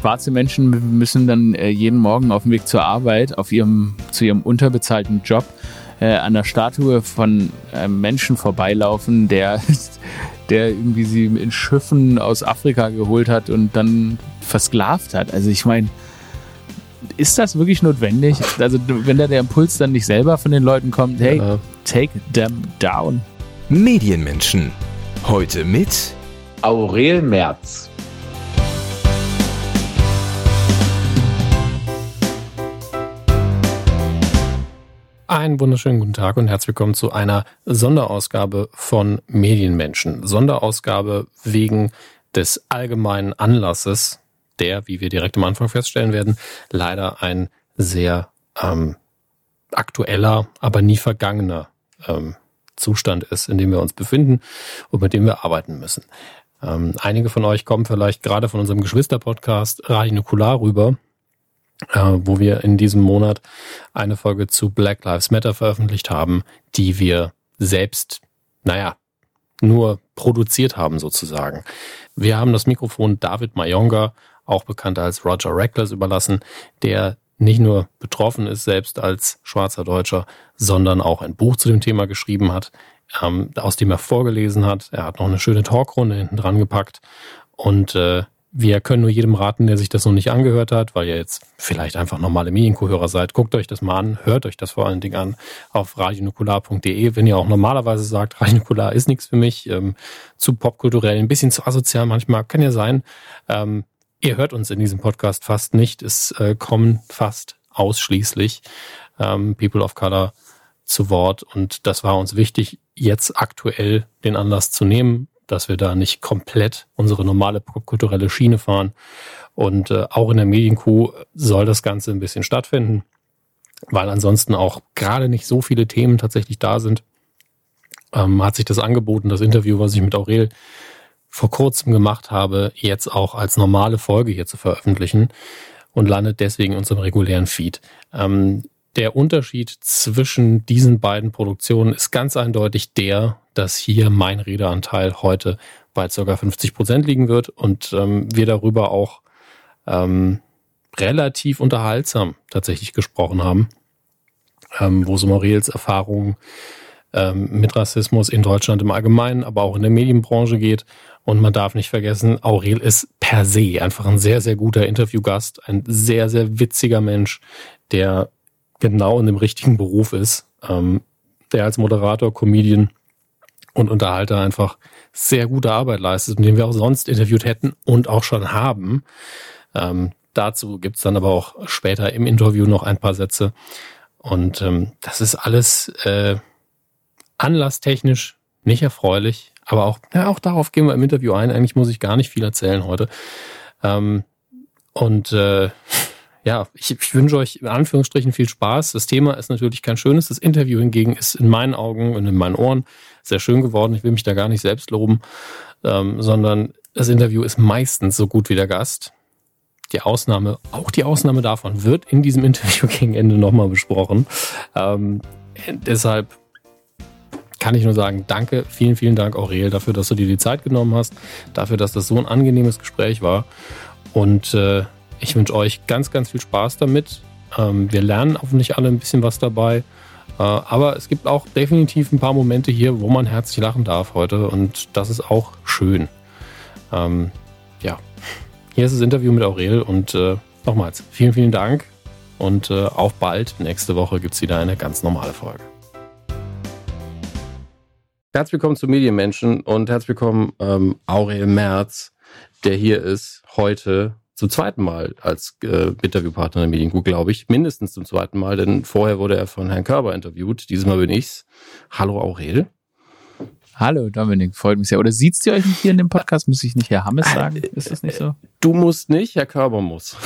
schwarze Menschen müssen dann äh, jeden Morgen auf dem Weg zur Arbeit, auf ihrem, zu ihrem unterbezahlten Job, äh, an der Statue von einem Menschen vorbeilaufen, der, der irgendwie sie in Schiffen aus Afrika geholt hat und dann versklavt hat. Also ich meine, ist das wirklich notwendig? Also wenn da der Impuls dann nicht selber von den Leuten kommt, hey, ja. take them down. Medienmenschen. Heute mit Aurel Merz. Einen wunderschönen guten Tag und herzlich willkommen zu einer Sonderausgabe von Medienmenschen. Sonderausgabe wegen des allgemeinen Anlasses, der, wie wir direkt am Anfang feststellen werden, leider ein sehr ähm, aktueller, aber nie vergangener ähm, Zustand ist, in dem wir uns befinden und mit dem wir arbeiten müssen. Ähm, einige von euch kommen vielleicht gerade von unserem Geschwister-Podcast Radio Nukular rüber wo wir in diesem Monat eine Folge zu Black Lives Matter veröffentlicht haben, die wir selbst, naja, nur produziert haben sozusagen. Wir haben das Mikrofon David Mayonga, auch bekannt als Roger Reckless, überlassen, der nicht nur betroffen ist selbst als schwarzer Deutscher, sondern auch ein Buch zu dem Thema geschrieben hat, ähm, aus dem er vorgelesen hat. Er hat noch eine schöne Talkrunde hinten dran gepackt und äh, wir können nur jedem raten, der sich das noch nicht angehört hat, weil ihr jetzt vielleicht einfach normale Medienkuhörer seid. Guckt euch das mal an, hört euch das vor allen Dingen an auf radionukular.de. Wenn ihr auch normalerweise sagt, Radionukular ist nichts für mich, ähm, zu popkulturell, ein bisschen zu asozial manchmal, kann ja sein. Ähm, ihr hört uns in diesem Podcast fast nicht. Es äh, kommen fast ausschließlich ähm, People of Color zu Wort und das war uns wichtig, jetzt aktuell den Anlass zu nehmen, dass wir da nicht komplett unsere normale popkulturelle Schiene fahren. Und äh, auch in der Medienkuh soll das Ganze ein bisschen stattfinden, weil ansonsten auch gerade nicht so viele Themen tatsächlich da sind. Ähm, hat sich das angeboten, das Interview, was ich mit Aurel vor kurzem gemacht habe, jetzt auch als normale Folge hier zu veröffentlichen und landet deswegen in unserem regulären Feed. Ähm, der Unterschied zwischen diesen beiden Produktionen ist ganz eindeutig der, dass hier mein Redeanteil heute bei ca. 50 Prozent liegen wird und ähm, wir darüber auch ähm, relativ unterhaltsam tatsächlich gesprochen haben, ähm, wo es um Aurels Erfahrungen ähm, mit Rassismus in Deutschland im Allgemeinen, aber auch in der Medienbranche geht. Und man darf nicht vergessen, Aurel ist per se einfach ein sehr, sehr guter Interviewgast, ein sehr, sehr witziger Mensch, der genau in dem richtigen Beruf ist, ähm, der als Moderator, Comedian und Unterhalter einfach sehr gute Arbeit leistet, mit dem wir auch sonst interviewt hätten und auch schon haben. Ähm, dazu gibt's dann aber auch später im Interview noch ein paar Sätze. Und ähm, das ist alles äh, anlasstechnisch nicht erfreulich, aber auch, ja, auch darauf gehen wir im Interview ein. Eigentlich muss ich gar nicht viel erzählen heute. Ähm, und äh, ja, ich, ich wünsche euch in Anführungsstrichen viel Spaß. Das Thema ist natürlich kein schönes. Das Interview hingegen ist in meinen Augen und in meinen Ohren sehr schön geworden. Ich will mich da gar nicht selbst loben, ähm, sondern das Interview ist meistens so gut wie der Gast. Die Ausnahme, auch die Ausnahme davon wird in diesem Interview gegen Ende nochmal besprochen. Ähm, deshalb kann ich nur sagen, danke, vielen, vielen Dank, Aurel, dafür, dass du dir die Zeit genommen hast, dafür, dass das so ein angenehmes Gespräch war. Und äh, ich wünsche euch ganz, ganz viel Spaß damit. Ähm, wir lernen hoffentlich alle ein bisschen was dabei. Äh, aber es gibt auch definitiv ein paar Momente hier, wo man herzlich lachen darf heute. Und das ist auch schön. Ähm, ja, hier ist das Interview mit Aurel. Und äh, nochmals, vielen, vielen Dank. Und äh, auf bald. Nächste Woche gibt es wieder eine ganz normale Folge. Herzlich willkommen zu Medienmenschen und herzlich willkommen ähm, Aurel Merz, der hier ist heute zum zweiten Mal als äh, Interviewpartner der Medienkuh, glaube ich. Mindestens zum zweiten Mal, denn vorher wurde er von Herrn Körber interviewt. Dieses Mal bin ich's. Hallo Aurel. Hallo Dominik, freut mich sehr. Oder sieht's ihr euch nicht hier in dem Podcast? Muss ich nicht Herr Hammes sagen? Ist das nicht so? Du musst nicht, Herr Körber muss.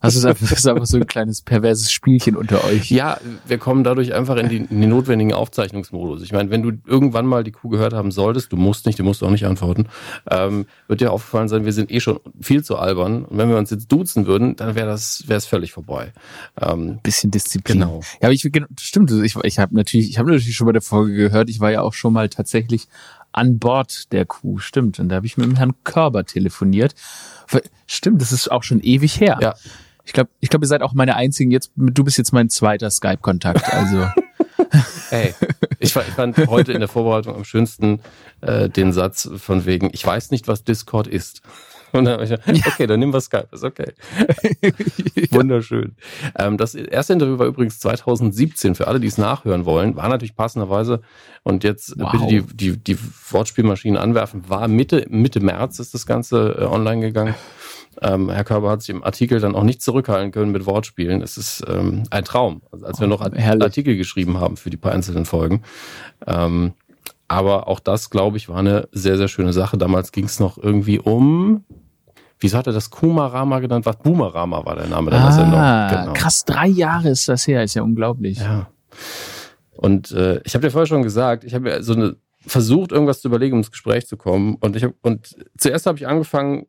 Also es ist einfach, ist einfach so ein kleines perverses Spielchen unter euch. Ja, wir kommen dadurch einfach in, die, in den notwendigen Aufzeichnungsmodus. Ich meine, wenn du irgendwann mal die Kuh gehört haben solltest, du musst nicht, du musst auch nicht antworten, ähm, wird dir aufgefallen sein, wir sind eh schon viel zu albern. Und wenn wir uns jetzt duzen würden, dann wäre das wäre es völlig vorbei. Ähm, Bisschen Disziplin. Genau. Ja, aber ich stimmt, ich, ich habe natürlich, ich habe natürlich schon bei der Folge gehört, ich war ja auch schon mal tatsächlich an Bord der Kuh. Stimmt. Und da habe ich mit dem Herrn Körber telefoniert. Stimmt, das ist auch schon ewig her. Ja. Ich glaube, ich glaube, ihr seid auch meine einzigen. Jetzt, du bist jetzt mein zweiter Skype-Kontakt. Also. Hey, ich fand, ich fand heute in der Vorbereitung am schönsten äh, den Satz von wegen, ich weiß nicht, was Discord ist. Und dann habe ich gedacht, okay, dann nehmen wir Skype, ist okay. Wunderschön. Ähm, das erste Interview war übrigens 2017, für alle, die es nachhören wollen, war natürlich passenderweise, und jetzt wow. bitte die, die, die Wortspielmaschinen anwerfen, war Mitte, Mitte März ist das Ganze äh, online gegangen. Ähm, Herr Körber hat sich im Artikel dann auch nicht zurückhalten können mit Wortspielen. Es ist ähm, ein Traum, also als wir noch Herrlich. Artikel geschrieben haben für die paar einzelnen Folgen. Ähm, aber auch das, glaube ich, war eine sehr, sehr schöne Sache. Damals ging es noch irgendwie um, wieso hat er das Kumarama genannt? Was Boomerama war der Name der ah, Sendung. Genau. Krass, drei Jahre ist das her, ist ja unglaublich. Ja. Und äh, ich habe dir vorher schon gesagt, ich habe ja so eine versucht, irgendwas zu überlegen, um ins Gespräch zu kommen. Und ich hab, und zuerst habe ich angefangen,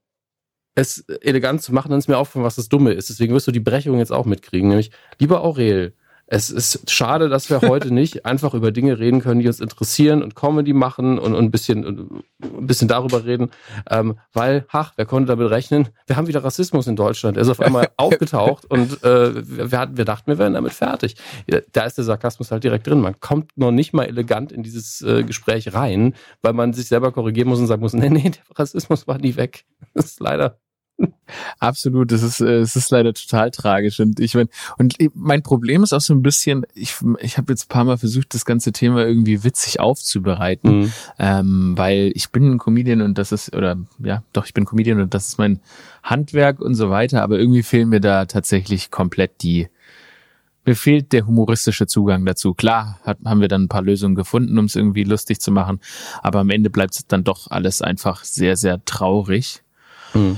es elegant zu machen, dann ist mir aufgefallen, was das Dumme ist. Deswegen wirst du die Brechung jetzt auch mitkriegen. Nämlich, lieber Aurel, es ist schade, dass wir heute nicht einfach über Dinge reden können, die uns interessieren und Comedy machen und, und ein, bisschen, ein bisschen darüber reden, ähm, weil, ach, wer konnte damit rechnen? Wir haben wieder Rassismus in Deutschland. Er ist auf einmal aufgetaucht und äh, wir, hatten, wir dachten, wir wären damit fertig. Da ist der Sarkasmus halt direkt drin. Man kommt noch nicht mal elegant in dieses äh, Gespräch rein, weil man sich selber korrigieren muss und sagen muss, nee, nee, der Rassismus war nie weg. Das ist leider Absolut, das ist, äh, es ist leider total tragisch. Und ich mein, und mein Problem ist auch so ein bisschen, ich, ich habe jetzt ein paar Mal versucht, das ganze Thema irgendwie witzig aufzubereiten, mhm. ähm, weil ich bin ein Comedian und das ist, oder ja, doch, ich bin Comedian und das ist mein Handwerk und so weiter, aber irgendwie fehlen mir da tatsächlich komplett die, mir fehlt der humoristische Zugang dazu. Klar hat, haben wir dann ein paar Lösungen gefunden, um es irgendwie lustig zu machen, aber am Ende bleibt es dann doch alles einfach sehr, sehr traurig. Mhm.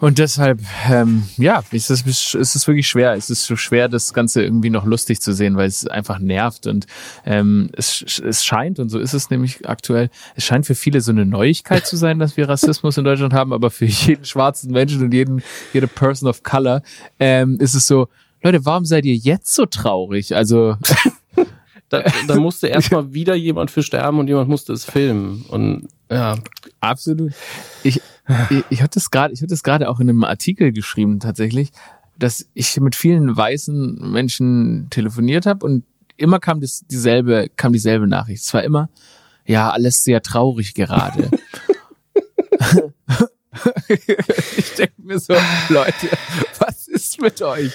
Und deshalb, ähm, ja, ist es, ist es wirklich schwer. Es ist so schwer, das Ganze irgendwie noch lustig zu sehen, weil es einfach nervt. Und ähm, es, es scheint, und so ist es nämlich aktuell, es scheint für viele so eine Neuigkeit zu sein, dass wir Rassismus in Deutschland haben, aber für jeden schwarzen Menschen und jeden, jede Person of Color ähm, ist es so, Leute, warum seid ihr jetzt so traurig? Also. da, da musste erstmal wieder jemand für sterben und jemand musste es filmen. Und ja. Absolut. Ich, ich hatte es gerade, ich hatte es gerade auch in einem Artikel geschrieben tatsächlich, dass ich mit vielen weißen Menschen telefoniert habe und immer kam das dieselbe, kam dieselbe Nachricht. Es war immer, ja, alles sehr traurig gerade. ich denke mir so, Leute, was ist mit euch?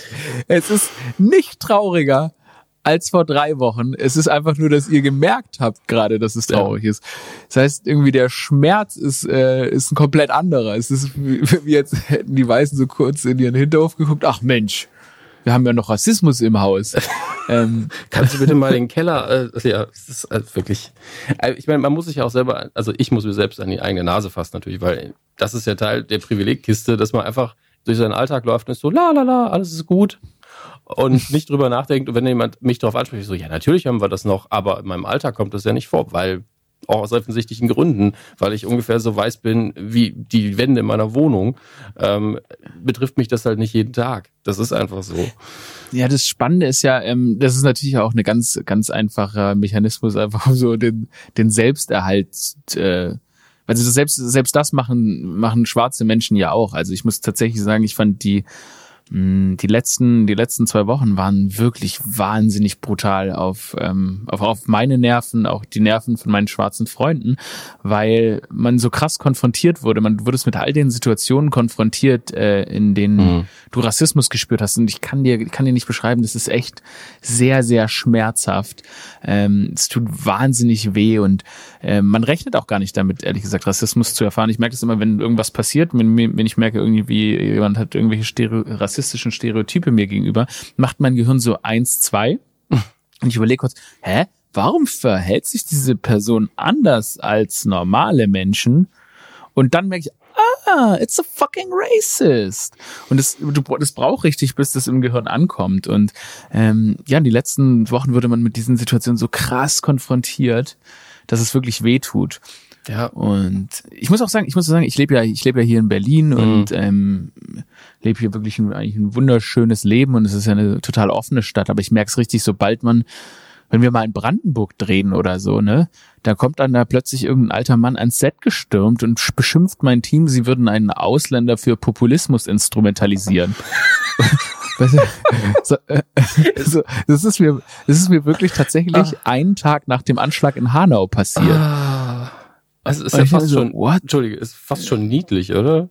Es ist nicht trauriger, als vor drei Wochen. Es ist einfach nur, dass ihr gemerkt habt gerade, dass es traurig ja. ist. Das heißt, irgendwie der Schmerz ist, äh, ist ein komplett anderer. Es ist wie, wie jetzt hätten die Weißen so kurz in ihren Hinterhof geguckt. Ach Mensch, wir haben ja noch Rassismus im Haus. ähm, Kannst du bitte mal den Keller, äh, ja, das ist halt wirklich, äh, ich meine, man muss sich ja auch selber, also ich muss mir selbst an die eigene Nase fassen natürlich, weil das ist ja Teil der Privilegkiste, dass man einfach durch seinen Alltag läuft und ist so, la la la, alles ist gut und nicht drüber nachdenkt. Und wenn jemand mich darauf anspricht, so, ja, natürlich haben wir das noch, aber in meinem Alltag kommt das ja nicht vor, weil auch aus offensichtlichen Gründen, weil ich ungefähr so weiß bin wie die Wände in meiner Wohnung, ähm, betrifft mich das halt nicht jeden Tag. Das ist einfach so. Ja, das Spannende ist ja, ähm, das ist natürlich auch eine ganz, ganz einfacher Mechanismus, einfach so den, den Selbsterhalt, äh, also selbst, selbst das machen, machen schwarze Menschen ja auch. Also ich muss tatsächlich sagen, ich fand die die letzten, die letzten zwei Wochen waren wirklich wahnsinnig brutal auf, ähm, auf, auf meine Nerven, auch die Nerven von meinen schwarzen Freunden, weil man so krass konfrontiert wurde. Man wurde es mit all den Situationen konfrontiert, äh, in denen mhm. du Rassismus gespürt hast. Und ich kann dir, kann dir nicht beschreiben, das ist echt sehr, sehr schmerzhaft. Ähm, es tut wahnsinnig weh und äh, man rechnet auch gar nicht damit, ehrlich gesagt, Rassismus zu erfahren. Ich merke das immer, wenn irgendwas passiert, wenn, wenn ich merke, irgendwie jemand hat irgendwelche Stereo rassistischen Stereotype mir gegenüber, macht mein Gehirn so eins, zwei. Und ich überlege kurz, hä? Warum verhält sich diese Person anders als normale Menschen? Und dann merke ich, ah, it's a fucking racist. Und das, das braucht richtig, bis das im Gehirn ankommt. Und ähm, ja, in den letzten Wochen wurde man mit diesen Situationen so krass konfrontiert, dass es wirklich weh tut. Ja. Und ich muss auch sagen, ich muss sagen, ich lebe ja, ich lebe ja hier in Berlin mhm. und ähm, lebe hier wirklich ein, eigentlich ein wunderschönes Leben und es ist ja eine total offene Stadt, aber ich merke es richtig, sobald man wenn wir mal in Brandenburg drehen oder so, ne, da kommt dann da plötzlich irgendein alter Mann ans Set gestürmt und beschimpft mein Team, sie würden einen Ausländer für Populismus instrumentalisieren. so, äh, so, das ist mir, das ist mir wirklich tatsächlich ah. einen Tag nach dem Anschlag in Hanau passiert. Ah. Also ist ja fast so, schon, what? Entschuldige, ist fast schon niedlich, oder?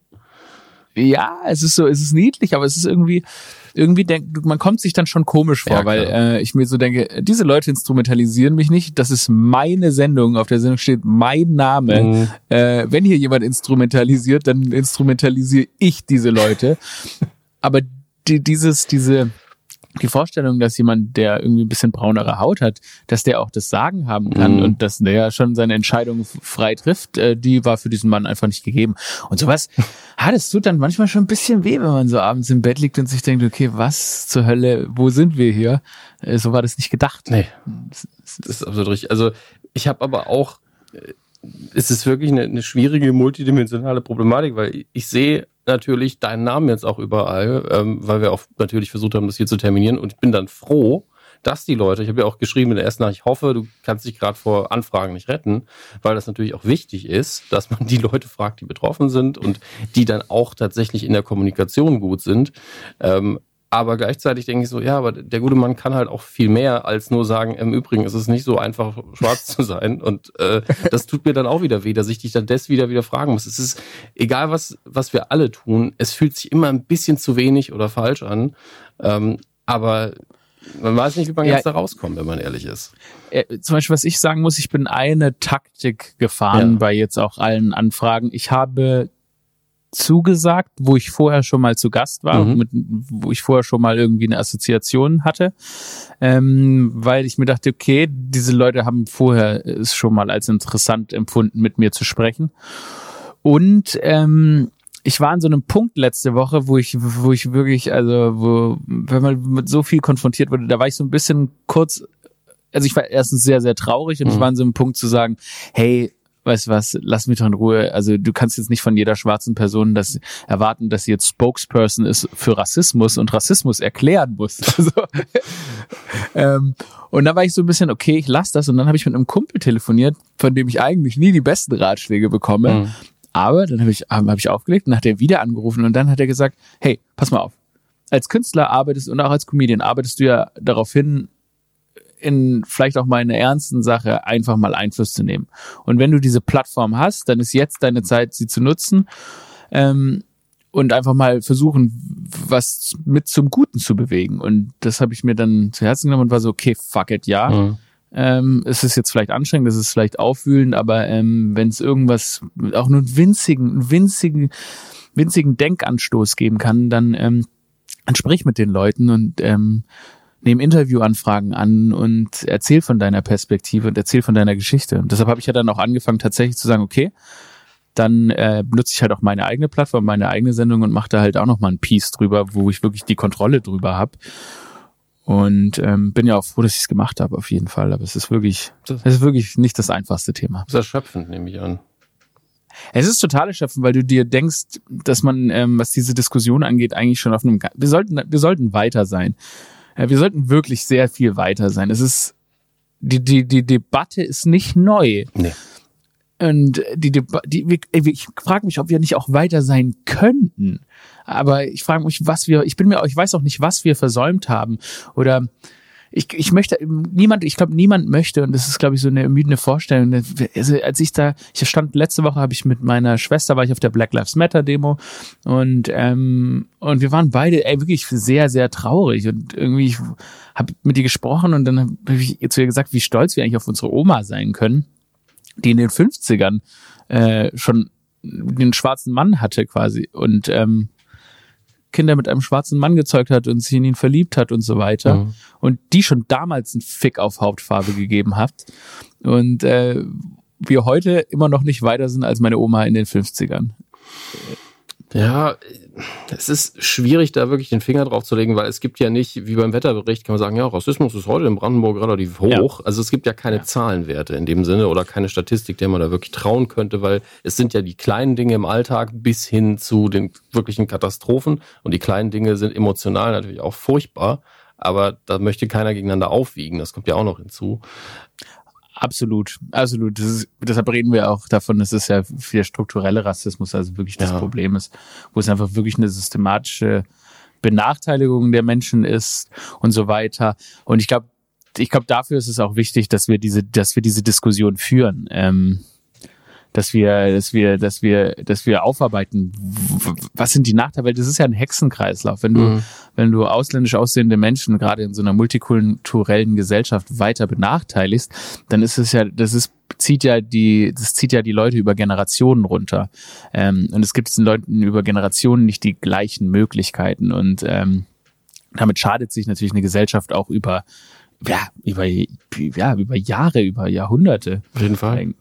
Ja, es ist so, es ist niedlich, aber es ist irgendwie, irgendwie denkt, man kommt sich dann schon komisch vor, ja, weil äh, ich mir so denke, diese Leute instrumentalisieren mich nicht. Das ist meine Sendung. Auf der Sendung steht mein Name. Mhm. Äh, wenn hier jemand instrumentalisiert, dann instrumentalisiere ich diese Leute. Aber die, dieses, diese, die Vorstellung, dass jemand, der irgendwie ein bisschen braunere Haut hat, dass der auch das Sagen haben kann mhm. und dass der schon seine Entscheidung frei trifft, äh, die war für diesen Mann einfach nicht gegeben. Und sowas, ah, das tut dann manchmal schon ein bisschen weh, wenn man so abends im Bett liegt und sich denkt, okay, was zur Hölle, wo sind wir hier? Äh, so war das nicht gedacht. Nee, das ist absolut richtig. Also ich habe aber auch, äh, es ist wirklich eine, eine schwierige multidimensionale Problematik, weil ich sehe natürlich deinen Namen jetzt auch überall, ähm, weil wir auch natürlich versucht haben, das hier zu terminieren. Und ich bin dann froh, dass die Leute, ich habe ja auch geschrieben in der ersten Nachricht, ich hoffe, du kannst dich gerade vor Anfragen nicht retten, weil das natürlich auch wichtig ist, dass man die Leute fragt, die betroffen sind und die dann auch tatsächlich in der Kommunikation gut sind. Ähm, aber gleichzeitig denke ich so, ja, aber der gute Mann kann halt auch viel mehr als nur sagen, im Übrigen ist es nicht so einfach, schwarz zu sein. Und äh, das tut mir dann auch wieder weh, dass ich dich dann des wieder wieder fragen muss. Es ist egal, was, was wir alle tun, es fühlt sich immer ein bisschen zu wenig oder falsch an. Ähm, aber man weiß nicht, wie man ja, jetzt da rauskommt, wenn man ehrlich ist. Äh, zum Beispiel, was ich sagen muss, ich bin eine Taktik gefahren ja. bei jetzt auch allen Anfragen. Ich habe zugesagt, wo ich vorher schon mal zu Gast war, mhm. mit, wo ich vorher schon mal irgendwie eine Assoziation hatte, ähm, weil ich mir dachte, okay, diese Leute haben vorher es schon mal als interessant empfunden, mit mir zu sprechen. Und ähm, ich war an so einem Punkt letzte Woche, wo ich, wo ich wirklich, also, wo, wenn man mit so viel konfrontiert wurde, da war ich so ein bisschen kurz, also ich war erstens sehr, sehr traurig und mhm. ich war an so einem Punkt zu sagen, hey, weißt du was, lass mich doch in Ruhe. Also du kannst jetzt nicht von jeder schwarzen Person das erwarten, dass sie jetzt Spokesperson ist für Rassismus und Rassismus erklären muss. Also, ähm, und da war ich so ein bisschen, okay, ich lass das. Und dann habe ich mit einem Kumpel telefoniert, von dem ich eigentlich nie die besten Ratschläge bekomme. Mhm. Aber dann habe ich, hab ich aufgelegt und hat er wieder angerufen und dann hat er gesagt, hey, pass mal auf. Als Künstler arbeitest und auch als Comedian arbeitest du ja darauf hin, in vielleicht auch mal in einer ernsten Sache einfach mal Einfluss zu nehmen. Und wenn du diese Plattform hast, dann ist jetzt deine Zeit, sie zu nutzen ähm, und einfach mal versuchen, was mit zum Guten zu bewegen. Und das habe ich mir dann zu Herzen genommen und war so, okay, fuck it, ja. Mhm. Ähm, es ist jetzt vielleicht anstrengend, es ist vielleicht aufwühlend, aber ähm, wenn es irgendwas, auch nur einen winzigen, einen winzigen, winzigen Denkanstoß geben kann, dann, ähm, dann sprich mit den Leuten und ähm, nehm Interviewanfragen an und erzähl von deiner Perspektive und erzähl von deiner Geschichte. Und deshalb habe ich ja dann auch angefangen, tatsächlich zu sagen, okay, dann äh, benutze ich halt auch meine eigene Plattform, meine eigene Sendung und mache da halt auch nochmal ein Piece drüber, wo ich wirklich die Kontrolle drüber habe. Und ähm, bin ja auch froh, dass ich es gemacht habe, auf jeden Fall. Aber es ist wirklich, es ist wirklich nicht das einfachste Thema. Das ist erschöpfend, nehme ich an. Es ist total erschöpfend, weil du dir denkst, dass man, ähm, was diese Diskussion angeht, eigentlich schon auf einem, wir sollten, wir sollten weiter sein. Ja, wir sollten wirklich sehr viel weiter sein. Es ist, die, die, die Debatte ist nicht neu. Nee. Und die, Debatte, die, ich frage mich, ob wir nicht auch weiter sein könnten. Aber ich frage mich, was wir, ich bin mir, ich weiß auch nicht, was wir versäumt haben. Oder ich, ich möchte, niemand, ich glaube, niemand möchte, und das ist, glaube ich, so eine ermüdende Vorstellung. Also, als ich da, ich stand letzte Woche, habe ich mit meiner Schwester, war ich auf der Black Lives Matter Demo und, ähm, und wir waren beide ey, wirklich sehr, sehr traurig. Und irgendwie, ich habe mit ihr gesprochen und dann habe ich zu ihr gesagt, wie stolz wir eigentlich auf unsere Oma sein können, die in den 50ern äh, schon den schwarzen Mann hatte quasi. Und ähm, Kinder mit einem schwarzen Mann gezeugt hat und sich in ihn verliebt hat und so weiter. Mhm. Und die schon damals einen Fick auf Hauptfarbe gegeben hat. Und äh, wir heute immer noch nicht weiter sind als meine Oma in den 50ern. Ja, es ist schwierig, da wirklich den Finger drauf zu legen, weil es gibt ja nicht, wie beim Wetterbericht, kann man sagen, ja, Rassismus ist heute in Brandenburg relativ hoch. Ja. Also es gibt ja keine ja. Zahlenwerte in dem Sinne oder keine Statistik, der man da wirklich trauen könnte, weil es sind ja die kleinen Dinge im Alltag bis hin zu den wirklichen Katastrophen und die kleinen Dinge sind emotional natürlich auch furchtbar. aber da möchte keiner gegeneinander aufwiegen. Das kommt ja auch noch hinzu. Absolut, absolut. Ist, deshalb reden wir auch davon, dass es ja viel strukturelle Rassismus also wirklich das ja. Problem ist, wo es einfach wirklich eine systematische Benachteiligung der Menschen ist und so weiter. Und ich glaube, ich glaube, dafür ist es auch wichtig, dass wir diese, dass wir diese Diskussion führen. Ähm, dass wir, dass wir, dass wir, dass wir aufarbeiten, was sind die Nachteile? Weil das ist ja ein Hexenkreislauf. Wenn du, mhm. wenn du ausländisch aussehende Menschen gerade in so einer multikulturellen Gesellschaft weiter benachteiligst, dann ist es ja, das ist zieht ja die, das zieht ja die Leute über Generationen runter. Ähm, und es gibt den Leuten über Generationen nicht die gleichen Möglichkeiten. Und ähm, damit schadet sich natürlich eine Gesellschaft auch über, ja, über, ja, über Jahre, über Jahrhunderte. Auf jeden Fall.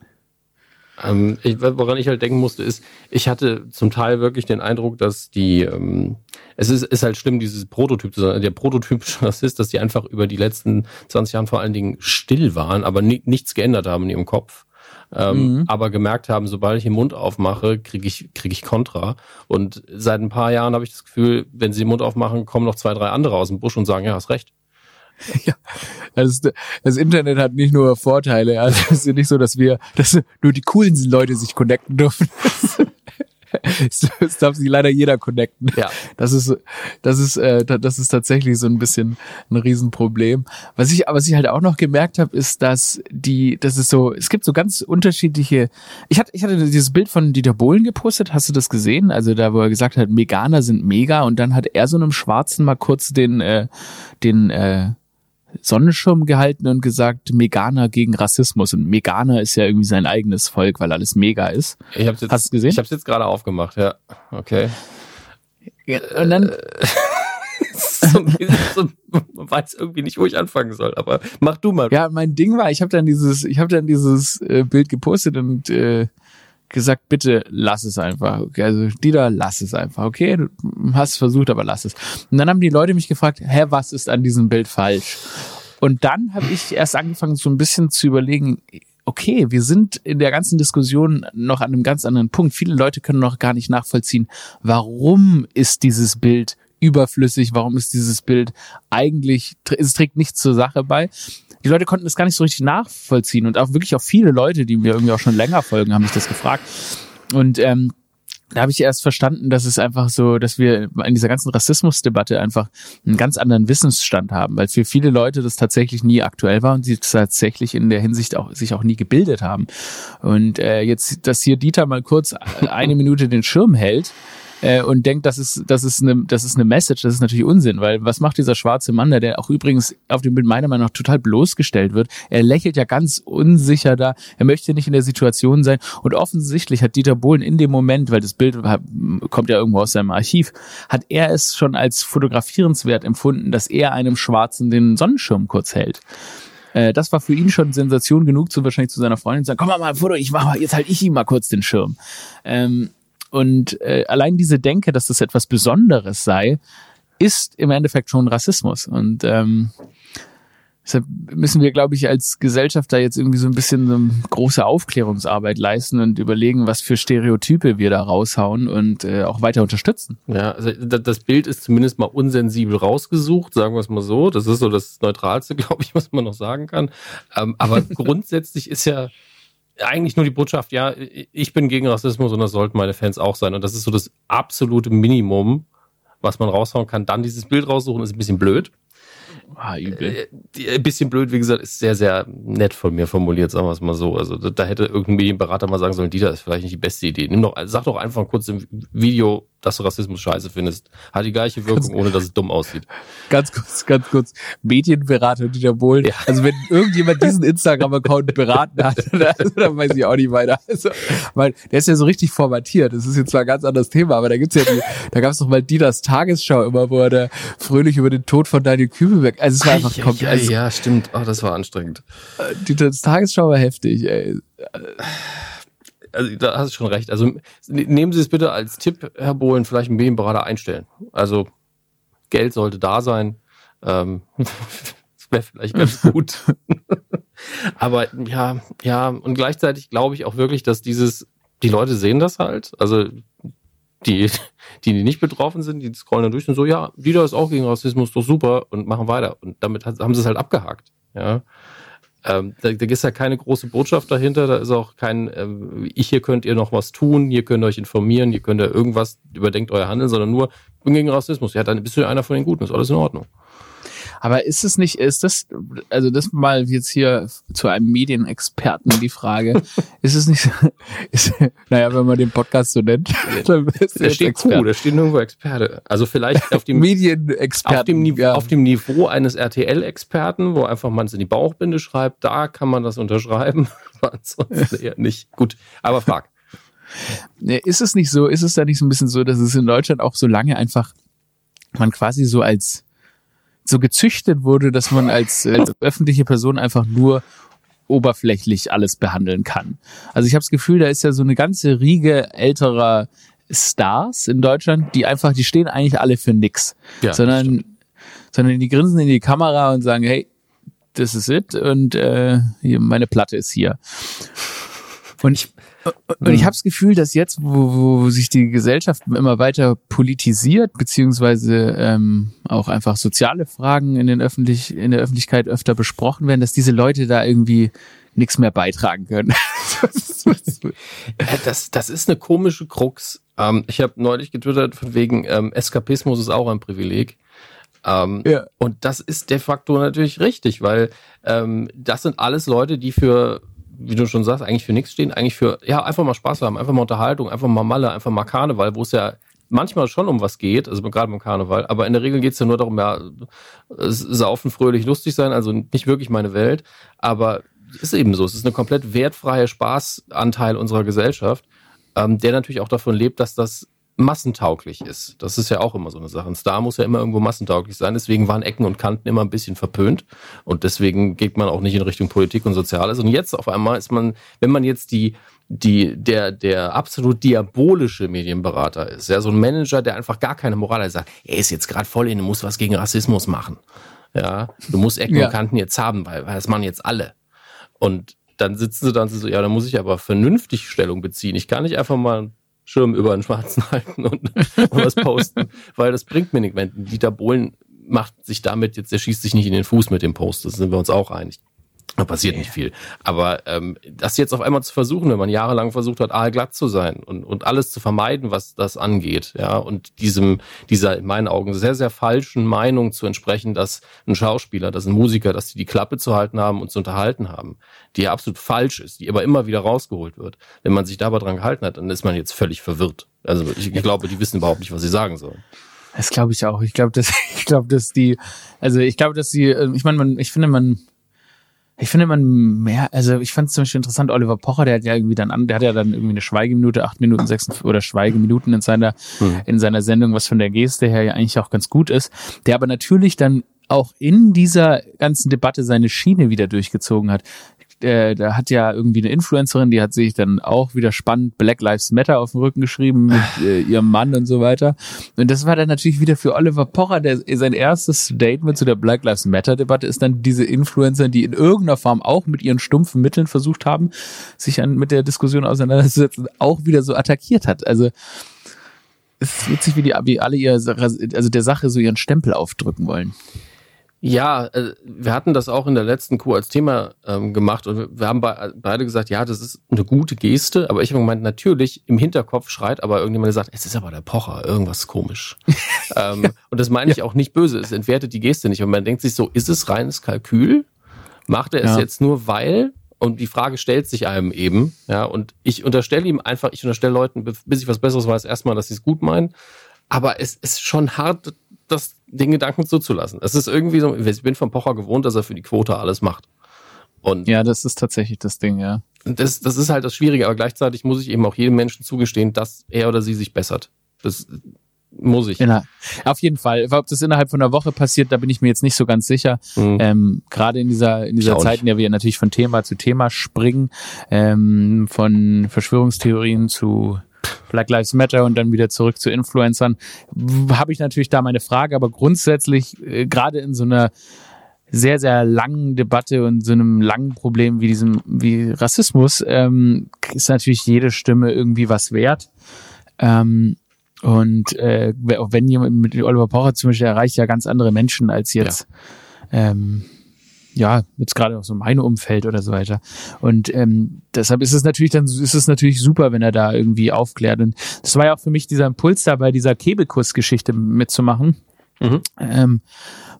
Ähm, ich, woran ich halt denken musste, ist, ich hatte zum Teil wirklich den Eindruck, dass die, ähm, es ist, ist halt schlimm, dieses Prototyp, der prototypische Rassist, dass die einfach über die letzten 20 Jahre vor allen Dingen still waren, aber ni nichts geändert haben in ihrem Kopf. Ähm, mhm. aber gemerkt haben, sobald ich den Mund aufmache, kriege ich, krieg ich Kontra. Und seit ein paar Jahren habe ich das Gefühl, wenn sie den Mund aufmachen, kommen noch zwei, drei andere aus dem Busch und sagen, ja, hast recht. Ja, das, das Internet hat nicht nur Vorteile. Also es ist ja nicht so, dass wir, dass nur die coolen Leute sich connecten dürfen. Es darf sich leider jeder connecten. Ja. Das ist, das ist, äh, das ist tatsächlich so ein bisschen ein Riesenproblem. Was ich, was ich halt auch noch gemerkt habe, ist, dass die, das ist so, es gibt so ganz unterschiedliche. Ich hatte, ich hatte dieses Bild von Dieter Bohlen gepostet. Hast du das gesehen? Also da, wo er gesagt hat, Meganer sind mega, und dann hat er so einem Schwarzen mal kurz den, äh, den, äh, Sonnenschirm gehalten und gesagt, Meganer gegen Rassismus. Und Meganer ist ja irgendwie sein eigenes Volk, weil alles mega ist. Ich hab's jetzt, Hast du gesehen? Ich habe es jetzt gerade aufgemacht, ja. Okay. Ja, und dann... Äh, so, so, man weiß irgendwie nicht, wo ich anfangen soll, aber mach du mal. Ja, mein Ding war, ich habe dann dieses, ich habe dann dieses äh, Bild gepostet und äh, gesagt, bitte lass es einfach. Also Dieter, lass es einfach. Okay, du hast versucht, aber lass es. Und dann haben die Leute mich gefragt, hä, was ist an diesem Bild falsch? Und dann habe ich erst angefangen, so ein bisschen zu überlegen, okay, wir sind in der ganzen Diskussion noch an einem ganz anderen Punkt. Viele Leute können noch gar nicht nachvollziehen, warum ist dieses Bild überflüssig, warum ist dieses Bild eigentlich, es trägt nichts zur Sache bei die Leute konnten das gar nicht so richtig nachvollziehen und auch wirklich auch viele Leute, die mir irgendwie auch schon länger folgen, haben mich das gefragt. Und ähm, da habe ich erst verstanden, dass es einfach so, dass wir in dieser ganzen Rassismusdebatte einfach einen ganz anderen Wissensstand haben, weil für viele Leute das tatsächlich nie aktuell war und sie tatsächlich in der Hinsicht auch sich auch nie gebildet haben. Und äh, jetzt, dass hier Dieter mal kurz eine Minute den Schirm hält, äh, und denkt, das ist, das ist eine, das ist eine Message, das ist natürlich Unsinn, weil was macht dieser schwarze Mann da, der auch übrigens auf dem Bild meiner Meinung nach total bloßgestellt wird? Er lächelt ja ganz unsicher da, er möchte nicht in der Situation sein und offensichtlich hat Dieter Bohlen in dem Moment, weil das Bild kommt ja irgendwo aus seinem Archiv, hat er es schon als fotografierenswert empfunden, dass er einem Schwarzen den Sonnenschirm kurz hält äh, das war für ihn schon Sensation genug, zu wahrscheinlich zu seiner Freundin zu sagen, komm mal mal ein Foto, ich mach mal, jetzt halt ich ihm mal kurz den Schirm. Ähm, und äh, allein diese Denke, dass das etwas Besonderes sei, ist im Endeffekt schon Rassismus. Und ähm, deshalb müssen wir, glaube ich, als Gesellschaft da jetzt irgendwie so ein bisschen so eine große Aufklärungsarbeit leisten und überlegen, was für Stereotype wir da raushauen und äh, auch weiter unterstützen. Ja, also das Bild ist zumindest mal unsensibel rausgesucht, sagen wir es mal so. Das ist so das Neutralste, glaube ich, was man noch sagen kann. Ähm, aber grundsätzlich ist ja eigentlich nur die Botschaft, ja, ich bin gegen Rassismus und das sollten meine Fans auch sein. Und das ist so das absolute Minimum, was man raushauen kann. Dann dieses Bild raussuchen, ist ein bisschen blöd. Ah, übel. Äh, ein bisschen blöd, wie gesagt, ist sehr, sehr nett von mir formuliert, sagen wir es mal so. Also da, da hätte irgendein Medienberater mal sagen sollen, Dieter, ist vielleicht nicht die beste Idee. Nimm doch, sag doch einfach kurz im Video, dass du Rassismus scheiße findest. Hat die gleiche Wirkung, ganz, ohne dass es dumm aussieht. Ganz kurz, ganz kurz. Medienberater Dieter Bohlen. Ja. Also wenn irgendjemand diesen Instagram-Account beraten hat, also, dann weiß ich auch nicht weiter. Also, weil der ist ja so richtig formatiert. Das ist jetzt zwar ein ganz anderes Thema, aber da gibt's ja die, da gab's doch mal Dieters Tagesschau immer, wo er da fröhlich über den Tod von Daniel Kübelberg, also es war einfach komplett. Ja, also, ja, stimmt. Oh, das war anstrengend. Äh, Dieters Tagesschau war heftig, ey also da hast du schon recht. Also nehmen Sie es bitte als Tipp, Herr Bohlen, vielleicht einen Medienberater einstellen. Also Geld sollte da sein. Ähm, das wäre vielleicht ganz gut. Aber ja, ja, und gleichzeitig glaube ich auch wirklich, dass dieses, die Leute sehen das halt. Also die, Die, die nicht betroffen sind, die scrollen dann durch und so, ja, Dieter ist auch gegen Rassismus, doch super und machen weiter. Und damit haben sie es halt abgehakt. Ja. Ähm, da, da ist ja keine große Botschaft dahinter, da ist auch kein, ähm, ich hier könnt ihr noch was tun, hier könnt ihr euch informieren, hier könnt ihr irgendwas, überdenkt euer Handeln, sondern nur, ich bin gegen Rassismus. Ja, dann bist du einer von den Guten, ist alles in Ordnung. Aber ist es nicht, ist das, also das mal jetzt hier zu einem Medienexperten die Frage, ist es nicht, ist, naja, wenn man den Podcast so nennt, dann ist da steht Experte. Q, da steht nirgendwo Experte. Also vielleicht auf dem Medienexperten, auf dem, ja. auf dem Niveau eines RTL-Experten, wo einfach man es in die Bauchbinde schreibt, da kann man das unterschreiben, ansonsten eher nicht. Gut, aber frag. Ist es nicht so, ist es da nicht so ein bisschen so, dass es in Deutschland auch so lange einfach man quasi so als so gezüchtet wurde, dass man als, als öffentliche Person einfach nur oberflächlich alles behandeln kann. Also ich habe das Gefühl, da ist ja so eine ganze Riege älterer Stars in Deutschland, die einfach, die stehen eigentlich alle für nix, ja, sondern, sondern die grinsen in die Kamera und sagen, hey, das ist it und äh, meine Platte ist hier. Und ich, und ich habe das Gefühl, dass jetzt, wo, wo sich die Gesellschaft immer weiter politisiert, beziehungsweise ähm, auch einfach soziale Fragen in, den Öffentlich in der Öffentlichkeit öfter besprochen werden, dass diese Leute da irgendwie nichts mehr beitragen können. das, das ist eine komische Krux. Ähm, ich habe neulich getwittert von wegen ähm, Eskapismus ist auch ein Privileg. Ähm, ja. Und das ist de facto natürlich richtig, weil ähm, das sind alles Leute, die für wie du schon sagst, eigentlich für nichts stehen, eigentlich für, ja, einfach mal Spaß haben, einfach mal Unterhaltung, einfach mal Malle, einfach mal Karneval, wo es ja manchmal schon um was geht, also gerade beim Karneval, aber in der Regel geht es ja nur darum, ja, saufen, fröhlich, lustig sein, also nicht wirklich meine Welt, aber ist eben so, es ist eine komplett wertfreie Spaßanteil unserer Gesellschaft, ähm, der natürlich auch davon lebt, dass das massentauglich ist. Das ist ja auch immer so eine Sache. Ein Star muss ja immer irgendwo massentauglich sein. Deswegen waren Ecken und Kanten immer ein bisschen verpönt. Und deswegen geht man auch nicht in Richtung Politik und Soziales. Und jetzt auf einmal ist man, wenn man jetzt die, die, der, der absolut diabolische Medienberater ist, ja, so ein Manager, der einfach gar keine Moral hat, sagt, er ist jetzt gerade voll in, du musst was gegen Rassismus machen. Ja, du musst Ecken ja. und Kanten jetzt haben, weil, weil das machen jetzt alle. Und dann sitzen sie dann so, ja, dann muss ich aber vernünftig Stellung beziehen. Ich kann nicht einfach mal Schirm über den Schwarzen halten und, und was posten, weil das bringt mir nicht. Wenn Dieter Bohlen macht sich damit jetzt, er schießt sich nicht in den Fuß mit dem Post, das sind wir uns auch einig. Da passiert nicht viel. Aber ähm, das jetzt auf einmal zu versuchen, wenn man jahrelang versucht hat, aalglatt zu sein und, und alles zu vermeiden, was das angeht, ja, und diesem, dieser in meinen Augen sehr, sehr falschen Meinung zu entsprechen, dass ein Schauspieler, dass ein Musiker, dass die die Klappe zu halten haben und zu unterhalten haben, die ja absolut falsch ist, die aber immer wieder rausgeholt wird. Wenn man sich dabei dran gehalten hat, dann ist man jetzt völlig verwirrt. Also ich, glaube, die wissen überhaupt nicht, was sie sagen sollen. Das glaube ich auch. Ich glaube, dass ich glaube, dass die, also ich glaube, dass sie, äh, ich meine, man, ich finde, man ich finde man mehr, also ich fand es zum Beispiel interessant, Oliver Pocher, der hat ja irgendwie dann an, der hat ja dann irgendwie eine Schweigeminute, acht Minuten, sechs oder Schweigeminuten in seiner, hm. in seiner Sendung, was von der Geste her ja eigentlich auch ganz gut ist, der aber natürlich dann auch in dieser ganzen Debatte seine Schiene wieder durchgezogen hat äh, da hat ja irgendwie eine Influencerin, die hat sich dann auch wieder spannend Black Lives Matter auf dem Rücken geschrieben mit äh, ihrem Mann und so weiter. Und das war dann natürlich wieder für Oliver Pocher, der sein erstes Statement zu der Black Lives Matter Debatte ist dann diese Influencer, die in irgendeiner Form auch mit ihren stumpfen Mitteln versucht haben, sich an, mit der Diskussion auseinanderzusetzen, auch wieder so attackiert hat. Also es ist witzig, wie die wie alle ihr also der Sache so ihren Stempel aufdrücken wollen. Ja, äh, wir hatten das auch in der letzten Kuh als Thema ähm, gemacht und wir haben be beide gesagt, ja, das ist eine gute Geste, aber ich habe gemeint, natürlich im Hinterkopf schreit aber irgendjemand gesagt, es ist aber der Pocher, irgendwas komisch. ähm, und das meine ich ja. auch nicht böse, es entwertet die Geste nicht. Und man denkt sich so, ist es reines Kalkül? Macht er es ja. jetzt nur weil? Und die Frage stellt sich einem eben, ja, und ich unterstelle ihm einfach, ich unterstelle Leuten, bis ich was Besseres weiß, erstmal, dass sie es gut meinen. Aber es ist schon hart, das, den Gedanken zuzulassen. Es ist irgendwie so, ich bin von Pocher gewohnt, dass er für die Quote alles macht. Und ja, das ist tatsächlich das Ding, ja. Das, das ist halt das Schwierige, aber gleichzeitig muss ich eben auch jedem Menschen zugestehen, dass er oder sie sich bessert. Das muss ich. Inner auf jeden Fall. Ob das innerhalb von einer Woche passiert, da bin ich mir jetzt nicht so ganz sicher. Mhm. Ähm, Gerade in dieser, in dieser Zeit, in der wir natürlich von Thema zu Thema springen, ähm, von Verschwörungstheorien zu Black Lives Matter und dann wieder zurück zu Influencern, habe ich natürlich da meine Frage, aber grundsätzlich, äh, gerade in so einer sehr, sehr langen Debatte und so einem langen Problem wie diesem, wie Rassismus, ähm, ist natürlich jede Stimme irgendwie was wert. Ähm, Und äh, wenn jemand mit Oliver Pocher zum Beispiel erreicht ja ganz andere Menschen als jetzt, ja, ähm, ja jetzt gerade auch so mein Umfeld oder so weiter. Und ähm, deshalb ist es natürlich dann ist es natürlich super, wenn er da irgendwie aufklärt. Und das war ja auch für mich dieser Impuls da bei dieser Kebekus-Geschichte mitzumachen, mhm. ähm,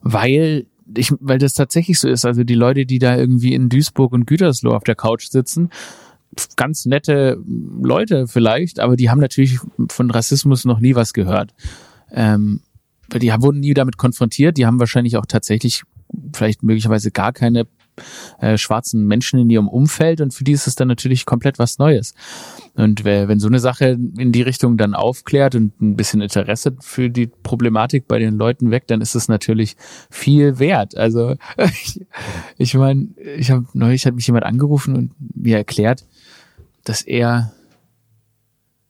weil ich, weil das tatsächlich so ist. Also die Leute, die da irgendwie in Duisburg und Gütersloh auf der Couch sitzen, ganz nette Leute vielleicht, aber die haben natürlich von Rassismus noch nie was gehört. Ähm, die wurden nie damit konfrontiert, die haben wahrscheinlich auch tatsächlich vielleicht möglicherweise gar keine äh, schwarzen Menschen in ihrem Umfeld und für die ist es dann natürlich komplett was Neues. Und wenn so eine Sache in die Richtung dann aufklärt und ein bisschen Interesse für die Problematik bei den Leuten weckt, dann ist es natürlich viel wert. Also ich, ich meine, ich habe neulich hat mich jemand angerufen und mir erklärt, dass er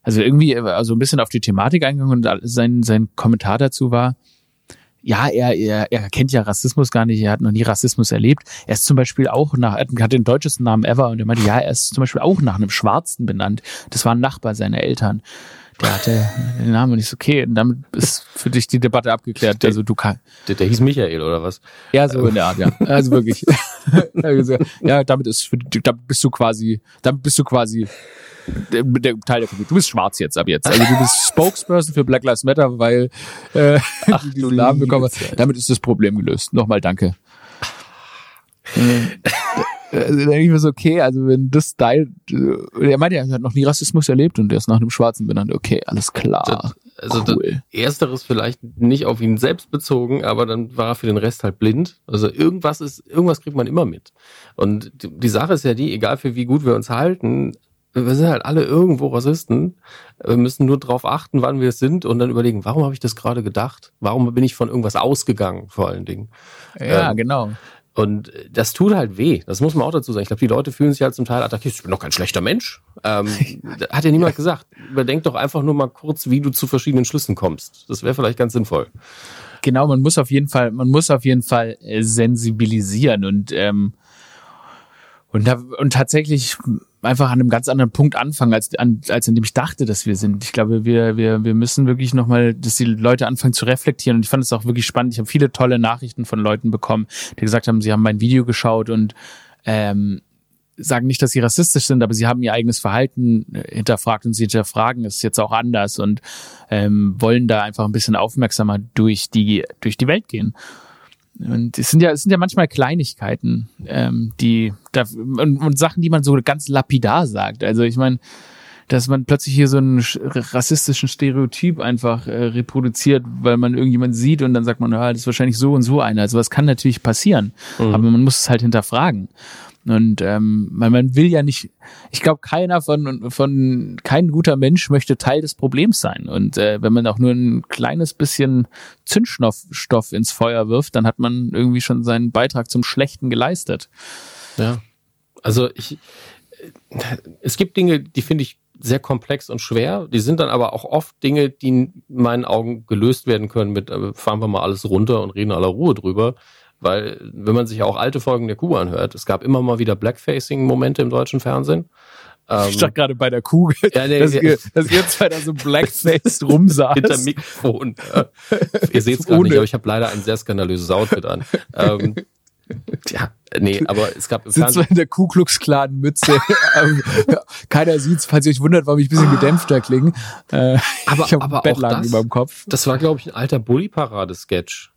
also irgendwie also ein bisschen auf die Thematik eingegangen und sein sein Kommentar dazu war, ja, er, er, er kennt ja Rassismus gar nicht, er hat noch nie Rassismus erlebt. Er ist zum Beispiel auch nach, er hat den deutschesten Namen ever und er meinte, ja, er ist zum Beispiel auch nach einem Schwarzen benannt. Das war ein Nachbar seiner Eltern. Der hatte den Namen und ich so, okay, und damit ist für dich die Debatte abgeklärt. Also du kannst. Der, der hieß Michael oder was? Ja, so in der Art, ja. Also wirklich. ja, damit ist für, damit bist du quasi, damit bist du quasi der, der Teil der Community. Du bist schwarz jetzt ab jetzt. Also du bist Spokesperson für Black Lives Matter, weil äh, Ach, du diesen Namen bekommen hast. Damit ist das Problem gelöst. Nochmal danke. Äh, also denke ich mir so, okay, also wenn das dein, äh, er meinte, er hat noch nie Rassismus erlebt und er ist nach einem Schwarzen benannt. Okay, alles klar. Also cool. ersteres vielleicht nicht auf ihn selbst bezogen, aber dann war er für den Rest halt blind. Also irgendwas ist, irgendwas kriegt man immer mit. Und die Sache ist ja die, egal für wie gut wir uns halten, wir sind halt alle irgendwo Rassisten. Wir müssen nur darauf achten, wann wir es sind und dann überlegen, warum habe ich das gerade gedacht? Warum bin ich von irgendwas ausgegangen, vor allen Dingen? Ja, ähm, genau. Und das tut halt weh. Das muss man auch dazu sagen. Ich glaube, die Leute fühlen sich halt zum Teil attackiert. Ich bin doch kein schlechter Mensch. Ähm, hat ja niemand gesagt. Überdenk doch einfach nur mal kurz, wie du zu verschiedenen Schlüssen kommst. Das wäre vielleicht ganz sinnvoll. Genau, man muss auf jeden Fall, man muss auf jeden Fall äh, sensibilisieren und ähm, und, und tatsächlich einfach an einem ganz anderen Punkt anfangen, als, an, als in dem ich dachte, dass wir sind. Ich glaube, wir, wir, wir müssen wirklich nochmal, dass die Leute anfangen zu reflektieren. Und ich fand es auch wirklich spannend. Ich habe viele tolle Nachrichten von Leuten bekommen, die gesagt haben, sie haben mein Video geschaut und ähm, sagen nicht, dass sie rassistisch sind, aber sie haben ihr eigenes Verhalten hinterfragt und sie hinterfragen es jetzt auch anders und ähm, wollen da einfach ein bisschen aufmerksamer durch die, durch die Welt gehen. Und es sind ja, es sind ja manchmal Kleinigkeiten, ähm, die da, und, und Sachen, die man so ganz lapidar sagt. Also ich meine, dass man plötzlich hier so einen rassistischen Stereotyp einfach äh, reproduziert, weil man irgendjemand sieht und dann sagt man, ja, das ist wahrscheinlich so und so einer. Also was kann natürlich passieren, mhm. aber man muss es halt hinterfragen. Und ähm, man, man will ja nicht, ich glaube, keiner von, von, kein guter Mensch möchte Teil des Problems sein. Und äh, wenn man auch nur ein kleines bisschen Zündstoff ins Feuer wirft, dann hat man irgendwie schon seinen Beitrag zum Schlechten geleistet. Ja. Also ich, es gibt Dinge, die finde ich sehr komplex und schwer. Die sind dann aber auch oft Dinge, die in meinen Augen gelöst werden können mit, äh, fahren wir mal alles runter und reden aller Ruhe drüber. Weil, wenn man sich auch alte Folgen der Kuh anhört, es gab immer mal wieder Blackfacing-Momente im deutschen Fernsehen. Ähm, ich dachte gerade bei der Kuh, ja, nee, dass, ihr, dass ihr zwei da so blackfaced rumsaß. Hinter Mikrofon. Ja. Ihr seht es gerade nicht, aber ich habe leider ein sehr skandalöses Outfit an. Ähm, ja, nee, aber es gab im Sitzt in der Ku Klux Klan Mütze. Ähm, keiner sieht's, falls ihr euch wundert, warum ich ein bisschen gedämpfter klinge. Äh, aber, ich aber Bettlaken über dem Kopf. Das war, glaube ich, ein alter Bully-Parade-Sketch.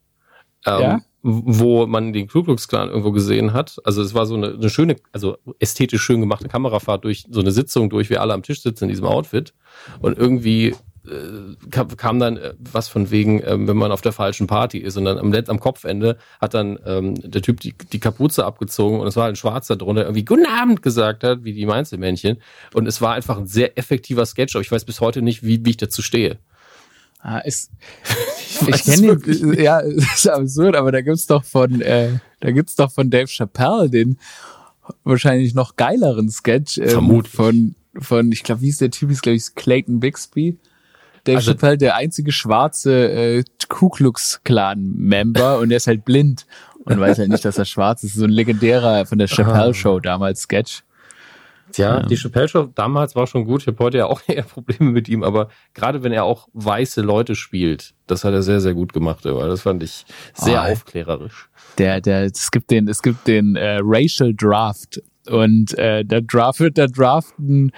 Ähm, ja? Wo man den Ku Klux Klan irgendwo gesehen hat. Also es war so eine, eine, schöne, also ästhetisch schön gemachte Kamerafahrt durch so eine Sitzung durch, wie alle am Tisch sitzen in diesem Outfit. Und irgendwie äh, kam, dann äh, was von wegen, äh, wenn man auf der falschen Party ist. Und dann am, am Kopfende hat dann ähm, der Typ die, die Kapuze abgezogen und es war ein Schwarzer drunter, irgendwie Guten Abend gesagt hat, wie die Mainzelmännchen. Und es war einfach ein sehr effektiver Sketch, aber ich weiß bis heute nicht, wie, wie ich dazu stehe. Ah, ist, ich, ich kenne ihn, ja, ist absurd, aber da gibt's doch von, äh, da gibt's doch von Dave Chappelle den wahrscheinlich noch geileren Sketch ähm, Vermutlich. von, von, ich glaube, wie ist der Typ, ist glaube ich Clayton Bixby. Dave also, Chappelle, der einzige schwarze äh, Ku Klux Klan Member und der ist halt blind und weiß halt nicht, dass er schwarz ist. So ein legendärer von der Chappelle Show damals Sketch. Ja, ja. die Chappelle Show damals war schon gut. Ich habe heute ja auch eher Probleme mit ihm, aber gerade wenn er auch weiße Leute spielt, das hat er sehr, sehr gut gemacht. Aber das fand ich sehr oh, aufklärerisch. Der, der, es gibt den, es gibt den äh, Racial Draft und äh, da draftet, da draften,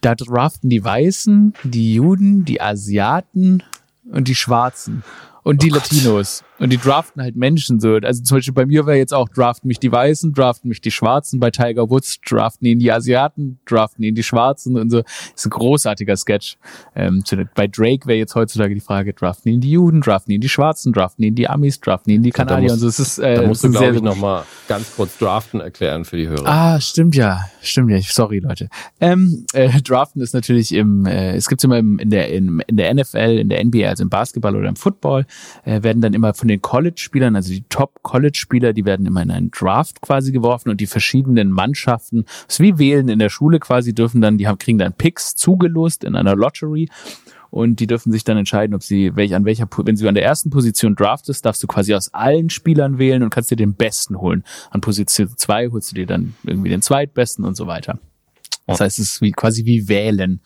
da draften die Weißen, die Juden, die Asiaten und die Schwarzen und die oh Latinos. Und die draften halt Menschen so. Also zum Beispiel bei mir wäre jetzt auch, draften mich die Weißen, draften mich die Schwarzen. Bei Tiger Woods draften ihn die Asiaten, draften ihn die Schwarzen und so. Ist ein großartiger Sketch. Ähm, bei Drake wäre jetzt heutzutage die Frage, draften ihn die Juden, draften ihn die Schwarzen, draften ihn die Amis, draften ihn die Kanadier. und so. Es ist, äh, da musst du, glaube ich, nochmal ganz kurz draften erklären für die Hörer. Ah, stimmt ja. Stimmt ja. Sorry, Leute. Ähm, äh, draften ist natürlich im, äh, es gibt immer im, in, der, in, in der NFL, in der NBA, also im Basketball oder im Football, äh, werden dann immer von von den College-Spielern, also die Top-College-Spieler, die werden immer in einen Draft quasi geworfen und die verschiedenen Mannschaften, das ist wie wählen in der Schule quasi, dürfen dann, die haben, kriegen dann Picks zugelost in einer Lottery und die dürfen sich dann entscheiden, ob sie welch an welcher wenn sie an der ersten Position draftest, darfst du quasi aus allen Spielern wählen und kannst dir den besten holen. An Position zwei holst du dir dann irgendwie den zweitbesten und so weiter. Das heißt, es ist wie quasi wie wählen.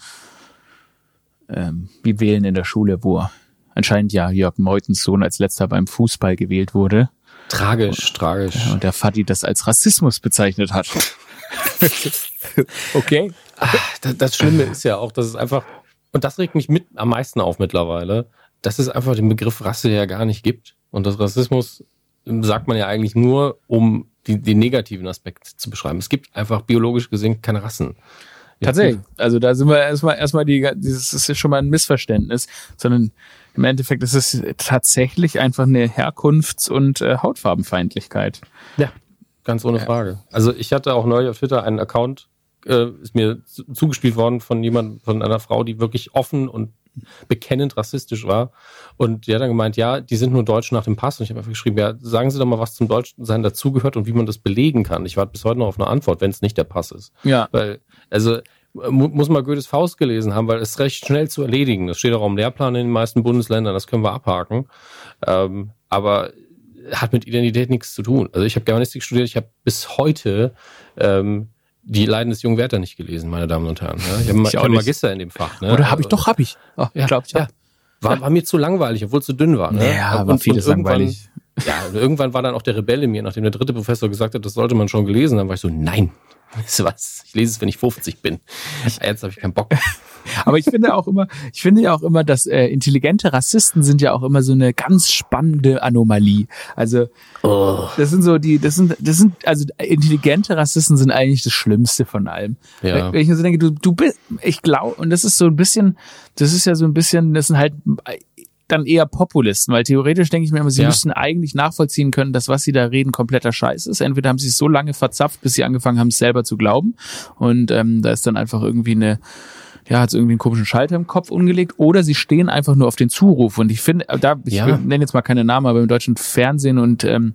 Ähm, wie wählen in der Schule, wo anscheinend ja Jörg Meutens Sohn als letzter beim Fußball gewählt wurde. Tragisch, und, tragisch. Und der Fadi das als Rassismus bezeichnet hat. okay. Ach, das Schlimme ist ja auch, dass es einfach, und das regt mich mit am meisten auf mittlerweile, dass es einfach den Begriff Rasse ja gar nicht gibt. Und das Rassismus sagt man ja eigentlich nur, um die, den negativen Aspekt zu beschreiben. Es gibt einfach biologisch gesehen keine Rassen. Tatsächlich. Also da sind wir erstmal erstmal die dieses ist schon mal ein Missverständnis, sondern im Endeffekt ist es tatsächlich einfach eine Herkunfts- und äh, Hautfarbenfeindlichkeit. Ja, ganz ohne Frage. Also ich hatte auch neulich auf Twitter einen Account, äh, ist mir zugespielt worden von jemand, von einer Frau, die wirklich offen und bekennend rassistisch war. Und die hat dann gemeint, ja, die sind nur Deutsch nach dem Pass. Und ich habe einfach geschrieben, ja, sagen Sie doch mal, was zum Deutschsein dazugehört und wie man das belegen kann. Ich warte bis heute noch auf eine Antwort, wenn es nicht der Pass ist. Ja. Weil, also muss man Goethes Faust gelesen haben, weil es recht schnell zu erledigen. Das steht auch im Lehrplan in den meisten Bundesländern, das können wir abhaken. Ähm, aber hat mit Identität nichts zu tun. Also ich habe Germanistik studiert, ich habe bis heute ähm, die Leiden des jungen Werther nicht gelesen, meine Damen und Herren. Ja? Ich habe hab einen Magister in dem Fach. Ne? Oder habe ich doch, habe ich. Oh, ja, glaub ich, ja. War, war mir zu langweilig, obwohl es zu dünn war. Ne? Ja, und, war vieles langweilig. Ja, und irgendwann war dann auch der Rebell in mir, nachdem der dritte Professor gesagt hat, das sollte man schon gelesen haben, war ich so, nein, Weißt du was? Ich lese es, wenn ich 50 bin. Jetzt habe ich keinen Bock. Aber ich finde auch immer, ich finde ja auch immer, dass äh, intelligente Rassisten sind ja auch immer so eine ganz spannende Anomalie. Also oh. das sind so die, das sind, das sind, also intelligente Rassisten sind eigentlich das Schlimmste von allem. Ja. Wenn ich mir so denke, du, du bist, ich glaube, und das ist so ein bisschen, das ist ja so ein bisschen, das sind halt dann eher Populisten, weil theoretisch denke ich mir immer, sie ja. müssten eigentlich nachvollziehen können, dass was sie da reden kompletter Scheiß ist. Entweder haben sie es so lange verzapft, bis sie angefangen haben, es selber zu glauben. Und ähm, da ist dann einfach irgendwie eine ja, hat irgendwie einen komischen Schalter im Kopf umgelegt oder sie stehen einfach nur auf den Zuruf. Und ich finde, da, ich ja. nenne jetzt mal keine Namen, aber im deutschen Fernsehen und ähm,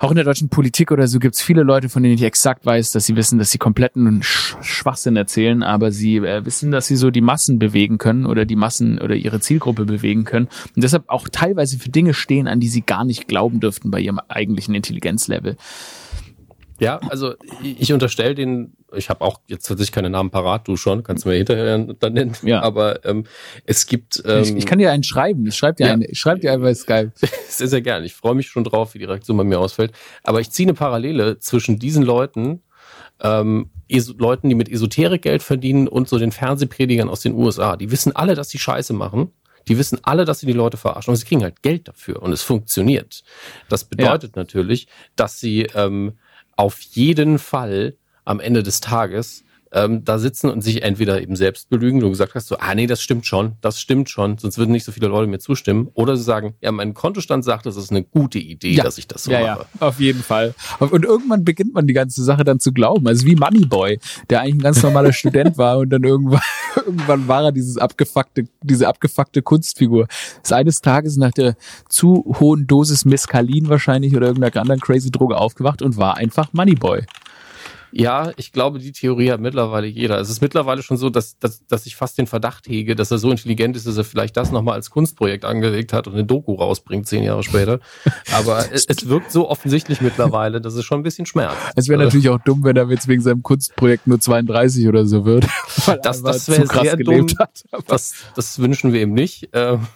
auch in der deutschen Politik oder so gibt es viele Leute, von denen ich exakt weiß, dass sie wissen, dass sie kompletten Schwachsinn erzählen, aber sie äh, wissen, dass sie so die Massen bewegen können oder die Massen oder ihre Zielgruppe bewegen können und deshalb auch teilweise für Dinge stehen, an die sie gar nicht glauben dürften bei ihrem eigentlichen Intelligenzlevel. Ja, also ich unterstelle den, ich habe auch jetzt tatsächlich keine Namen parat, du schon, kannst du mir hinterher dann nennen. Ja. Aber ähm, es gibt. Ähm, ich, ich, kann dir einen schreiben. Ich schreib dir ja. einen, schreib dir einfach bei Skype. sehr, sehr gerne. Ich freue mich schon drauf, wie die Reaktion bei mir ausfällt. Aber ich ziehe eine Parallele zwischen diesen Leuten, ähm, Leuten, die mit Esoterik Geld verdienen und so den Fernsehpredigern aus den USA. Die wissen alle, dass sie Scheiße machen. Die wissen alle, dass sie die Leute verarschen und sie kriegen halt Geld dafür und es funktioniert. Das bedeutet ja. natürlich, dass sie ähm, auf jeden Fall am Ende des Tages ähm, da sitzen und sich entweder eben selbst belügen, du gesagt hast, so, ah nee, das stimmt schon, das stimmt schon, sonst würden nicht so viele Leute mir zustimmen. Oder sie sagen, ja, mein Kontostand sagt, das ist eine gute Idee, ja. dass ich das so ja, mache. Ja, auf jeden Fall. Und irgendwann beginnt man die ganze Sache dann zu glauben. Also wie Moneyboy, der eigentlich ein ganz normaler Student war und dann irgendwann, irgendwann war er dieses abgefuckte, diese abgefuckte Kunstfigur. Ist eines Tages nach der zu hohen Dosis Mescalin wahrscheinlich oder irgendeiner anderen crazy Droge aufgewacht und war einfach Moneyboy. Ja, ich glaube, die Theorie hat mittlerweile jeder. Es ist mittlerweile schon so, dass, dass, dass ich fast den Verdacht hege, dass er so intelligent ist, dass er vielleicht das nochmal als Kunstprojekt angelegt hat und eine Doku rausbringt, zehn Jahre später. Aber es, es wirkt so offensichtlich mittlerweile, dass es schon ein bisschen schmerzt. Es wäre natürlich auch dumm, wenn er jetzt wegen seinem Kunstprojekt nur 32 oder so wird. das das wäre sehr dumm. Hat. Das, das wünschen wir ihm nicht. Ähm,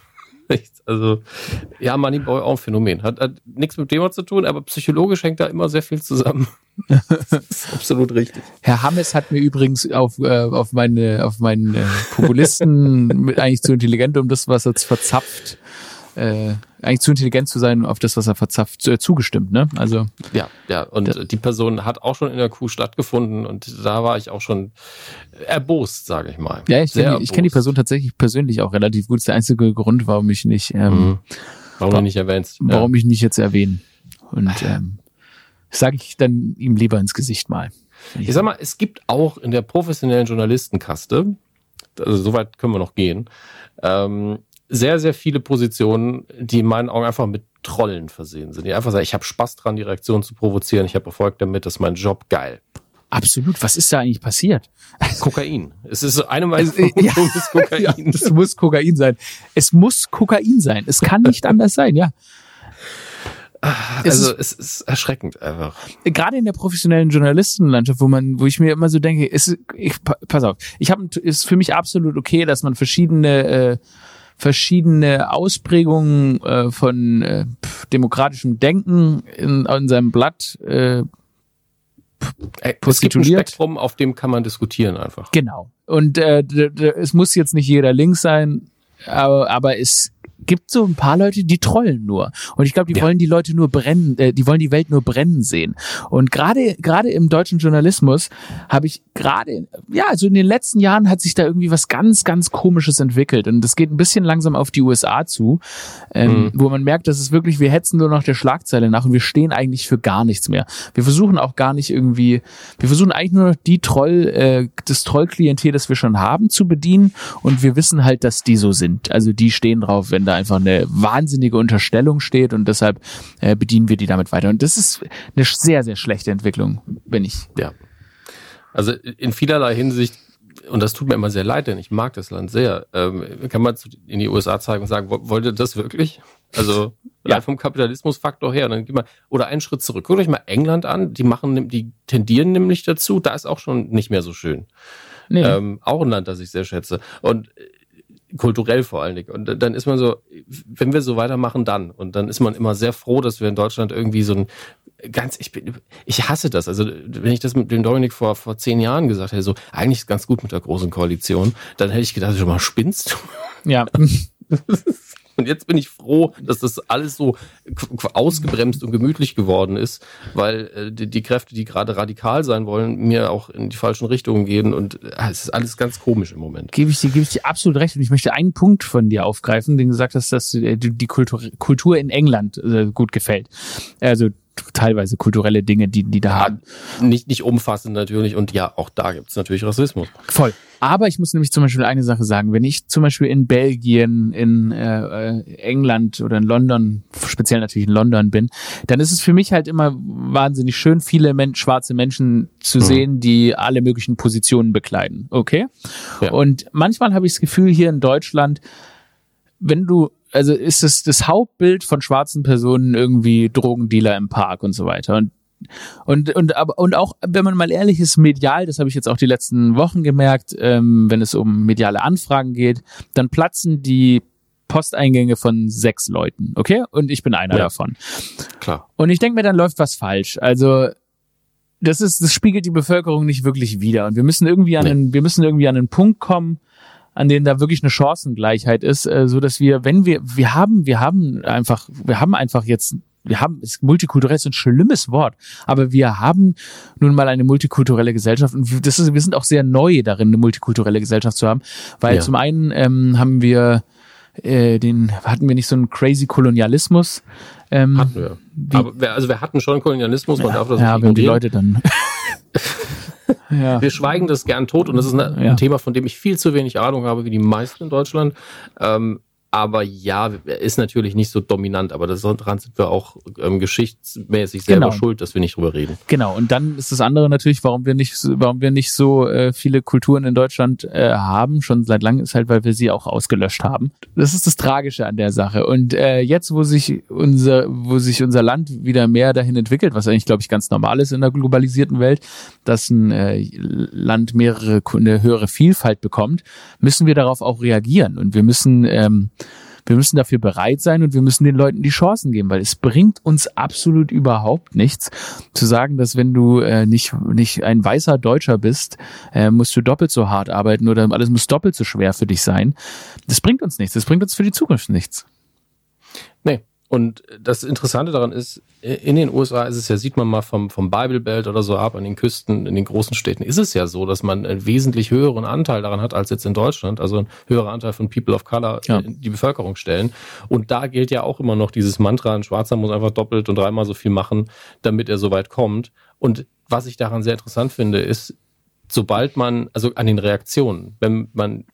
also, ja, Moneyboy auch ein Phänomen. Hat, hat nichts mit dem Thema zu tun, aber psychologisch hängt da immer sehr viel zusammen. das ist absolut richtig. Herr Hammes hat mir übrigens auf, äh, auf meine, auf meinen äh, Populisten eigentlich zu intelligent, um das, was er jetzt verzapft, äh, eigentlich zu intelligent zu sein, auf das, was er verzapft, äh, zugestimmt, ne? Also. Ja, ja. Und die Person hat auch schon in der Kuh stattgefunden und da war ich auch schon erbost, sage ich mal. Ja, ich kenne kenn die Person tatsächlich persönlich auch relativ gut. Das ist der einzige Grund, warum ich nicht, ähm, mhm. warum du nicht erwähnst. Warum ja. ich nicht jetzt erwähne. Und ähm, sage ich dann ihm lieber ins Gesicht mal. Ich sag mal, es gibt auch in der professionellen Journalistenkaste, also soweit können wir noch gehen, ähm, sehr, sehr viele Positionen, die in meinen Augen einfach mit Trollen versehen sind. Die einfach sagen, ich habe Spaß dran, die Reaktion zu provozieren, ich habe Erfolg damit, das ist mein Job, geil. Absolut. Was ist da eigentlich passiert? Kokain. Es ist eine meiner Vermutungen, ja, ist Kokain. Ja, es muss Kokain sein. Es muss Kokain sein. Es kann nicht anders sein, ja. Also es ist, es ist erschreckend einfach. Gerade in der professionellen Journalistenlandschaft, wo man, wo ich mir immer so denke, ist, ich, pass auf, ich habe, ist für mich absolut okay, dass man verschiedene äh, verschiedene Ausprägungen äh, von äh, demokratischem Denken in, in seinem Blatt äh, es gibt ein Spektrum, auf dem kann man diskutieren einfach. Genau. Und äh, es muss jetzt nicht jeder links sein, aber, aber es gibt so ein paar Leute, die trollen nur. Und ich glaube, die ja. wollen die Leute nur brennen, äh, die wollen die Welt nur brennen sehen. Und gerade gerade im deutschen Journalismus habe ich gerade, ja, also in den letzten Jahren hat sich da irgendwie was ganz, ganz Komisches entwickelt. Und das geht ein bisschen langsam auf die USA zu, ähm, mhm. wo man merkt, dass es wirklich, wir hetzen nur noch der Schlagzeile nach und wir stehen eigentlich für gar nichts mehr. Wir versuchen auch gar nicht irgendwie, wir versuchen eigentlich nur noch die Troll, äh, das Trollklientel, das wir schon haben, zu bedienen. Und wir wissen halt, dass die so sind. Also die stehen drauf, wenn da einfach eine wahnsinnige Unterstellung steht und deshalb äh, bedienen wir die damit weiter. Und das ist eine sehr, sehr schlechte Entwicklung, bin ich. Ja. Also in vielerlei Hinsicht und das tut mir immer sehr leid, denn ich mag das Land sehr. Ähm, kann man in die USA zeigen und sagen, wollt ihr das wirklich? Also ja. vom Kapitalismusfaktor her. dann geht man, oder einen Schritt zurück. Guckt euch mal England an. Die machen, die tendieren nämlich dazu. Da ist auch schon nicht mehr so schön. Nee. Ähm, auch ein Land, das ich sehr schätze. Und kulturell vor allen Dingen. Und dann ist man so, wenn wir so weitermachen, dann. Und dann ist man immer sehr froh, dass wir in Deutschland irgendwie so ein ganz, ich bin, ich hasse das. Also, wenn ich das mit dem Dominik vor, vor zehn Jahren gesagt hätte, so, eigentlich ist ganz gut mit der großen Koalition, dann hätte ich gedacht, du mal spinnst. Ja. Und jetzt bin ich froh, dass das alles so ausgebremst und gemütlich geworden ist, weil äh, die, die, Kräfte, die gerade radikal sein wollen, mir auch in die falschen Richtungen gehen und äh, es ist alles ganz komisch im Moment. Gebe ich dir, gebe ich dir absolut recht und ich möchte einen Punkt von dir aufgreifen, den du gesagt hast, dass dir die Kultur, Kultur in England äh, gut gefällt. Also teilweise kulturelle Dinge, die die da ja, haben. Nicht, nicht umfassend natürlich und ja, auch da gibt's natürlich Rassismus. Voll. Aber ich muss nämlich zum Beispiel eine Sache sagen. Wenn ich zum Beispiel in Belgien, in äh, England oder in London, speziell natürlich in London bin, dann ist es für mich halt immer wahnsinnig schön, viele men schwarze Menschen zu mhm. sehen, die alle möglichen Positionen bekleiden. Okay? Ja. Und manchmal habe ich das Gefühl, hier in Deutschland, wenn du also ist es das Hauptbild von schwarzen Personen irgendwie Drogendealer im Park und so weiter. Und und, und, aber, und auch, wenn man mal ehrlich ist, medial, das habe ich jetzt auch die letzten Wochen gemerkt, ähm, wenn es um mediale Anfragen geht, dann platzen die Posteingänge von sechs Leuten, okay? Und ich bin einer ja, davon. Klar. Und ich denke mir, dann läuft was falsch. Also das ist, das spiegelt die Bevölkerung nicht wirklich wider. Und wir müssen irgendwie an nee. einen, wir müssen irgendwie an einen Punkt kommen, an denen da wirklich eine Chancengleichheit ist, äh, so dass wir, wenn wir, wir haben, wir haben einfach, wir haben einfach jetzt wir haben, ist multikulturell ist ein schlimmes Wort, aber wir haben nun mal eine multikulturelle Gesellschaft und das ist, wir sind auch sehr neu darin, eine multikulturelle Gesellschaft zu haben, weil ja. zum einen ähm, haben wir äh, den hatten wir nicht so einen crazy Kolonialismus. Ähm, hatten wir. aber wir, also wir hatten schon Kolonialismus, man ja, darf das ja, nicht Ja, die Leute dann Ja. Wir schweigen das gern tot und das ist ein ja. Thema, von dem ich viel zu wenig Ahnung habe, wie die meisten in Deutschland. Ähm, Aber ja, ist natürlich nicht so dominant, aber daran sind wir auch ähm, geschichtsmäßig selber Genau. schuld, dass wir nicht drüber reden. Genau, und dann ist das andere natürlich, warum wir nicht, so- warum wir nicht so äh, viele Kulturen in Deutschland äh, haben, schon seit langem, ist halt, weil wir sie auch ausgelöscht haben. Das ist das Tragische an der Sache. Und äh, jetzt, wo sich unser, wo sich unser Land wieder mehr dahin entwickelt, was eigentlich, glaube ich, ganz normal ist in der globalisierten Welt, dass ein äh, Land mehrere, eine höhere Vielfalt bekommt, müssen wir darauf auch reagieren. Und wir müssen ähm, wir müssen dafür bereit sein und wir müssen den Leuten die Chancen geben, weil es bringt uns absolut überhaupt nichts zu sagen, dass wenn du äh, nicht, nicht ein weißer Deutscher bist, äh, musst du doppelt so hart arbeiten oder alles muss doppelt so schwer für dich sein. Das bringt uns nichts. Das bringt uns für die Zukunft nichts. Und das Interessante daran ist, in den USA ist es ja, sieht man mal vom, vom Bible Belt oder so ab, an den Küsten, in den großen Städten, ist es ja so, dass man einen wesentlich höheren Anteil daran hat als jetzt in Deutschland, also ein höherer Anteil von People of Color Ja. in die Bevölkerung stellen. Und da gilt ja auch immer noch dieses Mantra, ein Schwarzer muss einfach doppelt und dreimal so viel machen, damit er so weit kommt. Und was ich daran sehr interessant finde, ist, sobald man, also an den Reaktionen, wenn man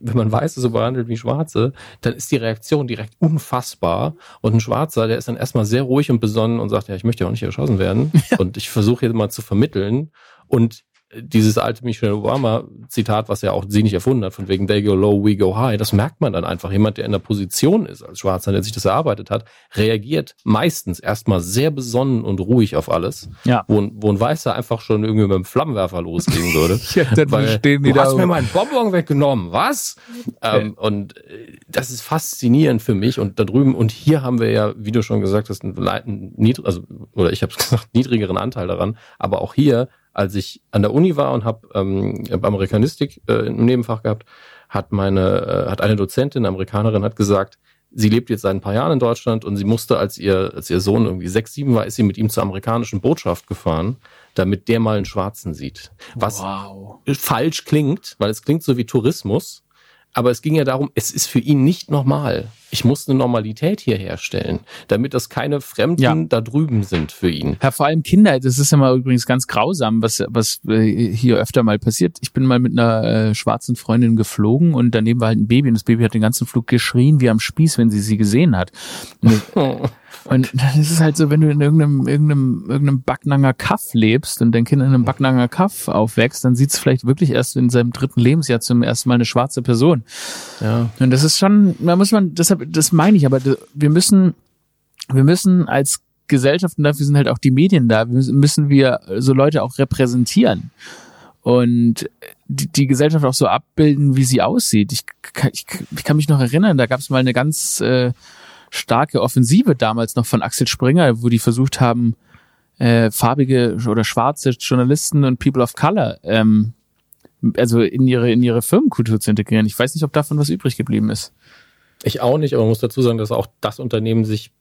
wenn man Weiße so behandelt wie Schwarze, dann ist die Reaktion direkt unfassbar. Und ein Schwarzer, der ist dann erstmal sehr ruhig und besonnen und sagt, ja, ich möchte ja auch nicht erschossen werden. Und ich versuche jetzt mal zu vermitteln. Und dieses alte Michelle Obama-Zitat, was ja auch sie nicht erfunden hat, von wegen they go low, we go high, das merkt man dann einfach. Jemand, der in der Position ist als Schwarzer, der sich das erarbeitet hat, reagiert meistens erstmal sehr besonnen und ruhig auf alles. Ja. Wo, ein- wo ein Weißer einfach schon irgendwie mit dem Flammenwerfer loslegen würde. Ja, dann Weil, stehen die du da hast mir meinen Bonbon weggenommen, was? Ähm, und äh, das ist faszinierend für mich. Und da drüben, und hier haben wir ja, wie du schon gesagt hast, einen, einen also, oder ich habe es gesagt, niedrigeren Anteil daran. Aber auch hier, als ich an der Uni war und habe ähm, hab Amerikanistik äh, im Nebenfach gehabt, hat meine, äh, hat eine Dozentin, eine Amerikanerin, hat gesagt, sie lebt jetzt seit ein paar Jahren in Deutschland und sie musste, als ihr, als ihr Sohn irgendwie sechs, sieben war, ist sie mit ihm zur amerikanischen Botschaft gefahren, damit der mal einen Schwarzen sieht. Was wow. falsch klingt, weil es klingt so wie Tourismus. Aber es ging ja darum, es ist für ihn nicht normal. Ich muss eine Normalität hier herstellen, damit das keine Fremden Ja. da drüben sind für ihn. Ja, vor allem Kinder, das ist ja mal übrigens ganz grausam, was, was äh, hier öfter mal passiert. Ich bin mal mit einer äh, schwarzen Freundin geflogen und daneben war halt ein Baby und das Baby hat den ganzen Flug geschrien wie am Spieß, wenn sie sie gesehen hat. Und, dann ist es halt so, wenn du in irgendeinem, irgendeinem, irgendeinem Backnanger Kaff lebst und dein Kind in einem Backnanger Kaff aufwächst, dann sieht es vielleicht wirklich erst in seinem dritten Lebensjahr zum ersten Mal eine schwarze Person. Ja. Und das ist schon, da muss man, deshalb, das meine ich, aber wir müssen, wir müssen als Gesellschaft, und dafür sind halt auch die Medien da, müssen müssen wir so Leute auch repräsentieren und die, die Gesellschaft auch so abbilden, wie sie aussieht. Ich, kann- ich, ich kann mich noch erinnern, da gab es mal eine ganz äh, starke Offensive damals noch von Axel Springer, wo die versucht haben, äh, farbige oder schwarze Journalisten und People of Color ähm, also in ihre in ihre Firmenkultur zu integrieren. Ich weiß nicht, ob davon was übrig geblieben ist. Ich auch nicht, aber man muss dazu sagen, dass auch das Unternehmen sich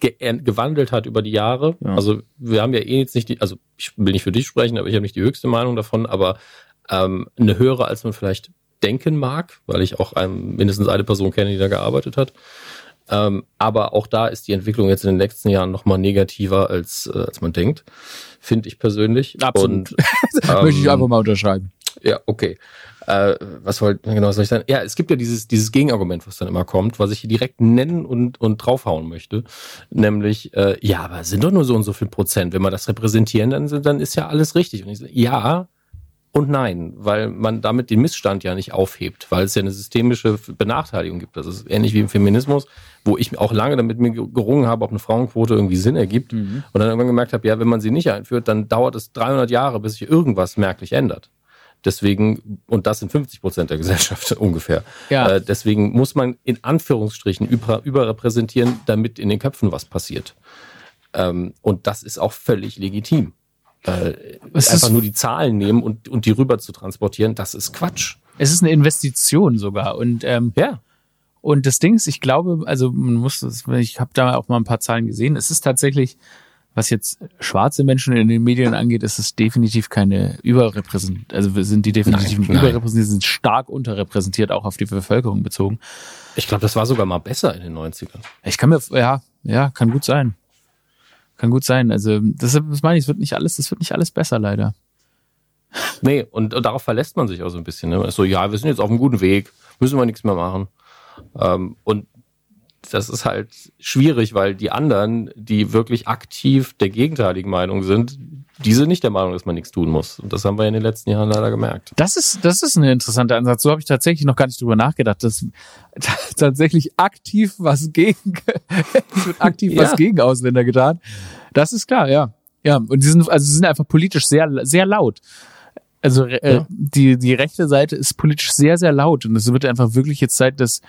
ge gewandelt hat über die Jahre. Ja. Also wir haben ja eh jetzt nicht die, also ich will nicht für dich sprechen, aber ich habe nicht die höchste Meinung davon, aber ähm, eine höhere, als man vielleicht denken mag, weil ich auch ähm, mindestens eine Person kenne, die da gearbeitet hat. Ähm, aber auch da ist die Entwicklung jetzt in den nächsten Jahren nochmal negativer, als, äh, als man denkt, finde ich persönlich. Absolut. Und, Möchte ich ähm, einfach mal unterschreiben. ja, okay. Äh, was wollte genau was soll ich sagen? Ja, es gibt ja dieses, dieses Gegenargument, was dann immer kommt, was ich hier direkt nennen und, und draufhauen möchte. Nämlich, äh, ja, aber es sind doch nur so und so viel Prozent. Wenn wir das repräsentieren, dann, dann ist ja alles richtig. Und ich sage, ja und nein, weil man damit den Missstand ja nicht aufhebt, weil es ja eine systemische Benachteiligung gibt. Das ist ähnlich wie im Feminismus, wo ich auch lange damit mir gerungen habe, ob eine Frauenquote irgendwie Sinn ergibt. Und dann irgendwann gemerkt habe, ja, wenn man sie nicht einführt, dann dauert es 300 Jahre, bis sich irgendwas merklich ändert. Deswegen, und das sind 50 Prozent der Gesellschaft ungefähr. Ja. Äh, deswegen muss man in Anführungsstrichen über, überrepräsentieren, damit in den Köpfen was passiert. Ähm, und das ist auch völlig legitim. Äh, einfach nur die Zahlen nehmen und, und die rüber zu transportieren, das ist Quatsch. Es ist eine Investition sogar und ähm, Ja. und das Ding ist, ich glaube, also man muss das, ich habe da auch mal ein paar Zahlen gesehen. Es ist tatsächlich, was jetzt schwarze Menschen in den Medien angeht, ist es definitiv keine Überrepräsent, also wir sind die definitiv Nein, nein. überrepräsentiert, sind stark unterrepräsentiert, auch auf die Bevölkerung bezogen. Ich glaube, das war sogar mal besser in den 90ern. Ich kann mir, ja, ja, kann gut sein. Kann gut sein. Also, deshalb, das meine ich, es wird nicht alles, es wird nicht alles besser, leider. Nee, und, und darauf verlässt man sich auch so ein bisschen. Ne? So, ja, wir sind jetzt auf einem guten Weg, müssen wir nichts mehr machen. Ähm, und das ist halt schwierig, weil die anderen, die wirklich aktiv der gegenteiligen Meinung sind, die sind nicht der Meinung, dass man nichts tun muss. Und das haben wir in den letzten Jahren leider gemerkt. Das ist, das ist ein interessanter Ansatz. So habe ich tatsächlich noch gar nicht drüber nachgedacht, dass tatsächlich aktiv was gegen, aktiv ja. was gegen Ausländer getan. Das ist klar, ja. Ja, und die sind, also sie sind einfach politisch sehr, sehr laut. Also äh, ja. die, die rechte Seite ist politisch sehr, sehr laut und es wird einfach wirklich jetzt Zeit, dass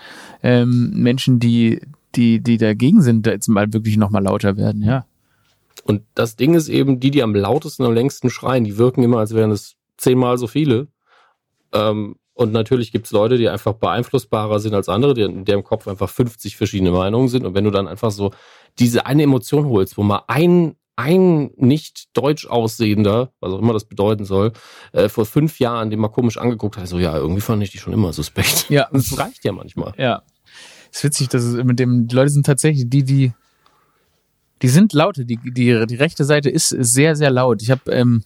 ähm, Menschen, die, die, die dagegen sind, jetzt mal wirklich nochmal lauter werden, ja. Und das Ding ist eben, die, die am lautesten, am längsten schreien, die wirken immer, als wären es zehnmal so viele. Ähm, und natürlich gibt's Leute, die einfach beeinflussbarer sind als andere, die in deren Kopf einfach 50 verschiedene Meinungen sind. Und wenn du dann einfach so diese eine Emotion holst, wo mal ein, ein nicht deutsch aussehender, was auch immer das bedeuten soll, äh, vor fünf Jahren den mal komisch angeguckt hat, so ja, irgendwie fand ich die schon immer suspekt. Ja. Das reicht ja manchmal. Ja. Es ist witzig, dass es mit dem, die Leute sind tatsächlich die, die die sind laute. Die, die, die rechte Seite ist sehr, sehr laut. Ich habe, ähm,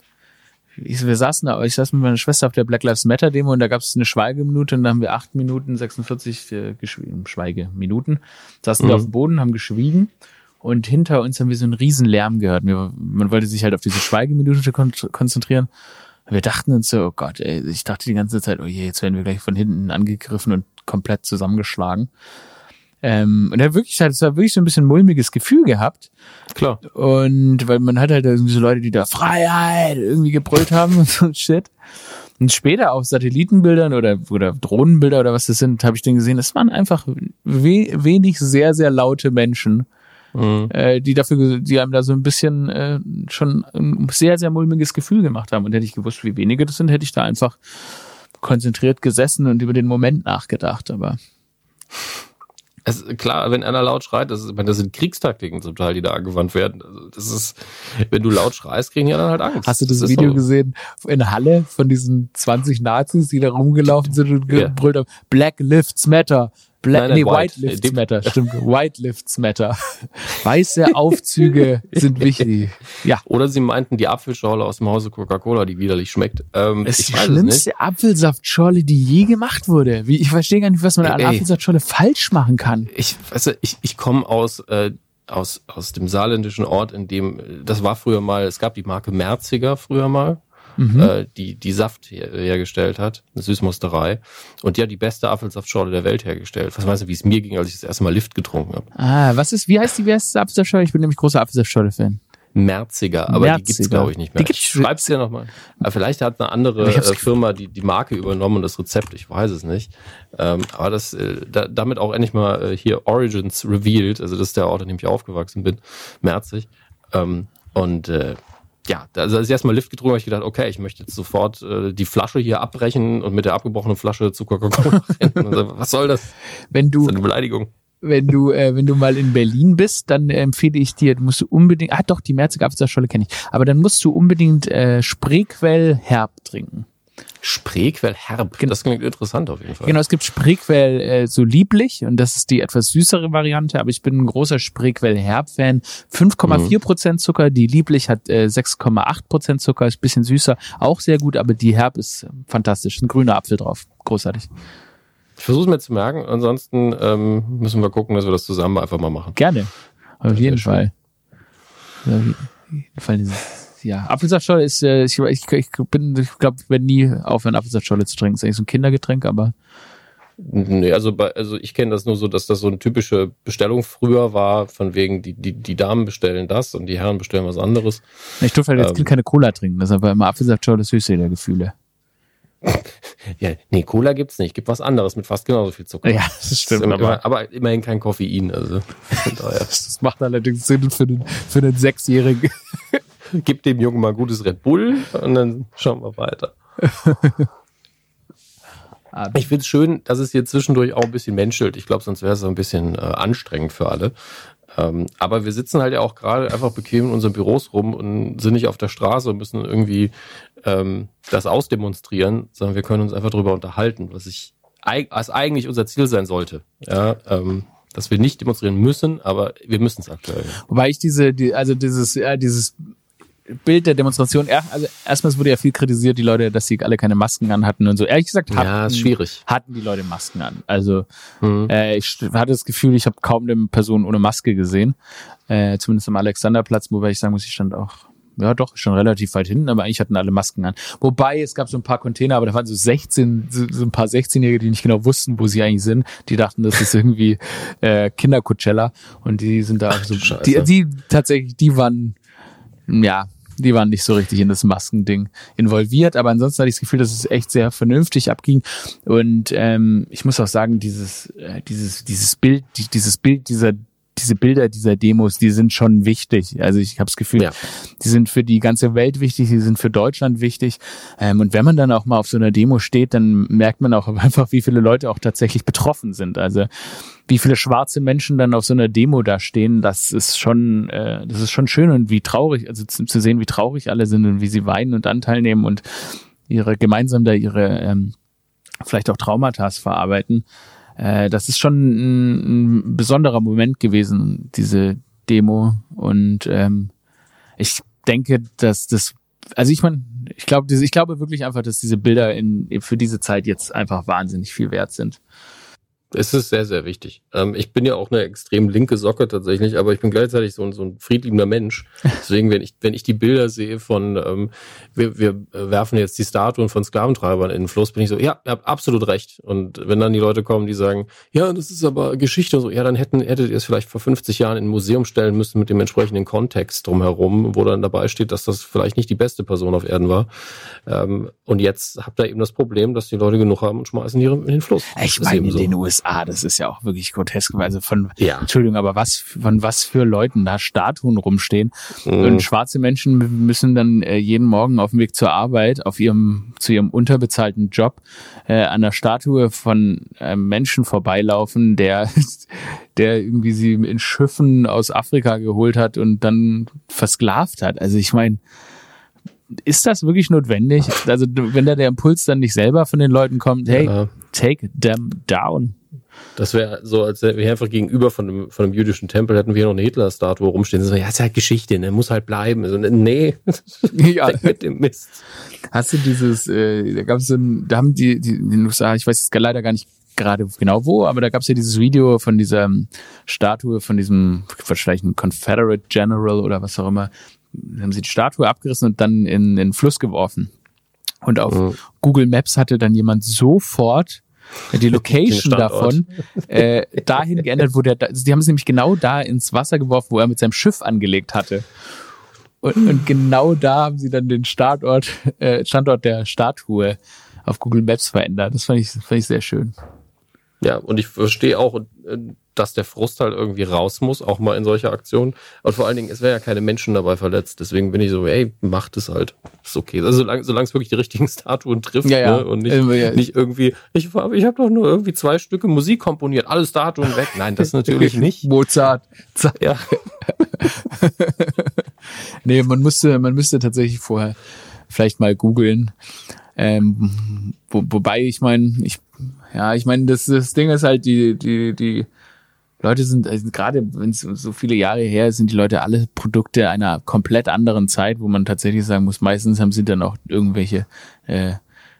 ich, wir saßen da, ich saß mit meiner Schwester auf der Black Lives Matter Demo und da gab es eine Schweigeminute und da haben wir acht Minuten 46 äh, geschwiegen, Schweigeminuten. Saßen mhm. wir auf dem Boden, haben geschwiegen und hinter uns haben wir so einen riesen Lärm gehört. Wir, man wollte sich halt auf diese Schweigeminute kon konzentrieren. Wir dachten uns so, oh Gott, ey, ich dachte die ganze Zeit, oh je, jetzt werden wir gleich von hinten angegriffen und komplett zusammengeschlagen. Ähm, und er hat wirklich, hat, war wirklich so ein bisschen mulmiges Gefühl gehabt. Klar. Und weil man hat halt irgendwie so Leute, die da Freiheit irgendwie gebrüllt haben und so ein Shit. Und später auf Satellitenbildern oder, oder Drohnenbilder oder was das sind, habe ich dann gesehen, es waren einfach we wenig sehr, sehr laute Menschen, mhm. äh, die dafür, die einem da so ein bisschen äh, schon ein sehr, sehr mulmiges Gefühl gemacht haben. Und hätte ich gewusst, wie wenige das sind, hätte ich da einfach konzentriert gesessen und über den Moment nachgedacht. Aber es, klar, wenn einer laut schreit, das, ist, meine, das sind Kriegstaktiken zum Teil, die da angewandt werden. Also das ist, wenn du laut schreist, kriegen die dann halt Angst. Hast du das, das Video so. gesehen in Halle von diesen 20 Nazis, die da rumgelaufen sind und gebrüllt ja. haben, Black Lives Matter, Black, nein, nee, White, White Lifts Matter, stimmt. White Lifts Matter. Weiße Aufzüge sind wichtig. Ja. Oder sie meinten die Apfelschorle aus dem Hause Coca-Cola, die widerlich schmeckt. Ähm, das ist die schlimmste Apfelsaftschorle, die je gemacht wurde. Wie, ich verstehe gar nicht, was man an Apfelsaftschorle falsch machen kann. Ich, weißt du, ich, ich komme aus, äh, aus, aus dem saarländischen Ort, in dem, das war früher mal, es gab die Marke Merziger früher mal mhm. äh, die, die Saft her hergestellt hat, eine Süßmusterei. Und die hat die beste Apfelsaftschorle der Welt hergestellt. Was meinst du, wie es mir ging, als ich das erste Mal Lift getrunken habe? Ah, was ist, wie heißt die beste Apfelsaftschorle? Ich bin nämlich großer Apfelsaftschorle-Fan. Merziger, aber Merziger. die gibt's glaube ich nicht mehr. Die gibt's Schreib's dir nochmal. Aber vielleicht hat eine andere äh, Firma die, die Marke übernommen und das Rezept, ich weiß es nicht. Ähm, aber das äh, da, damit auch endlich mal äh, hier Origins revealed, also das ist der Ort, an dem ich aufgewachsen bin, Merzig. Ähm, und äh, ja, also als ich erstmal Lift getrunken habe, ich gedacht, okay, ich möchte jetzt sofort äh, die Flasche hier abbrechen und mit der abgebrochenen Flasche zu Coca-Cola rennen. Also, was soll das? Wenn du, das ist eine Beleidigung. Wenn du, äh, wenn du mal in Berlin bist, dann empfehle ich dir, du musst du unbedingt, ah doch, die Merzig Apfelsaftschorle kenne ich, aber dann musst du unbedingt äh, Spreequell herb trinken. Spreequell herb. Genau. Das klingt interessant auf jeden Fall. Genau, es gibt Spreequell äh, so lieblich und das ist die etwas süßere Variante, aber ich bin ein großer Spreequell herb Fan. 5,4 Prozent Zucker, die lieblich hat äh, 6,8 Prozent Zucker, ist bisschen süßer, auch sehr gut, aber die herb ist äh, fantastisch. Ein grüner Apfel drauf, großartig. Ich versuche es mir zu merken, ansonsten ähm, müssen wir gucken, dass wir das zusammen einfach mal machen. Gerne, auf jeden Fall. Auf jeden Fall ja, Apfelsaftschorle ist, äh, ich, ich, ich bin, ich glaube, wenn nie aufhören, Apfelsaftschorle zu trinken. ist eigentlich so ein Kindergetränk, aber. Nee, also, bei, also ich kenne das nur so, dass das so eine typische Bestellung früher war, von wegen, die, die, die Damen bestellen das und die Herren bestellen was anderes. Ich durfte halt als ähm, Kind keine Cola trinken, deshalb war immer Apfelsaftschorle das höchste der Gefühle. ja, nee, Cola gibt's nicht. Gibt was anderes mit fast genauso viel Zucker. Ja, das stimmt. Das aber, aber, immerhin kein Koffein. Also, das macht allerdings Sinn für den, für den Sechsjährigen. Gib dem Jungen mal gutes Red Bull und dann schauen wir weiter. Ich finde es schön, dass es hier zwischendurch auch ein bisschen menschelt. Ich glaube, sonst wäre es ein bisschen äh, anstrengend für alle. Ähm, aber wir sitzen halt ja auch gerade einfach bequem in unseren Büros rum und sind nicht auf der Straße und müssen irgendwie ähm, das ausdemonstrieren, sondern wir können uns einfach darüber unterhalten, was ich was eigentlich unser Ziel sein sollte. Ja, ähm, dass wir nicht demonstrieren müssen, aber wir müssen es aktuell. Wobei ich diese, die, also dieses, ja, dieses Bild der Demonstration, er, also erstmal wurde ja viel kritisiert, die Leute, dass sie alle keine Masken an hatten und so. Ehrlich gesagt, hatten, ja, ist schwierig. hatten die Leute Masken an. Also mhm. äh, ich hatte das Gefühl, ich habe kaum eine Person ohne Maske gesehen. Äh, zumindest am Alexanderplatz, wobei ich sagen muss, ich stand auch ja doch, schon relativ weit hinten, aber eigentlich hatten alle Masken an. Wobei, es gab so ein paar Container, aber da waren so 16, so, so ein paar 16-Jährige, die nicht genau wussten, wo sie eigentlich sind. Die dachten, das ist irgendwie äh, Kinder-Coachella und die sind da Ach, so, die, die tatsächlich, die waren, ja, die waren nicht so richtig in das Maskending involviert, aber ansonsten hatte ich das Gefühl, dass es echt sehr vernünftig abging. Und ähm, ich muss auch sagen, dieses, äh, dieses, dieses Bild, dieses Bild dieser diese Bilder dieser Demos, die sind schon wichtig. Also ich habe das Gefühl, ja. die sind für die ganze Welt wichtig, die sind für Deutschland wichtig. Ähm, und wenn man dann auch mal auf so einer Demo steht, dann merkt man auch einfach, wie viele Leute auch tatsächlich betroffen sind. Also wie viele schwarze Menschen dann auf so einer Demo da stehen, das ist schon, äh, das ist schon schön und wie traurig, also zu, zu, sehen, wie traurig alle sind und wie sie weinen und Anteil nehmen und ihre gemeinsam da ihre ähm, vielleicht auch Traumata verarbeiten äh, das ist schon ein, ein, besonderer Moment gewesen, diese Demo. Und ähm, ich denke, dass das, also ich meine, ich glaube, ich glaube wirklich einfach, dass diese Bilder in, für diese Zeit jetzt einfach wahnsinnig viel wert sind. Es ist sehr, sehr wichtig. Ähm, ich bin ja auch eine extrem linke Socke tatsächlich, aber ich bin gleichzeitig so ein, so ein friedliebender Mensch. Deswegen, wenn ich, wenn ich die Bilder sehe von, ähm, wir, wir werfen jetzt die Statuen von Sklaventreibern in den Fluss, bin ich so, ja, ihr habt absolut recht. Und wenn dann die Leute kommen, die sagen, ja, das ist aber Geschichte und so, ja, dann hätten, hättet ihr es vielleicht vor 50 Jahren in ein Museum stellen müssen mit dem entsprechenden Kontext drumherum, wo dann dabei steht, dass das vielleicht nicht die beste Person auf Erden war. Ähm, und jetzt habt ihr eben das Problem, dass die Leute genug haben und schmeißen die in den Fluss. Ich meine, in so. den USA USA, das ist ja auch wirklich grotesk. Also von, ja. Entschuldigung, aber was, von was für Leuten da Statuen rumstehen. Mhm. Und schwarze Menschen müssen dann äh, jeden Morgen auf dem Weg zur Arbeit, auf ihrem, zu ihrem unterbezahlten Job, äh, an der Statue von einem Menschen vorbeilaufen, der, der irgendwie sie in Schiffen aus Afrika geholt hat und dann versklavt hat. Also ich meine, ist das wirklich notwendig? Also wenn da der Impuls dann nicht selber von den Leuten kommt, hey, ja. take them down. Das wäre so, als wären wir einfach gegenüber von einem, von einem jüdischen Tempel hätten wir noch eine Hitler-Statue rumstehen. So, ja, ist halt Geschichte, ne? Muss halt bleiben. So, nee, ja. mit dem Mist. Hast du dieses, äh, da gab es so ein, da haben die, die in den USA, ich weiß jetzt leider gar nicht gerade genau wo, aber da gab es ja dieses Video von dieser Statue, von diesem wahrscheinlich ein Confederate General oder was auch immer. Da haben sie die Statue abgerissen und dann in, in den Fluss geworfen. Und auf mhm. Google Maps hatte dann jemand sofort die Location davon äh, dahin geändert, wo der, die haben es nämlich genau da ins Wasser geworfen, wo er mit seinem Schiff angelegt hatte. Und, und genau da haben sie dann den Startort, äh, Standort der Statue auf Google Maps verändert. Das fand ich, fand ich sehr schön. Ja, und ich verstehe auch, äh, dass der Frust halt irgendwie raus muss, auch mal in solcher Aktion. Und vor allen Dingen, es wäre ja keine Menschen dabei verletzt. Deswegen bin ich so, ey, macht es halt. Ist okay. Also solange, solange es wirklich die richtigen Statuen trifft ja, ja. Ne? und nicht, ja, nicht irgendwie, ich, ich habe doch nur irgendwie zwei Stücke Musik komponiert, alle Statuen weg. Nein, das natürlich nicht. Mozart. Ja. nee, man müsste, man müsste tatsächlich vorher vielleicht mal googeln. Ähm, wo, wobei ich meine, ich ja, ich meine, das, das Ding ist halt, die, die, die Leute sind, also gerade wenn es so viele Jahre her ist, sind die Leute alle Produkte einer komplett anderen Zeit, wo man tatsächlich sagen muss, meistens haben sie dann auch irgendwelche, äh,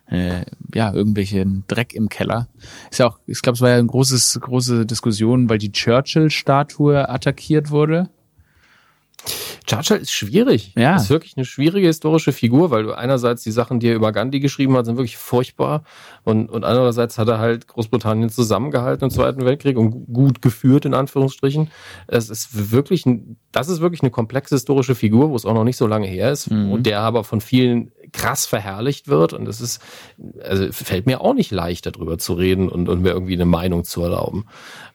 äh, ja, irgendwelche Dreck im Keller. Ist ja auch, ich glaube, es war ja eine großes, große Diskussion, weil die Churchill-Statue attackiert wurde. Churchill ist schwierig. Ja. Ist wirklich eine schwierige historische Figur, weil du einerseits die Sachen, die er über Gandhi geschrieben hat, sind wirklich furchtbar. Und, und andererseits hat er halt Großbritannien zusammengehalten im Zweiten Weltkrieg und gut geführt, in Anführungsstrichen. Es ist wirklich, ein, das ist wirklich eine komplexe historische Figur, wo es auch noch nicht so lange her ist mhm. und der aber von vielen krass verherrlicht wird. Und es ist, also fällt mir auch nicht leicht, darüber zu reden und, und mir irgendwie eine Meinung zu erlauben.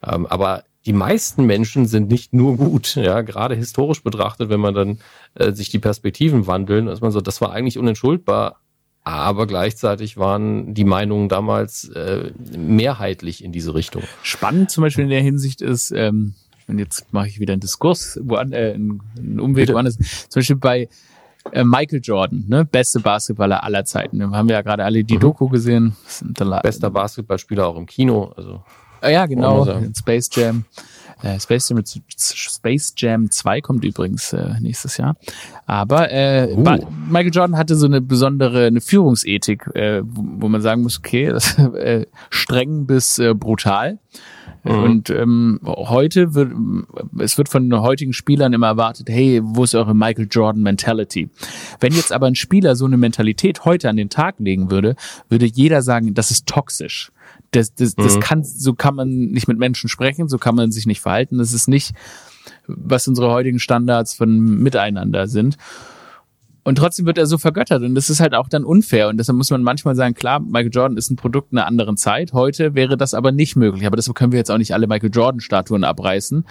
Ähm, aber die meisten Menschen sind nicht nur gut, ja, gerade historisch betrachtet, wenn man dann äh, sich die Perspektiven wandeln, ist man so, das war eigentlich unentschuldbar, aber gleichzeitig waren die Meinungen damals äh, mehrheitlich in diese Richtung. Spannend zum Beispiel in der Hinsicht ist, ähm, und jetzt mache ich wieder einen Diskurs, wo an, äh, einen Umweg woanders, zum Beispiel bei äh, Michael Jordan, ne, beste Basketballer aller Zeiten. Haben wir ja gerade alle die mhm. Doku gesehen. Bester Basketballspieler auch im Kino, also Ah, ja, genau, Space Jam. Äh, Space, Jam, Space Jam 2 kommt übrigens äh, nächstes Jahr. Aber äh, Uh. Michael Jordan hatte so eine besondere eine Führungsethik, äh, wo, wo man sagen muss, okay, das, äh, streng bis äh, brutal. Und ähm, heute wird, es wird von den heutigen Spielern immer erwartet, hey, wo ist eure Michael Jordan Mentality? Wenn jetzt aber ein Spieler so eine Mentalität heute an den Tag legen würde, würde jeder sagen, das ist toxisch. Das, das, das kann, so kann man nicht mit Menschen sprechen, so kann man sich nicht verhalten. Das ist nicht, was unsere heutigen Standards von Miteinander sind. Und trotzdem wird er so vergöttert und das ist halt auch dann unfair und deshalb muss man manchmal sagen, klar, Michael Jordan ist ein Produkt einer anderen Zeit. Heute wäre das aber nicht möglich, aber deshalb können wir jetzt auch nicht alle Michael Jordan Statuen abreißen.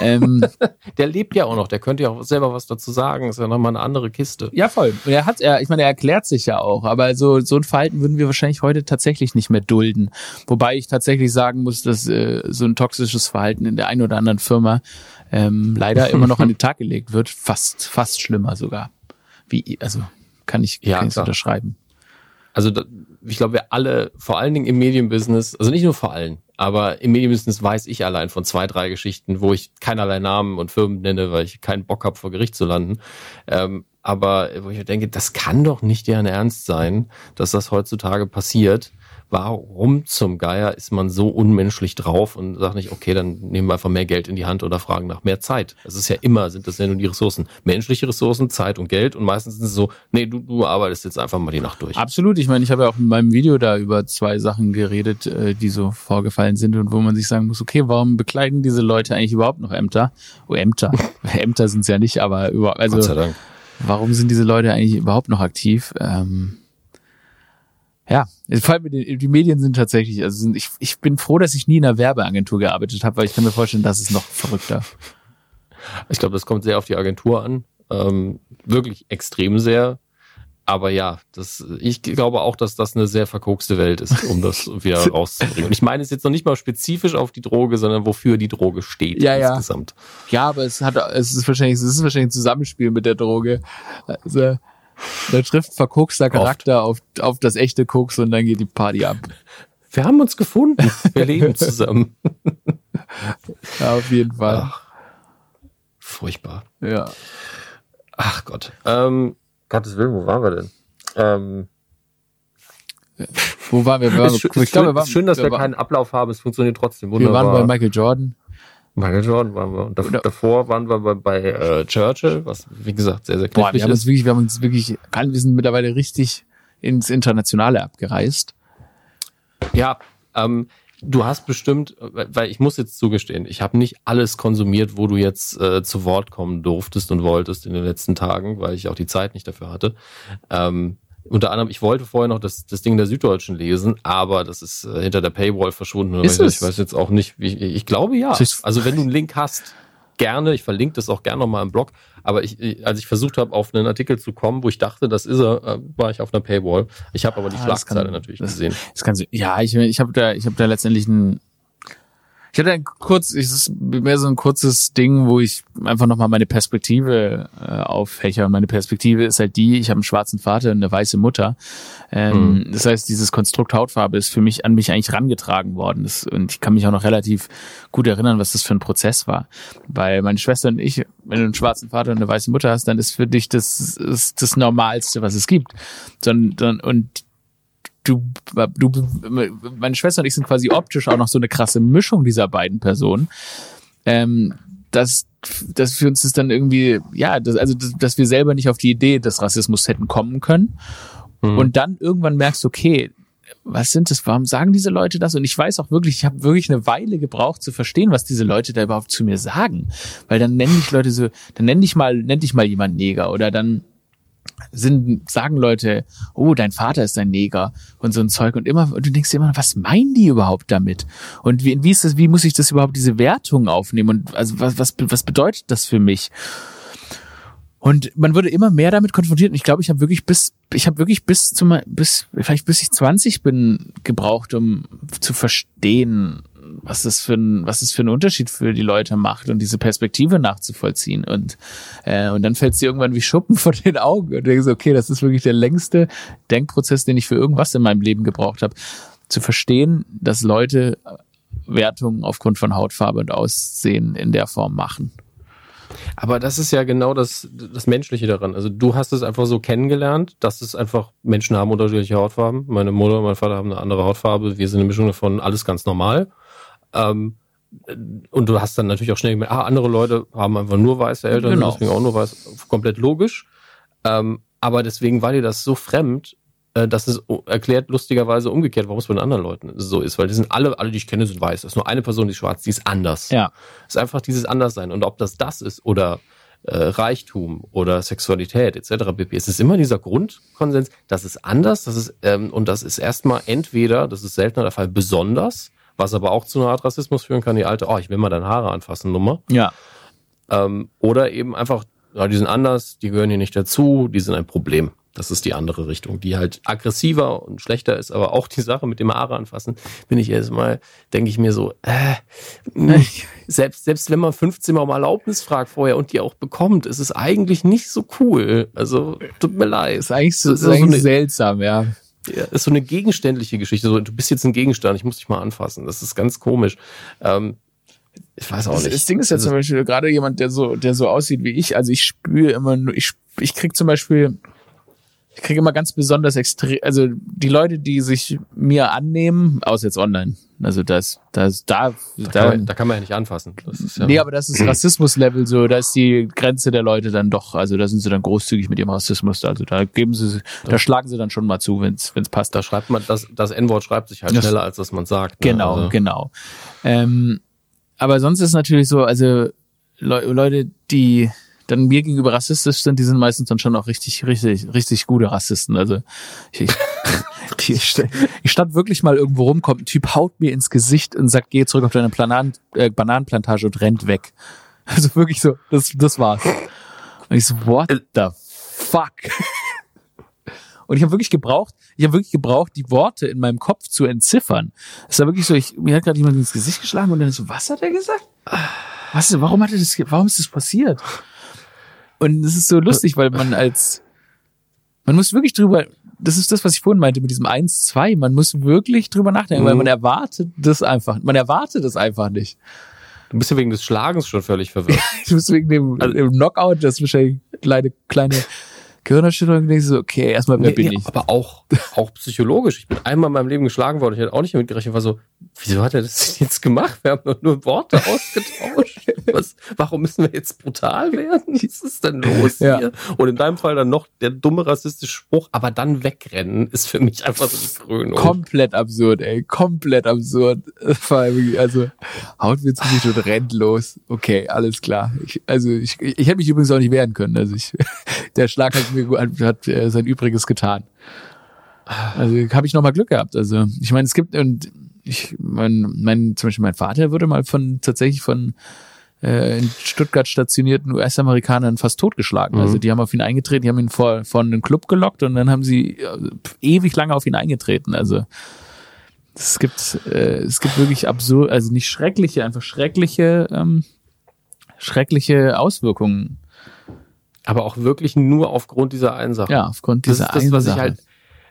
ähm, Der lebt ja auch noch, der könnte ja auch selber was dazu sagen, ist ja nochmal eine andere Kiste. ja, voll. Und er hat, er, ich meine, er erklärt sich ja auch, aber so, so ein Verhalten würden wir wahrscheinlich heute tatsächlich nicht mehr dulden. Wobei ich tatsächlich sagen muss, dass äh, so ein toxisches Verhalten in der einen oder anderen Firma ähm, leider immer noch an den Tag gelegt wird. Fast, fast schlimmer sogar. Wie, also kann ich, Ja, kann unterschreiben. Also da, ich glaube, wir alle, vor allen Dingen im Medienbusiness, also nicht nur vor allen, aber im Medienbusiness weiß ich allein von zwei, drei Geschichten, wo ich keinerlei Namen und Firmen nenne, weil ich keinen Bock habe, vor Gericht zu landen. Ähm, aber wo ich denke, das kann doch nicht deren Ernst sein, dass das heutzutage passiert. Warum zum Geier ist man so unmenschlich drauf und sagt nicht, okay, dann nehmen wir einfach mehr Geld in die Hand oder fragen nach mehr Zeit. Das ist ja immer, sind das ja nur die Ressourcen. Menschliche Ressourcen, Zeit und Geld und meistens sind es so, nee, du, du arbeitest jetzt einfach mal die Nacht durch. Absolut. Ich meine, ich habe ja auch in meinem Video da über zwei Sachen geredet, äh, die so vorgefallen sind und wo man sich sagen muss, okay, warum bekleiden diese Leute eigentlich überhaupt noch Ämter? Oh, Ämter. Ämter sind es ja nicht, aber über, also Gott sei Dank. warum sind diese Leute eigentlich überhaupt noch aktiv? Ähm, ja, vor allem den, die Medien sind tatsächlich, also sind, ich, ich bin froh, dass ich nie in einer Werbeagentur gearbeitet habe, weil ich kann mir vorstellen, das ist noch verrückter. Ich glaube, das kommt sehr auf die Agentur an. Ähm, wirklich extrem sehr. Aber ja, das, ich glaube auch, dass das eine sehr verkokste Welt ist, um das wieder rauszubringen. Und ich meine es jetzt noch nicht mal spezifisch auf die Droge, sondern wofür die Droge steht Ja, ja. insgesamt. Ja, aber es hat, es ist wahrscheinlich, es ist wahrscheinlich ein Zusammenspiel mit der Droge. Also, da trifft verkokster Charakter auf, auf das echte Koks und dann geht die Party ab. Wir haben uns gefunden. Wir leben zusammen. Ja, auf jeden Fall. Ach, furchtbar. Ja. Ach Gott. Ähm, Gottes Willen, wo waren wir denn? Ähm, Wo waren wir? Wir waren, ist glaube, wir waren, ist schön, dass wir, waren, keinen Ablauf haben. Es funktioniert trotzdem wir wunderbar. waren bei Michael Jordan. Michael Jordan waren wir. Und dav Oder- davor waren wir bei, bei äh, Churchill, was wie gesagt sehr, sehr Boah, wir haben uns ist. wirklich, wir haben uns wirklich, wir sind mittlerweile richtig ins Internationale abgereist. Ja, ähm, du hast bestimmt, weil ich muss jetzt zugestehen, ich habe nicht alles konsumiert, wo du jetzt äh, zu Wort kommen durftest und wolltest in den letzten Tagen, weil ich auch die Zeit nicht dafür hatte. Ähm, unter anderem, ich wollte vorher noch das, das Ding der Süddeutschen lesen, aber das ist äh, hinter der Paywall verschwunden. Ist ich, es? ich weiß jetzt auch nicht, wie, ich glaube ja. Also wenn du einen Link hast, gerne, ich verlinke das auch gerne nochmal im Blog, aber ich, ich- als ich versucht habe, auf einen Artikel zu kommen, wo ich dachte, das ist er, äh, war ich auf einer Paywall. Ich habe aber die Ah, Schlagzeile kann- natürlich das- gesehen. Das kann ja, ich, ich habe da, ich habe da letztendlich ein, ich hatte ein kurz, es ist mehr so ein kurzes Ding, wo ich einfach nochmal meine Perspektive äh, auffächer. Und meine Perspektive ist halt die, ich habe einen schwarzen Vater und eine weiße Mutter. Ähm, Das heißt, dieses Konstrukt Hautfarbe ist für mich an mich eigentlich rangetragen worden. Das, und ich kann mich auch noch relativ gut erinnern, was das für ein Prozess war. Weil meine Schwester und ich, wenn du einen schwarzen Vater und eine weiße Mutter hast, dann ist für dich das, ist das Normalste, was es gibt. Sondern, und du, du, meine Schwester und ich sind quasi optisch auch noch so eine krasse Mischung dieser beiden Personen. Ähm, dass, dass für uns ist dann irgendwie, ja, das, also, dass, dass wir selber nicht auf die Idee des Rassismus hätten kommen können. Mhm. Und dann irgendwann merkst du, okay, was sind das? Warum sagen diese Leute das? Und ich weiß auch wirklich, ich habe wirklich eine Weile gebraucht zu verstehen, was diese Leute da überhaupt zu mir sagen. Weil dann nennen dich Leute so, dann nenn dich mal, nenn dich mal jemand Neger oder dann sind, sagen Leute, oh, dein Vater ist ein Neger und so ein Zeug und immer, und du denkst dir immer, was meinen die überhaupt damit? Und wie, wie ist das, wie muss ich das überhaupt, diese Wertung aufnehmen und also was, was, was bedeutet das für mich? Und man wurde immer mehr damit konfrontiert. Und ich glaube, ich habe wirklich bis, ich habe wirklich bis zum, bis, vielleicht bis ich 20 bin, gebraucht, um zu verstehen, was das für ein, was das für einen Unterschied für die Leute macht und diese Perspektive nachzuvollziehen. Und, äh, und dann fällt es dir irgendwann wie Schuppen von den Augen. Und denkst, okay, das ist wirklich der längste Denkprozess, den ich für irgendwas in meinem Leben gebraucht habe. Zu verstehen, dass Leute Wertungen aufgrund von Hautfarbe und Aussehen in der Form machen. Aber das ist ja genau das, das Menschliche daran. Also du hast es einfach so kennengelernt, dass es einfach Menschen haben unterschiedliche Hautfarben. Meine Mutter und mein Vater haben eine andere Hautfarbe. Wir sind eine Mischung davon, alles ganz normal. Ähm, und du hast dann natürlich auch schnell gemerkt, ah, andere Leute haben einfach nur weiße Eltern, genau. deswegen auch nur weiß, komplett logisch. Ähm, aber deswegen war dir das so fremd, äh, dass es erklärt lustigerweise umgekehrt, warum es bei den anderen Leuten so ist. Weil die sind alle, alle, die ich kenne, sind weiß. Es ist nur eine Person, die ist schwarz, die ist anders. Ja. Es ist einfach dieses Anderssein. Und ob das das ist oder äh, Reichtum oder Sexualität etc. pp. Es ist immer dieser Grundkonsens, das ist anders, das ist, ähm, und das ist erstmal entweder, das ist seltener der Fall, besonders, was aber auch zu einer Art Rassismus führen kann, die alte, oh, ich will mal deine Haare anfassen, Nummer. Ja. Ähm, oder eben einfach, ja, die sind anders, die gehören hier nicht dazu, die sind ein Problem. Das ist die andere Richtung, die halt aggressiver und schlechter ist, aber auch die Sache mit dem Haare anfassen, bin ich erstmal, denke ich mir so, äh, selbst, selbst wenn man 15 Mal um Erlaubnis fragt vorher und die auch bekommt, ist es eigentlich nicht so cool. Also, tut mir leid. Ist eigentlich so, ist eigentlich so eine, seltsam, ja. Ja, ist so eine gegenständliche Geschichte. So, du bist jetzt ein Gegenstand, ich muss dich mal anfassen. Das ist ganz komisch. Ähm, ich weiß auch nicht. Das Ding ist ja zum Beispiel gerade jemand, der so, der so aussieht wie ich. Also ich spüre immer nur, ich, ich krieg zum Beispiel, ich kriege immer ganz besonders extrem, also die Leute, die sich mir annehmen, außer jetzt online. Also das, das, da, da, da, kann, man, da kann man ja nicht anfassen. Das ist ja nee, aber das ist Rassismus-Level so, da ist die Grenze der Leute dann doch, also da sind sie dann großzügig mit ihrem Rassismus. Also da geben sie, da schlagen sie dann schon mal zu, wenn es passt. Da schreibt man, das, das N-Wort schreibt sich halt schneller, als dass man sagt. Ne? Genau, also. genau. Ähm, aber sonst ist natürlich so, also Le Leute, die dann mir gegenüber rassistisch sind, die sind meistens dann schon auch richtig, richtig, richtig gute Rassisten. Also ich, ich, ich, ich stand wirklich mal irgendwo rum, kommt ein Typ, haut mir ins Gesicht und sagt, geh zurück auf deine Planan, äh, Bananenplantage und rennt weg. Also wirklich so, das, das war's. Und ich so, what the fuck? Und ich habe wirklich gebraucht, ich habe wirklich gebraucht, die Worte in meinem Kopf zu entziffern. Es war wirklich so, ich, mir hat gerade jemand ins Gesicht geschlagen und dann so, was hat er gesagt? Was, warum hat er das, warum ist das passiert? Und es ist so lustig, weil man als, man muss wirklich drüber, das ist das, was ich vorhin meinte mit diesem 1, 2, man muss wirklich drüber nachdenken, mhm. weil man erwartet das einfach, man erwartet das einfach nicht. Du bist ja wegen des Schlagens schon völlig verwirrt. du bist wegen dem, also, dem Knockout, das ist wahrscheinlich kleine, kleine Gehirnerschütterung denkst du so, okay, erstmal, wer nee, bin nee, ich? Aber auch, auch psychologisch. Ich bin einmal in meinem Leben geschlagen worden. Ich hätte auch nicht damit gerechnet. war so, wieso hat er das jetzt gemacht? Wir haben doch nur Worte ausgetauscht. Was, warum müssen wir jetzt brutal werden? Was ist denn los ja. hier? Und in deinem Fall dann noch der dumme rassistische Spruch, aber dann wegrennen ist für mich einfach so die Krönung. Komplett absurd, ey. Komplett absurd. Also, haut mir zu sich und rennt los. Okay, alles klar. Ich, also, ich, ich hätte mich übrigens auch nicht wehren können. Also, ich, der Schlag hat hat äh, sein Übriges getan. Also habe ich noch mal Glück gehabt. Also ich meine, es gibt und ich mein, mein zum Beispiel mein Vater wurde mal von tatsächlich von äh, in Stuttgart stationierten US-Amerikanern fast totgeschlagen. Also, mhm. Also die haben auf ihn eingetreten, die haben ihn vor vor einen Club gelockt und dann haben sie äh, ewig lange auf ihn eingetreten. Also es gibt äh, es gibt wirklich absurd, also nicht schreckliche, einfach schreckliche ähm, schreckliche Auswirkungen aber auch wirklich nur aufgrund dieser einen Sache. Ja, aufgrund dieser das ist das, was ich halt,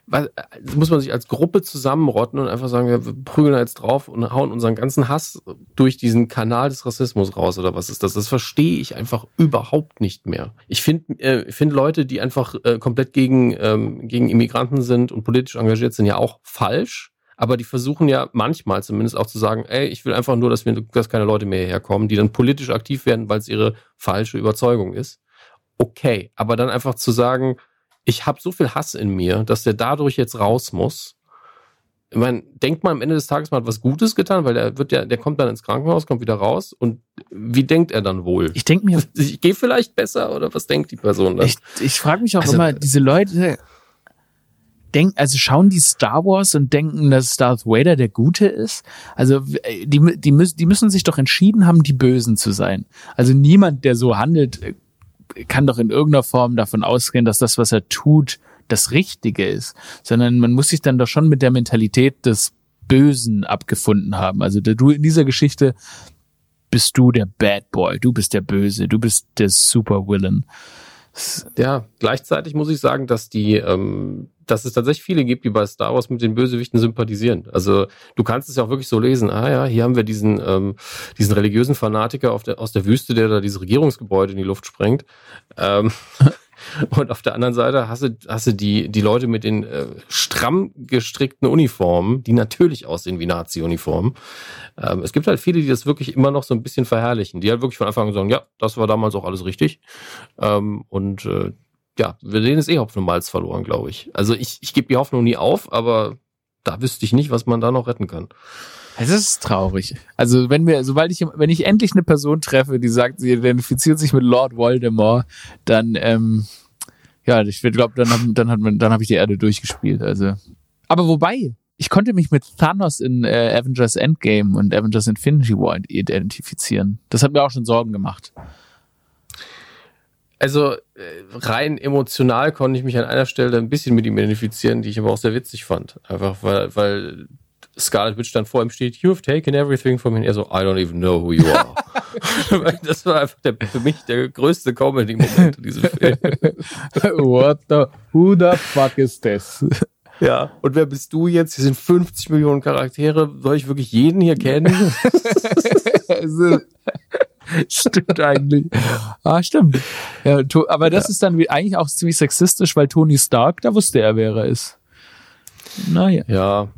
was, muss man sich als Gruppe zusammenrotten und einfach sagen, wir prügeln jetzt drauf und hauen unseren ganzen Hass durch diesen Kanal des Rassismus raus oder was ist das? Das verstehe ich einfach überhaupt nicht mehr. Ich finde äh, find Leute, die einfach äh, komplett gegen, ähm, gegen Immigranten sind und politisch engagiert sind, ja auch falsch. Aber die versuchen ja manchmal zumindest auch zu sagen, ey, ich will einfach nur, dass wir, dass keine Leute mehr hierher kommen, die dann politisch aktiv werden, weil es ihre falsche Überzeugung ist okay. Aber dann einfach zu sagen, ich habe so viel Hass in mir, dass der dadurch jetzt raus muss. Ich meine, denkt man am Ende des Tages mal hat was Gutes getan, weil der wird ja, der kommt dann ins Krankenhaus, kommt wieder raus und wie denkt er dann wohl? Ich denke mir, ich gehe vielleicht besser oder was denkt die Person dann? Ich, ich frage mich auch also, immer, diese Leute denken, also schauen die Star Wars und denken, dass Darth Vader der Gute ist? Also die, die, müssen, die müssen sich doch entschieden haben, die Bösen zu sein. Also niemand, der so handelt, kann doch in irgendeiner Form davon ausgehen, dass das, was er tut, das Richtige ist, sondern man muss sich dann doch schon mit der Mentalität des Bösen abgefunden haben. Also du in dieser Geschichte bist du der Bad Boy, du bist der Böse, du bist der Super Villain. Ja, gleichzeitig muss ich sagen, dass die, ähm, dass es tatsächlich viele gibt, die bei Star Wars mit den Bösewichten sympathisieren. Also du kannst es ja auch wirklich so lesen, ah ja, hier haben wir diesen, ähm, diesen religiösen Fanatiker der, aus der Wüste, der da diese Regierungsgebäude in die Luft sprengt. Ähm, und auf der anderen Seite hast du, hast du die, die Leute mit den äh, stramm gestrickten Uniformen, die natürlich aussehen wie Nazi-Uniformen. Ähm, es gibt halt viele, die das wirklich immer noch so ein bisschen verherrlichen, die halt wirklich von Anfang an sagen, ja, das war damals auch alles richtig. Ähm, und äh, ja, wir sehen es eh Hopfen und Malz verloren, glaube ich. Also ich, ich gebe die Hoffnung nie auf, aber da wüsste ich nicht, was man da noch retten kann. Es ist traurig. Also wenn wir, sobald ich, wenn ich endlich eine Person treffe, die sagt, sie identifiziert sich mit Lord Voldemort, dann, ähm, ja, ich glaube, dann, hab, dann hat man, dann habe ich die Erde durchgespielt. Also, aber wobei, ich konnte mich mit Thanos in äh, Avengers Endgame und Avengers Infinity War identifizieren. Das hat mir auch schon Sorgen gemacht. Also äh, rein emotional konnte ich mich an einer Stelle ein bisschen mit ihm identifizieren, die ich aber auch sehr witzig fand. Einfach weil, weil Scarlet Witch dann vor ihm steht, you've taken everything from me. Er so, I don't even know who you are. das war einfach der, für mich der größte Comedy-Moment in diesem Film. What the, who the fuck is this? Ja, und wer bist du jetzt? Hier sind 50 Millionen Charaktere. Soll ich wirklich jeden hier kennen? Also, stimmt eigentlich. Ah, stimmt. Ja, aber das ja. ist dann wie, eigentlich auch ziemlich sexistisch, weil Tony Stark, da wusste er, wer er ist. Naja. Ja,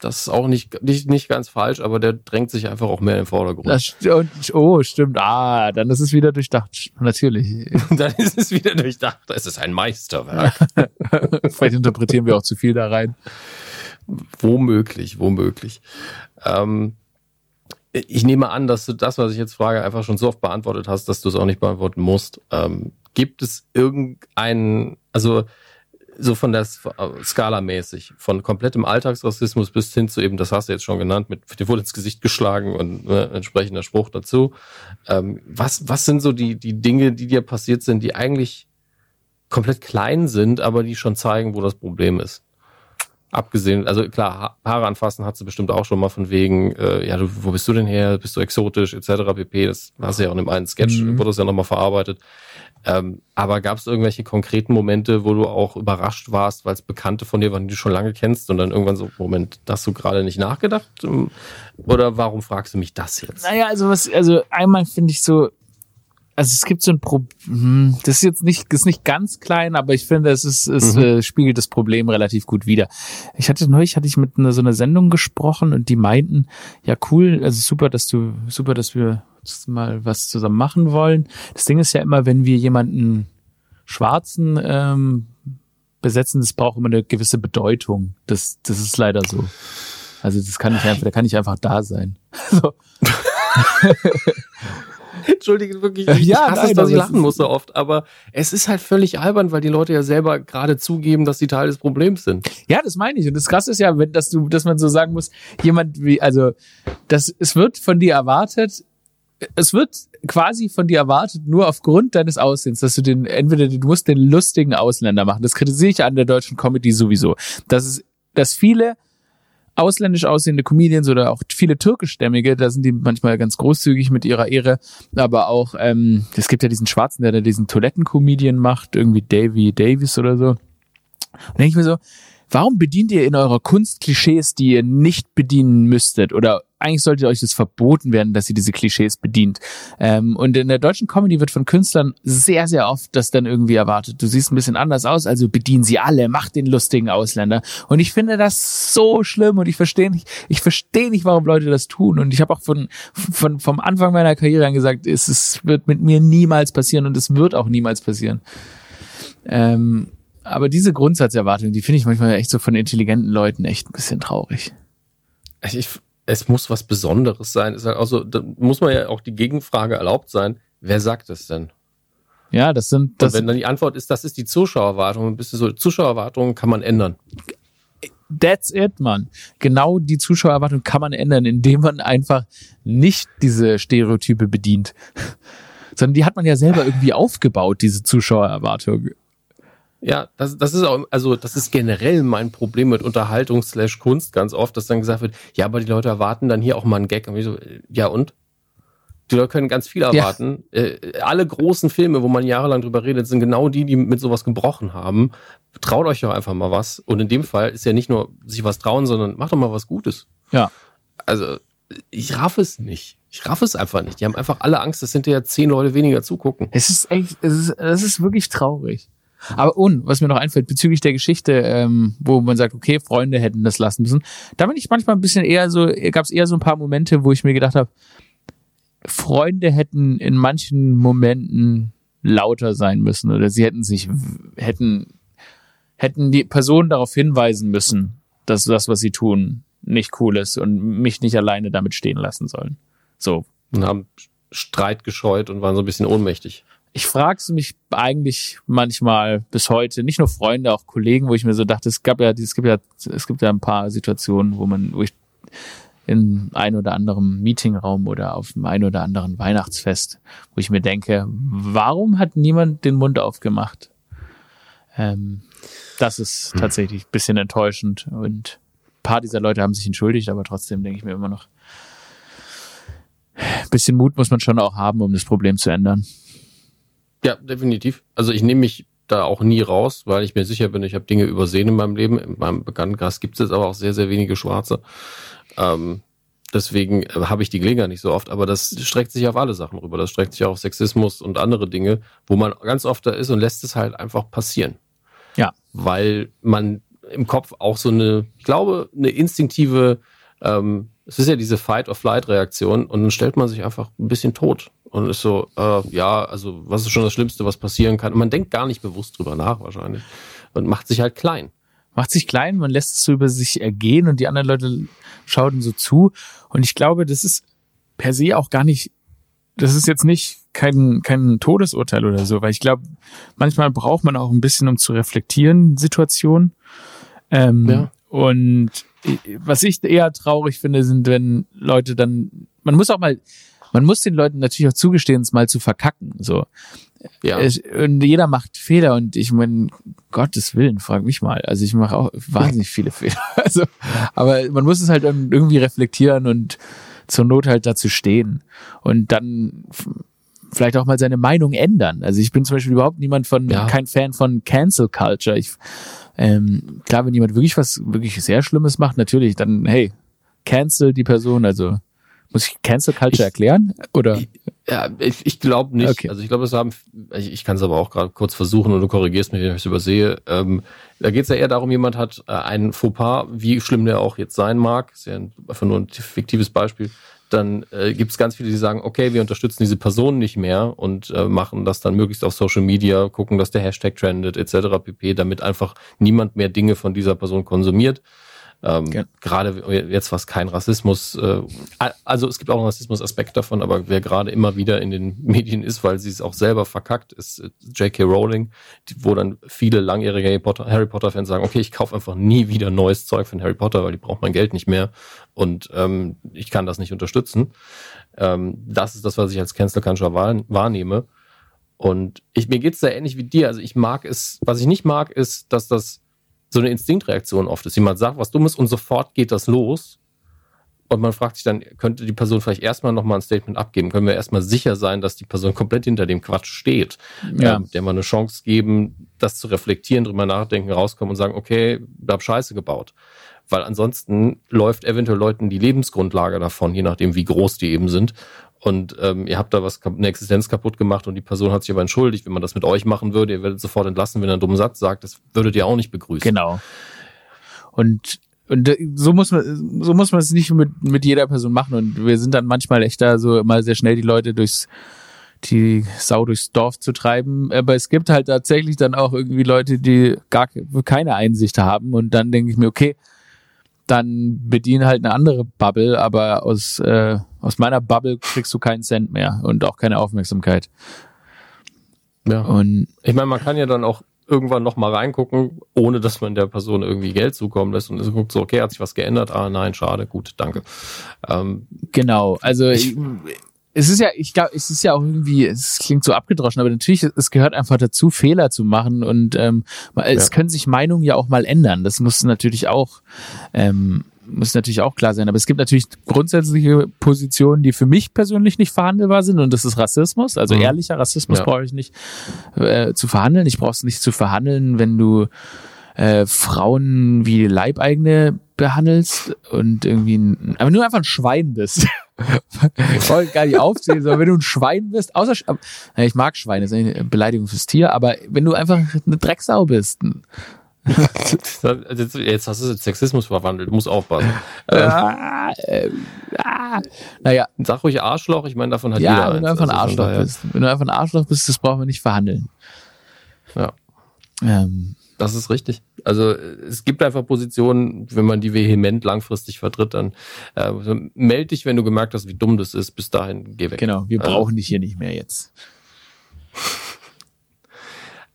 das ist auch nicht, nicht, nicht ganz falsch, aber der drängt sich einfach auch mehr in den Vordergrund. Das, oh, stimmt. Ah, dann ist es wieder durchdacht. Natürlich. dann ist es wieder durchdacht. Es ist ein Meisterwerk. Vielleicht interpretieren wir auch zu viel da rein. Womöglich, womöglich. Ähm, ich nehme an, dass du das, was ich jetzt frage, einfach schon so oft beantwortet hast, dass du es auch nicht beantworten musst. Ähm, gibt es irgendeinen, also so von der Skala mäßig, von komplettem Alltagsrassismus bis hin zu eben, das hast du jetzt schon genannt, mit dir wurde ins Gesicht geschlagen und ne, entsprechender Spruch dazu. Ähm, was, was sind so die, die Dinge, die dir passiert sind, die eigentlich komplett klein sind, aber die schon zeigen, wo das Problem ist? Abgesehen, also klar, Haare anfassen hat sie bestimmt auch schon mal von wegen, äh, ja, du, wo bist du denn her? Bist du exotisch, etc. pp. Das hast du ja auch in dem einen Sketch, mhm. wurde das ja nochmal verarbeitet. Ähm, aber gab es irgendwelche konkreten Momente, wo du auch überrascht warst, weil es Bekannte von dir waren, die du schon lange kennst und dann irgendwann so, Moment, hast du gerade nicht nachgedacht? Oder warum fragst du mich das jetzt? Naja, also was, also einmal finde ich so, also es gibt so ein Problem, hm, das ist jetzt nicht, ist nicht ganz klein, aber ich finde, es ist, es mhm. äh, spiegelt das Problem relativ gut wider. Ich hatte neulich, hatte ich mit einer, so einer Sendung gesprochen und die meinten, ja cool, also super, dass du, super, dass wir mal was zusammen machen wollen. Das Ding ist ja immer, wenn wir jemanden Schwarzen ähm, besetzen, das braucht immer eine gewisse Bedeutung. Das, das ist leider so. Also das kann ich einfach, da kann ich einfach da sein. So. Entschuldige wirklich, ich ja, hasse nein, es, dass ich lachen muss so oft, aber es ist halt völlig albern, weil die Leute ja selber gerade zugeben, dass sie Teil des Problems sind. Ja, das meine ich. Und das Krasse ist ja, wenn, dass du, dass man so sagen muss, jemand wie, also, das, es wird von dir erwartet, es wird quasi von dir erwartet, nur aufgrund deines Aussehens, dass du den, entweder du musst den lustigen Ausländer machen. Das kritisiere ich an der deutschen Comedy sowieso. Dass es, dass viele ausländisch aussehende Comedians oder auch viele türkischstämmige, da sind die manchmal ganz großzügig mit ihrer Ehre, aber auch, ähm, es gibt ja diesen Schwarzen, der da diesen Toilettencomedian macht, irgendwie Davy Davis oder so. Und denke ich mir so, warum bedient ihr in eurer Kunst Klischees, die ihr nicht bedienen müsstet oder eigentlich sollte euch das verboten werden, dass ihr diese Klischees bedient. Ähm, und in der deutschen Comedy wird von Künstlern sehr, sehr oft das dann irgendwie erwartet. Du siehst ein bisschen anders aus, also bedienen sie alle, mach den lustigen Ausländer. Und ich finde das so schlimm und ich verstehe nicht, ich verstehe nicht, warum Leute das tun. Und ich habe auch von, von, vom Anfang meiner Karriere an gesagt, es, es wird mit mir niemals passieren und es wird auch niemals passieren. Ähm, aber diese Grundsatzerwartung, die finde ich manchmal echt so von intelligenten Leuten echt ein bisschen traurig. Ich, es muss was Besonderes sein. Ist halt also, da muss man ja auch die Gegenfrage erlaubt sein. Wer sagt es denn? Ja, das sind. Das Und wenn dann die Antwort ist, das ist die Zuschauerwartung, bist du so, Zuschauerwartungen kann man ändern. That's it, man. Genau die Zuschauerwartung kann man ändern, indem man einfach nicht diese Stereotype bedient. Sondern die hat man ja selber irgendwie aufgebaut, diese Zuschauererwartung. Ja, das, das ist auch, also das ist generell mein Problem mit Unterhaltung slash Kunst ganz oft, dass dann gesagt wird, ja, aber die Leute erwarten dann hier auch mal einen Gag. Und ich so, ja und? Die Leute können ganz viel erwarten. Ja. Äh, alle großen Filme, wo man jahrelang drüber redet, sind genau die, die mit sowas gebrochen haben. Traut euch doch einfach mal was. Und in dem Fall ist ja nicht nur sich was trauen, sondern macht doch mal was Gutes. Ja. Also, ich raff es nicht. Ich raff es einfach nicht. Die haben einfach alle Angst, dass hinterher zehn Leute weniger zugucken. Es ist echt, es ist, es ist wirklich traurig. Aber und, was mir noch einfällt, bezüglich der Geschichte, ähm, wo man sagt, okay, Freunde hätten das lassen müssen, da bin ich manchmal ein bisschen eher so, gab es eher so ein paar Momente, wo ich mir gedacht habe, Freunde hätten in manchen Momenten lauter sein müssen oder sie hätten sich, hätten, hätten die Personen darauf hinweisen müssen, dass das, was sie tun, nicht cool ist und mich nicht alleine damit stehen lassen sollen. So. Und haben Streit gescheut und waren so ein bisschen ohnmächtig ich frage mich eigentlich manchmal bis heute, nicht nur Freunde, auch Kollegen, wo ich mir so dachte, es gab ja, es gibt ja, es gibt ja ein paar Situationen, wo man, wo ich in ein oder anderem Meetingraum oder auf dem ein oder anderen Weihnachtsfest, wo ich mir denke, warum hat niemand den Mund aufgemacht? Ähm, das ist hm. tatsächlich ein bisschen enttäuschend und ein paar dieser Leute haben sich entschuldigt, aber trotzdem denke ich mir immer noch, ein bisschen Mut muss man schon auch haben, um das Problem zu ändern. Ja, definitiv. Also ich nehme mich da auch nie raus, weil ich mir sicher bin, ich habe Dinge übersehen in meinem Leben. In meinem Bekanntenkreis gibt es aber auch sehr, sehr wenige Schwarze. Ähm, deswegen äh, habe ich die Gelegenheit nicht so oft, aber das streckt sich auf alle Sachen rüber. Das streckt sich auch auf Sexismus und andere Dinge, wo man ganz oft da ist und lässt es halt einfach passieren. Ja. Weil man im Kopf auch so eine, ich glaube, eine instinktive, ähm, es ist ja diese Fight-or-Flight-Reaktion und dann stellt man sich einfach ein bisschen tot und ist so, äh, ja, also was ist schon das Schlimmste, was passieren kann? Und man denkt gar nicht bewusst drüber nach wahrscheinlich und macht sich halt klein. Macht sich klein, man lässt es so über sich ergehen und die anderen Leute schauen so zu. Und ich glaube, das ist per se auch gar nicht, das ist jetzt nicht kein, kein Todesurteil oder so, weil ich glaube, manchmal braucht man auch ein bisschen, um zu reflektieren, Situationen. Ähm, ja. Und was ich eher traurig finde, sind, wenn Leute dann, man muss auch mal, man muss den Leuten natürlich auch zugestehen, es mal zu verkacken. So. Ja. Und jeder macht Fehler und ich meine, Gottes Willen, frag mich mal. Also ich mache auch wahnsinnig viele Fehler. Also, aber man muss es halt irgendwie reflektieren und zur Not halt dazu stehen. Und dann vielleicht auch mal seine Meinung ändern. Also ich bin zum Beispiel überhaupt niemand von, ja. kein Fan von Cancel Culture. Ich, ähm, klar, wenn jemand wirklich was wirklich sehr Schlimmes macht, natürlich, dann hey, cancel die Person. Also muss ich Cancel Culture ich, erklären? Oder? Ja, ich, ich glaube nicht. Okay. Also ich glaube, das haben, ich, ich kann es aber auch gerade kurz versuchen und du korrigierst mich, wenn ich es übersehe. Ähm, da geht es ja eher darum, jemand hat äh, einen Fauxpas, wie schlimm der auch jetzt sein mag, ist ja ein, einfach nur ein fiktives Beispiel, dann äh, gibt es ganz viele, die sagen, okay, wir unterstützen diese Person nicht mehr und äh, machen das dann möglichst auf Social Media, gucken, dass der Hashtag trendet, etc. pp, damit einfach niemand mehr Dinge von dieser Person konsumiert. Ähm, ja. Gerade jetzt, was kein Rassismus, äh, also es gibt auch einen Rassismus-Aspekt davon, aber wer gerade immer wieder in den Medien ist, weil sie es auch selber verkackt, ist äh, J.K. Rowling, wo dann viele langjährige Harry Potter-Fans Harry Potter sagen, okay, ich kaufe einfach nie wieder neues Zeug von Harry Potter, weil die braucht mein Geld nicht mehr und ähm, ich kann das nicht unterstützen. Ähm, das ist das, was ich als Cancel Culture wahrnehme. Und ich, mir geht's da ähnlich wie dir. Also ich mag es, was ich nicht mag, ist, dass das so eine Instinktreaktion oft ist. Jemand sagt was Dummes und sofort geht das los. Und man fragt sich dann, könnte die Person vielleicht erstmal nochmal ein Statement abgeben? Können wir erstmal sicher sein, dass die Person komplett hinter dem Quatsch steht? Ja. Ähm, der mal eine Chance geben, das zu reflektieren, drüber nachdenken, rauskommen und sagen, okay, da hab Scheiße gebaut. Weil ansonsten läuft eventuell Leuten die Lebensgrundlage davon, je nachdem, wie groß die eben sind und ähm, ihr habt da was eine Existenz kaputt gemacht und die Person hat sich aber entschuldigt. Wenn man das mit euch machen würde, ihr werdet sofort entlassen, wenn er einen dummen Satz sagt, das würdet ihr auch nicht begrüßen. Genau. Und und äh, so muss man so muss man es nicht mit mit jeder Person machen und wir sind dann manchmal echt da so immer sehr schnell die Leute durchs die Sau durchs Dorf zu treiben. Aber es gibt halt tatsächlich dann auch irgendwie Leute, die gar keine Einsicht haben und dann denke ich mir, okay, dann bediene halt eine andere Bubble, aber aus, äh, aus meiner Bubble kriegst du keinen Cent mehr und auch keine Aufmerksamkeit. Ja. Und ich meine, man kann ja dann auch irgendwann noch mal reingucken, ohne dass man der Person irgendwie Geld zukommen lässt und es guckt so, okay, hat sich was geändert? Ah, nein, schade, gut, danke. Ähm, genau, also ich, es ist ja, ich glaube, es ist ja auch irgendwie, es klingt so abgedroschen, aber natürlich, es gehört einfach dazu, Fehler zu machen und ähm, es ja. können sich Meinungen ja auch mal ändern. Das muss natürlich auch ähm, muss natürlich auch klar sein. Aber es gibt natürlich grundsätzliche Positionen, die für mich persönlich nicht verhandelbar sind. Und das ist Rassismus. Also Mhm. ehrlicher Rassismus Ja. brauche ich nicht äh, zu verhandeln. Ich brauche es nicht zu verhandeln, wenn du äh, Frauen wie Leibeigene behandelst und irgendwie, ein, aber nur einfach ein Schwein bist. ich wollte gar nicht aufzählen, sondern wenn du ein Schwein bist, außer, ich mag Schweine, das ist eine Beleidigung fürs Tier, aber wenn du einfach eine Drecksau bist, Jetzt, jetzt hast du Sexismus verwandelt, du musst aufpassen. Ah, äh, ah, naja, sag ruhig Arschloch, ich meine, davon hat ja, jeder wenn du einfach ein Also Arschloch bist, wenn du einfach ein Arschloch bist, das brauchen wir nicht verhandeln. Ja. Ähm, Das ist richtig. Also äh, es gibt einfach Positionen, wenn man die vehement langfristig vertritt, dann äh, meld dich, wenn du gemerkt hast, wie dumm das ist. Bis dahin geh weg. genau, wir Also, brauchen dich hier nicht mehr jetzt.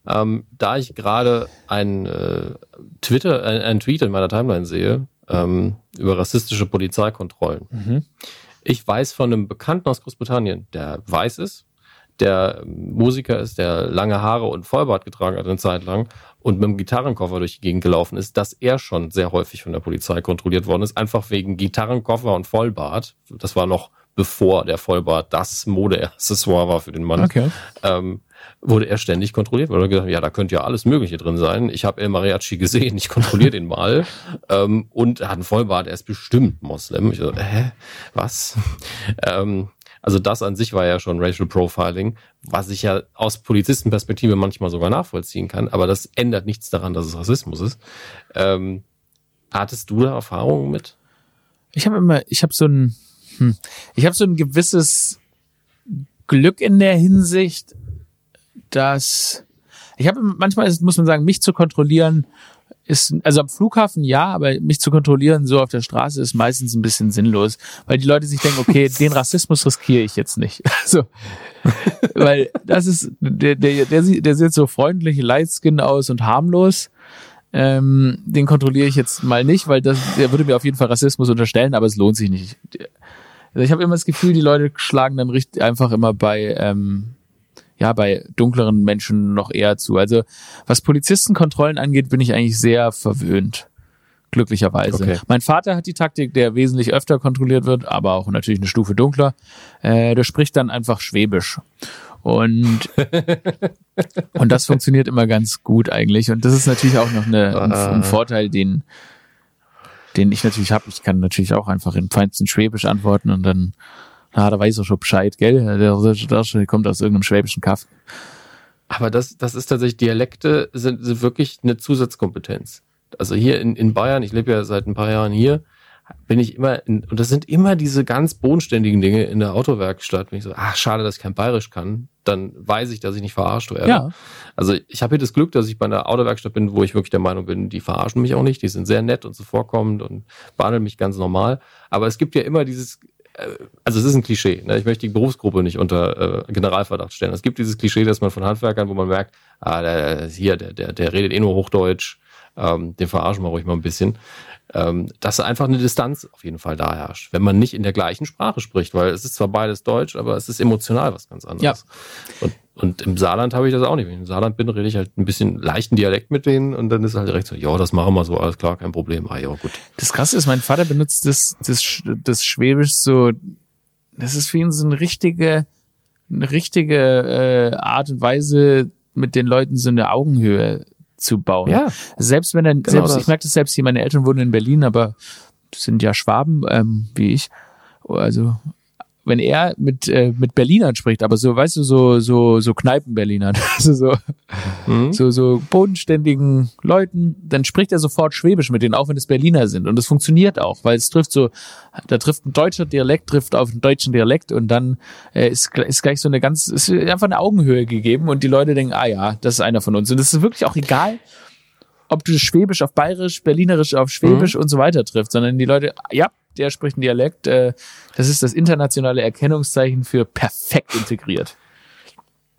Ähm, da ich gerade ein äh, Twitter, ein, ein Tweet in meiner Timeline sehe ähm, über rassistische Polizeikontrollen. Mhm. Ich weiß von einem Bekannten aus Großbritannien, der weiß ist, der Musiker ist, der lange Haare und Vollbart getragen hat eine Zeit lang und mit dem Gitarrenkoffer durch die Gegend gelaufen ist, dass er schon sehr häufig von der Polizei kontrolliert worden ist, einfach wegen Gitarrenkoffer und Vollbart. Das war noch bevor der Vollbart das Modeaccessoire war für den Mann Okay. ähm, wurde er ständig kontrolliert, weil er gesagt hat, ja, da könnte ja alles Mögliche drin sein. Ich habe El Mariachi gesehen, ich kontrolliere den mal. Ähm, und er hat einen Vollbart, er ist bestimmt Moslem. Ich so, hä, was? ähm, also das an sich war ja schon Racial Profiling, was ich ja aus Polizistenperspektive manchmal sogar nachvollziehen kann, aber das ändert nichts daran, dass es Rassismus ist. Ähm, hattest du da Erfahrungen mit? Ich habe immer, ich habe so ein, hm, ich habe so ein gewisses Glück in der Hinsicht, dass ich habe manchmal ist, muss man sagen, mich zu kontrollieren ist, also am Flughafen ja, aber mich zu kontrollieren so auf der Straße ist meistens ein bisschen sinnlos, weil die Leute sich denken, okay, den Rassismus riskiere ich jetzt nicht. Also, weil das ist, der, der, der, sieht- der sieht so freundlich, lightskin aus und harmlos. Ähm, den kontrolliere ich jetzt mal nicht, weil das, der würde mir auf jeden Fall Rassismus unterstellen, aber es lohnt sich nicht. Also ich habe immer das Gefühl, die Leute schlagen dann richtig einfach immer bei ähm, ja bei dunkleren Menschen noch eher zu. Also was Polizistenkontrollen angeht, bin ich eigentlich sehr verwöhnt. Glücklicherweise. Okay. Mein Vater hat die Taktik, der wesentlich öfter kontrolliert wird, aber auch natürlich eine Stufe dunkler. Äh, der spricht dann einfach Schwäbisch. Und, und das funktioniert immer ganz gut eigentlich. Und das ist natürlich auch noch eine, ein, ein Vorteil, den, den ich natürlich habe. Ich kann natürlich auch einfach in feinsten Schwäbisch antworten und dann, na, da weiß er schon Bescheid, gell? Der, der, der kommt aus irgendeinem schwäbischen Kaff. Aber das, das ist tatsächlich, Dialekte sind, sind wirklich eine Zusatzkompetenz. Also hier in, in Bayern, ich lebe ja seit ein paar Jahren hier, bin ich immer, in, und das sind immer diese ganz bodenständigen Dinge in der Autowerkstatt. Wenn ich so, ach, schade, dass ich kein Bayerisch kann, dann weiß ich, dass ich nicht verarscht werde. Ja. Also ich habe hier das Glück, dass ich bei einer Autowerkstatt bin, wo ich wirklich der Meinung bin, die verarschen mich auch nicht, die sind sehr nett und zuvorkommend und behandeln mich ganz normal. Aber es gibt ja immer dieses, also es ist ein Klischee, ne? ich möchte die Berufsgruppe nicht unter äh, Generalverdacht stellen. Es gibt dieses Klischee, dass man von Handwerkern, wo man merkt, ah, der, hier, der, der, der redet eh nur Hochdeutsch, ähm, den verarschen wir ruhig mal ein bisschen. Ähm, dass einfach eine Distanz auf jeden Fall da herrscht, wenn man nicht in der gleichen Sprache spricht, weil es ist zwar beides Deutsch, aber es ist emotional was ganz anderes. Und, und im Saarland habe ich das auch nicht. Wenn ich im Saarland bin, rede ich halt ein bisschen leichten Dialekt mit denen und dann ist halt direkt so, ja, das machen wir so, alles klar, kein Problem. Ah ja, gut. Das Krasse ist, mein Vater benutzt das, das, das Schwäbisch so, das ist für ihn so eine richtige, eine richtige äh, Art und Weise, mit den Leuten so eine Augenhöhe zu bauen. Ja. Selbst wenn er, selbst, das. ich merke das selbst hier, meine Eltern wohnen in Berlin, aber sind ja Schwaben, ähm, wie ich. Also, wenn er mit, äh, mit Berlinern spricht, aber so, weißt du, so, so, so Kneipen-Berlinern, also so, Mhm. so, so bodenständigen Leuten, dann spricht er sofort Schwäbisch mit denen, auch wenn es Berliner sind. Und das funktioniert auch, weil es trifft so, da trifft ein deutscher Dialekt, trifft auf einen deutschen Dialekt und dann äh, ist, ist gleich so eine ganz, ist einfach eine Augenhöhe gegeben und die Leute denken, ah ja, das ist einer von uns. Und es ist wirklich auch egal, ob du Schwäbisch auf Bayerisch, Berlinerisch auf Schwäbisch und so weiter trifft, sondern die Leute, ja, der spricht einen Dialekt, äh, das ist das internationale Erkennungszeichen für perfekt integriert.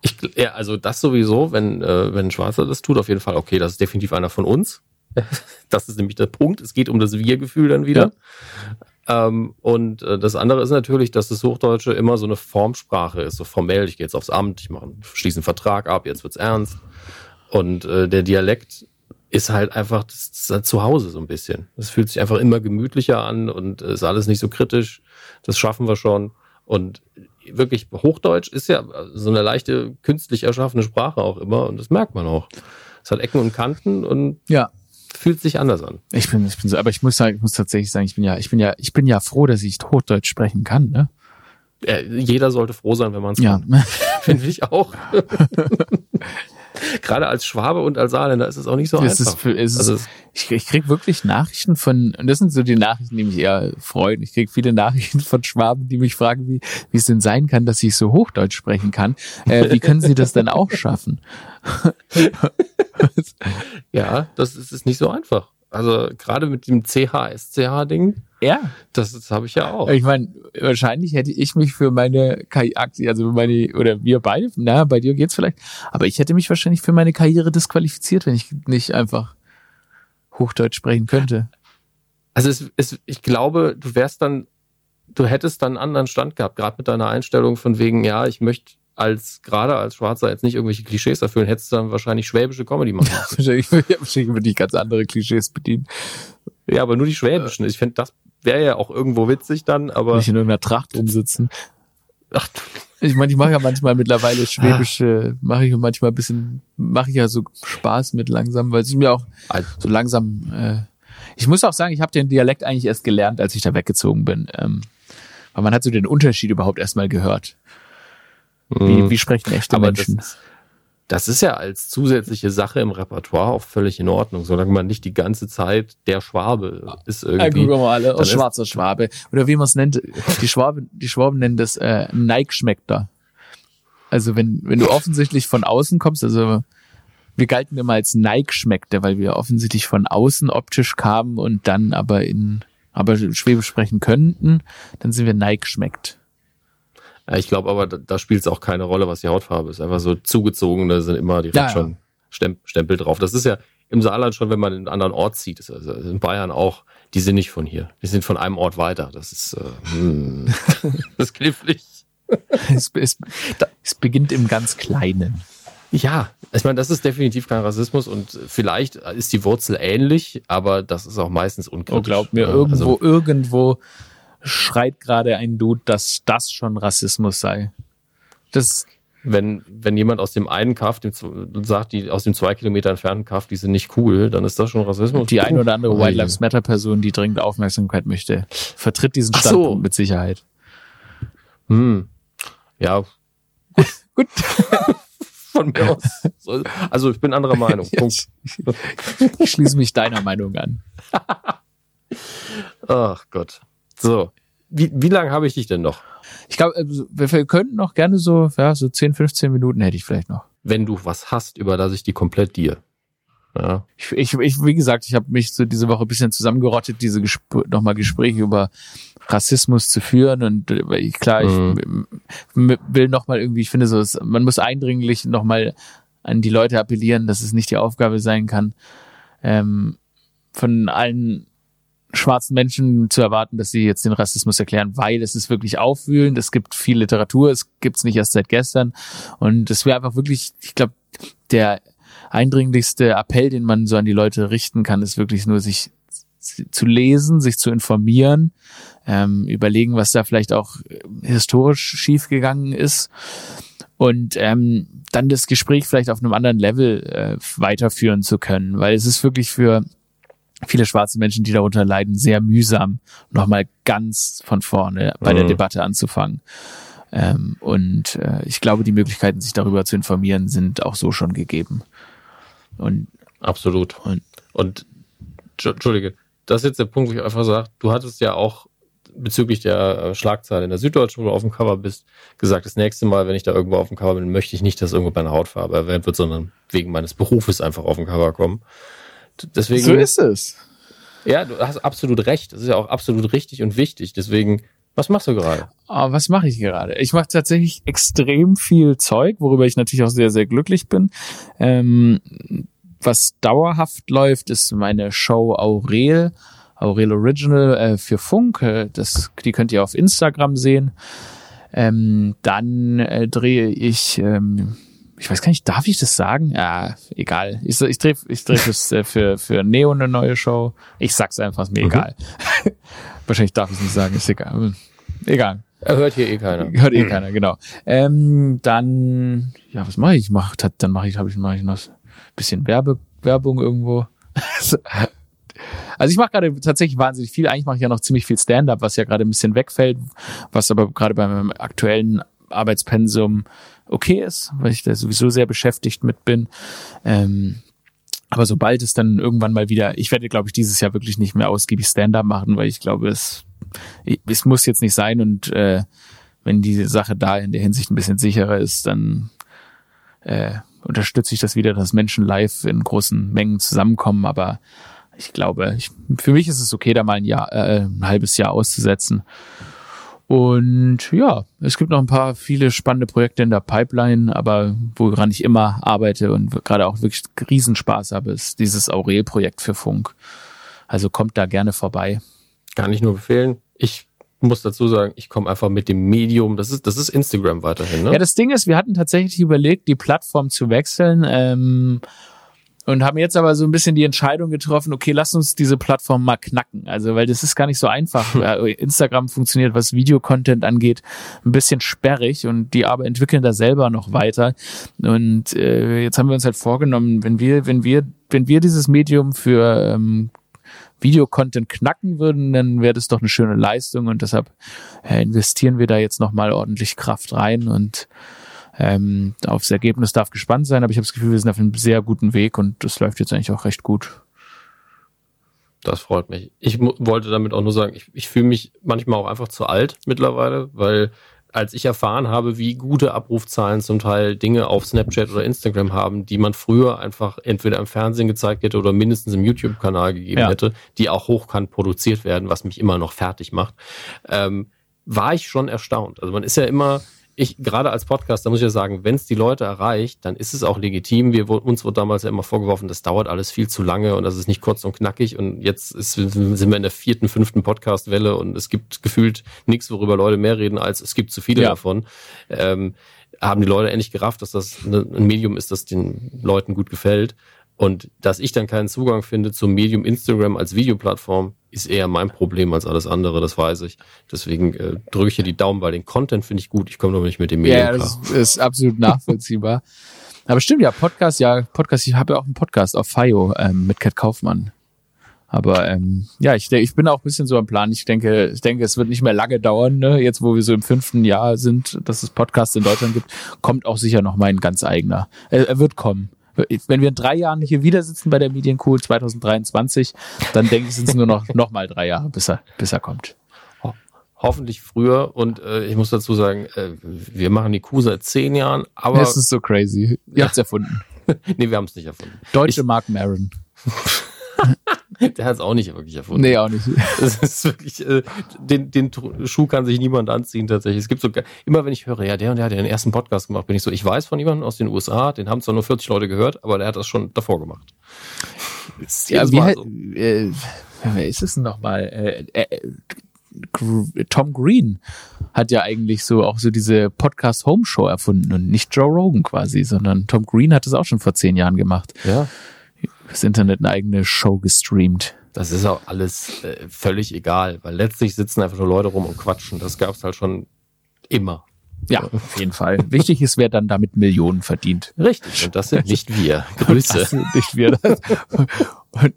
Ich, ja, also das sowieso, wenn, äh, wenn ein Schwarzer das tut, auf jeden Fall, okay, das ist definitiv einer von uns. Das ist nämlich der Punkt. Es geht um das Wir-Gefühl dann wieder. Ähm, und äh, das andere ist natürlich, dass das Hochdeutsche immer so eine Formsprache ist, so formell, ich gehe jetzt aufs Amt, ich mache, schließe einen Vertrag ab, jetzt wird's ernst. Und äh, der Dialekt ist halt einfach das, das halt zu Hause so ein bisschen. Es fühlt sich einfach immer gemütlicher an und ist alles nicht so kritisch. Das schaffen wir schon. Und wirklich Hochdeutsch ist ja so eine leichte künstlich erschaffene Sprache auch immer und das merkt man auch. Es hat Ecken und Kanten und Ja. fühlt sich anders an. Ich bin, ich bin so, aber ich muss sagen, ich muss tatsächlich sagen, ich bin ja, ich bin ja, ich bin ja froh, dass ich Hochdeutsch sprechen kann, ne? Äh, Jeder sollte froh sein, wenn man es Ja. kann. Finde ich auch. Gerade als Schwabe und als Saarländer ist es auch nicht so es ist, einfach. es ist, Also es- ich, ich krieg wirklich Nachrichten von, und das sind so die Nachrichten, die mich eher freuen. Ich krieg viele Nachrichten von Schwaben, die mich fragen, wie, wie es denn sein kann, dass ich so Hochdeutsch sprechen kann. Äh, wie können sie das denn auch schaffen? ja, das ist, ist nicht so einfach. Also gerade mit dem CH-SCH-Ding, Ja. das, das habe ich ja auch. Ich meine, wahrscheinlich hätte ich mich für meine Karriere, also für meine, oder wir beide, na, bei dir geht's vielleicht, aber ich hätte mich wahrscheinlich für meine Karriere disqualifiziert, wenn ich nicht einfach Hochdeutsch sprechen könnte. Also es, es, ich glaube, du wärst dann, du hättest dann einen anderen Stand gehabt, gerade mit deiner Einstellung von wegen, ja, ich möchte als gerade als Schwarzer jetzt nicht irgendwelche Klischees erfüllen, hättest du dann wahrscheinlich schwäbische Comedy machen müssen. Wahrscheinlich, wahrscheinlich würde ich ganz andere Klischees bedienen. ja, aber nur die schwäbischen. Ich finde, das wäre ja auch irgendwo witzig dann, aber Nicht in irgendeiner Tracht rumsitzen. ach, Ich meine, ich mache ja manchmal mittlerweile schwäbische, mache ich manchmal ein bisschen, mache ich ja so Spaß mit langsam, weil es mir auch so langsam. Äh, ich muss auch sagen, ich habe den Dialekt eigentlich erst gelernt, als ich da weggezogen bin. Ähm, weil man hat so den Unterschied überhaupt erstmal gehört. Wie, wie sprechen echte Mhm. aber das Menschen? ist, das ist ja als zusätzliche Sache im Repertoire auch völlig in Ordnung, solange man nicht die ganze Zeit der Schwabe ist Ja, irgendwie. gucken wir mal aus ist- schwarzer Schwabe. Oder wie man es nennt, die Schwaben, die Schwaben nennen das äh, Neigschmeckter. Also wenn, wenn du offensichtlich von außen kommst, also wir galten immer als Neigschmeckter, weil wir offensichtlich von außen optisch kamen und dann aber in aber Schwäbisch sprechen könnten, dann sind wir Neigschmeckt. Ich glaube aber, da, da spielt es auch keine Rolle, was die Hautfarbe ist. Einfach so zugezogen, da sind immer direkt Ja, schon Stem Stempel drauf. Das ist ja im Saarland schon, wenn man in einen anderen Ort zieht, ist also in Bayern auch, die sind nicht von hier. Die sind von einem Ort weiter. Das ist, äh, hm, das ist knifflig. Es, es, es beginnt im ganz Kleinen. Ja, ich meine, das ist definitiv kein Rassismus und vielleicht ist die Wurzel ähnlich, aber das ist auch meistens unkritisch. Oh, glaub mir, irgendwo, Also, irgendwo schreit gerade ein Dude, dass das schon Rassismus sei. Das, wenn, wenn jemand aus dem einen Kaff dem, sagt, die aus dem zwei Kilometer entfernten Kaff, die sind nicht cool, dann ist das schon Rassismus. die ein oder andere Oh, White. Lives Matter Person, die dringend Aufmerksamkeit möchte, vertritt diesen Ach so. Standpunkt mit Sicherheit. Hm. Ja. Gut. Von mir aus. So, Also ich bin anderer Meinung. Punkt. Ich schließe mich deiner Meinung an. Ach Gott. So. Wie, wie lange habe ich dich denn noch? Ich glaube, also, wir, könnten noch gerne so, ja, so 10, 15 Minuten hätte ich vielleicht noch. Wenn du was hast, überlasse ich die komplett dir. Ja. Ich, ich, ich wie gesagt, ich habe mich so diese Woche ein bisschen zusammengerottet, diese Gespr nochmal Gespräche über Rassismus zu führen und äh, ich, klar, ich m- m- will nochmal irgendwie, ich finde so, es, man muss eindringlich nochmal an die Leute appellieren, dass es nicht die Aufgabe sein kann, ähm, von allen schwarzen Menschen zu erwarten, dass sie jetzt den Rassismus erklären, weil es ist wirklich aufwühlend, es gibt viel Literatur, es gibt's nicht erst seit gestern. Und es wäre einfach wirklich, ich glaube, der eindringlichste Appell, den man so an die Leute richten kann, ist wirklich nur sich zu lesen, sich zu informieren, ähm, überlegen, was da vielleicht auch äh, historisch schiefgegangen ist und ähm, dann das Gespräch vielleicht auf einem anderen Level äh, weiterführen zu können, weil es ist wirklich für viele schwarze Menschen, die darunter leiden, sehr mühsam, nochmal ganz von vorne bei der Mhm. Debatte anzufangen. Ähm, und äh, ich glaube, die Möglichkeiten, sich darüber zu informieren, sind auch so schon gegeben. Und Absolut. Und- Und Tschu- Entschuldige, das ist jetzt der Punkt, wo ich einfach sage, du hattest ja auch bezüglich der äh, Schlagzeile in der Süddeutschen, wo du auf dem Cover bist, gesagt, das nächste Mal, wenn ich da irgendwo auf dem Cover bin, möchte ich nicht, dass irgendwo meine Hautfarbe erwähnt wird, sondern wegen meines Berufes einfach auf dem Cover kommen. Deswegen, es. ja, du hast absolut recht. Das ist ja auch absolut richtig und wichtig. Deswegen, was machst du gerade? Aber was mache ich gerade? Ich mache tatsächlich extrem viel Zeug, worüber ich natürlich auch sehr, sehr glücklich bin. Ähm, was dauerhaft läuft, ist meine Show Aurel, Aurel Original äh, für Funk. Äh, Das, die könnt ihr auf Instagram sehen. Ähm, dann äh, drehe ich ähm, ich weiß gar nicht, darf ich das sagen? Ja, egal. Ich, ich drehe ich dreh das äh, für, für Neo eine neue Show. Ich sag's einfach, ist mir mhm. egal. Wahrscheinlich darf ich es nicht sagen, ist egal. Egal. Er hört hier eh keiner. Hört eh mhm. keiner, genau. Ähm, dann, ja, was mache ich? ich mach, dann mache ich, habe ich, mach ich noch ein bisschen Werbe, Werbung irgendwo. Also ich mache gerade tatsächlich wahnsinnig viel. Eigentlich mache ich ja noch ziemlich viel Stand-up, was ja gerade ein bisschen wegfällt, was aber gerade bei meinem aktuellen Arbeitspensum okay ist, weil ich da sowieso sehr beschäftigt mit bin. Ähm, aber sobald es dann irgendwann mal wieder, ich werde, glaube ich, dieses Jahr wirklich nicht mehr ausgiebig Stand-up machen, weil ich glaube, es, es muss jetzt nicht sein und äh, wenn die Sache da in der Hinsicht ein bisschen sicherer ist, dann äh, unterstütze ich das wieder, dass Menschen live in großen Mengen zusammenkommen. Aber ich glaube, ich, für mich ist es okay, da mal ein Jahr, äh, ein halbes Jahr auszusetzen und ja, es gibt noch ein paar viele spannende Projekte in der Pipeline, aber woran ich immer arbeite und gerade auch wirklich Riesenspaß habe, ist dieses Aurel-Projekt für Funk. Also kommt da gerne vorbei. Kann ich nur befehlen. Ich muss dazu sagen, ich komme einfach mit dem Medium, das ist, das ist Instagram weiterhin, ne? Ja, das Ding ist, wir hatten tatsächlich überlegt, die Plattform zu wechseln. Ähm, und haben jetzt aber so ein bisschen die Entscheidung getroffen, okay, lass uns diese Plattform mal knacken. Also, weil das ist gar nicht so einfach. Instagram funktioniert, was Videocontent angeht, ein bisschen sperrig und die aber entwickeln da selber noch weiter. Und äh, jetzt haben wir uns halt vorgenommen, wenn wir, wenn wir, wenn wir dieses Medium für ähm, Videocontent knacken würden, dann wäre das doch eine schöne Leistung und deshalb äh, investieren wir da jetzt nochmal ordentlich Kraft rein und ähm, aufs Ergebnis darf gespannt sein, aber ich habe das Gefühl, wir sind auf einem sehr guten Weg und das läuft jetzt eigentlich auch recht gut. Das freut mich. Ich wollte damit auch nur sagen, ich, ich fühle mich manchmal auch einfach zu alt mittlerweile, weil als ich erfahren habe, wie gute Abrufzahlen zum Teil Dinge auf Snapchat oder Instagram haben, die man früher einfach entweder im Fernsehen gezeigt hätte oder mindestens im YouTube-Kanal gegeben ja. hätte, die auch hochkant produziert werden, was mich immer noch fertig macht, ähm, war ich schon erstaunt. Also man ist ja immer ich gerade als Podcast, da muss ich ja sagen, wenn es die Leute erreicht, dann ist es auch legitim. Wir, uns wurde damals ja immer vorgeworfen, das dauert alles viel zu lange und das ist nicht kurz und knackig. Und jetzt ist, sind wir in der vierten, fünften Podcast-Welle und es gibt gefühlt nichts, worüber Leute mehr reden, als es gibt zu viele ja. davon. Ähm, haben die Leute endlich gerafft, dass das ein Medium ist, das den Leuten gut gefällt. Und dass ich dann keinen Zugang finde zum Medium Instagram als Videoplattform, ist eher mein Problem als alles andere, das weiß ich. Deswegen äh, drücke ich hier die Daumen, weil den Content finde ich gut. Ich komme nur nicht mit dem Medium Ja, das klar. ist absolut nachvollziehbar. Aber stimmt ja, Podcast, ja, Podcast, ich habe ja auch einen Podcast auf FIO ähm, mit Kat Kaufmann. Aber ähm, ja, ich, ich bin auch ein bisschen so am Plan. Ich denke, ich denke, es wird nicht mehr lange dauern, ne? jetzt wo wir so im fünften Jahr sind, dass es Podcasts in Deutschland gibt, kommt auch sicher noch mein ganz eigener. Er, er wird kommen wenn wir in drei Jahren hier wieder sitzen bei der Mediencool 2023, dann denke ich, sind es nur noch, noch mal drei Jahre, bis er, bis er kommt. Hoffentlich früher und äh, ich muss dazu sagen, äh, wir machen die Kuh seit zehn Jahren, aber. Das ist so crazy. Ihr ja. habt's erfunden. nee, wir haben es nicht erfunden. Deutsche ich, Mark Maron. Der hat es auch nicht wirklich erfunden. Nee, auch nicht. Das ist wirklich, äh, den, den Schuh kann sich niemand anziehen tatsächlich. Es gibt so, immer wenn ich höre, ja, der und der hat den ersten Podcast gemacht, bin ich so, ich weiß von jemandem aus den USA, den haben zwar nur 40 Leute gehört, aber der hat das schon davor gemacht. Ja, wie halt, so. äh, wer ist es denn nochmal? Äh, äh, Tom Green hat ja eigentlich so auch so diese Podcast Home Show erfunden und nicht Joe Rogan quasi, sondern Tom Green hat es auch schon vor zehn Jahren gemacht. Ja das Internet eine eigene Show gestreamt. Das ist auch alles äh, völlig egal, weil letztlich sitzen einfach nur Leute rum und quatschen. Das gab es halt schon immer. Ja, auf jeden Fall. Wichtig ist, wer dann damit Millionen verdient. Richtig. Und das sind nicht wir. Grüße. Das sind nicht wir. Das. Und,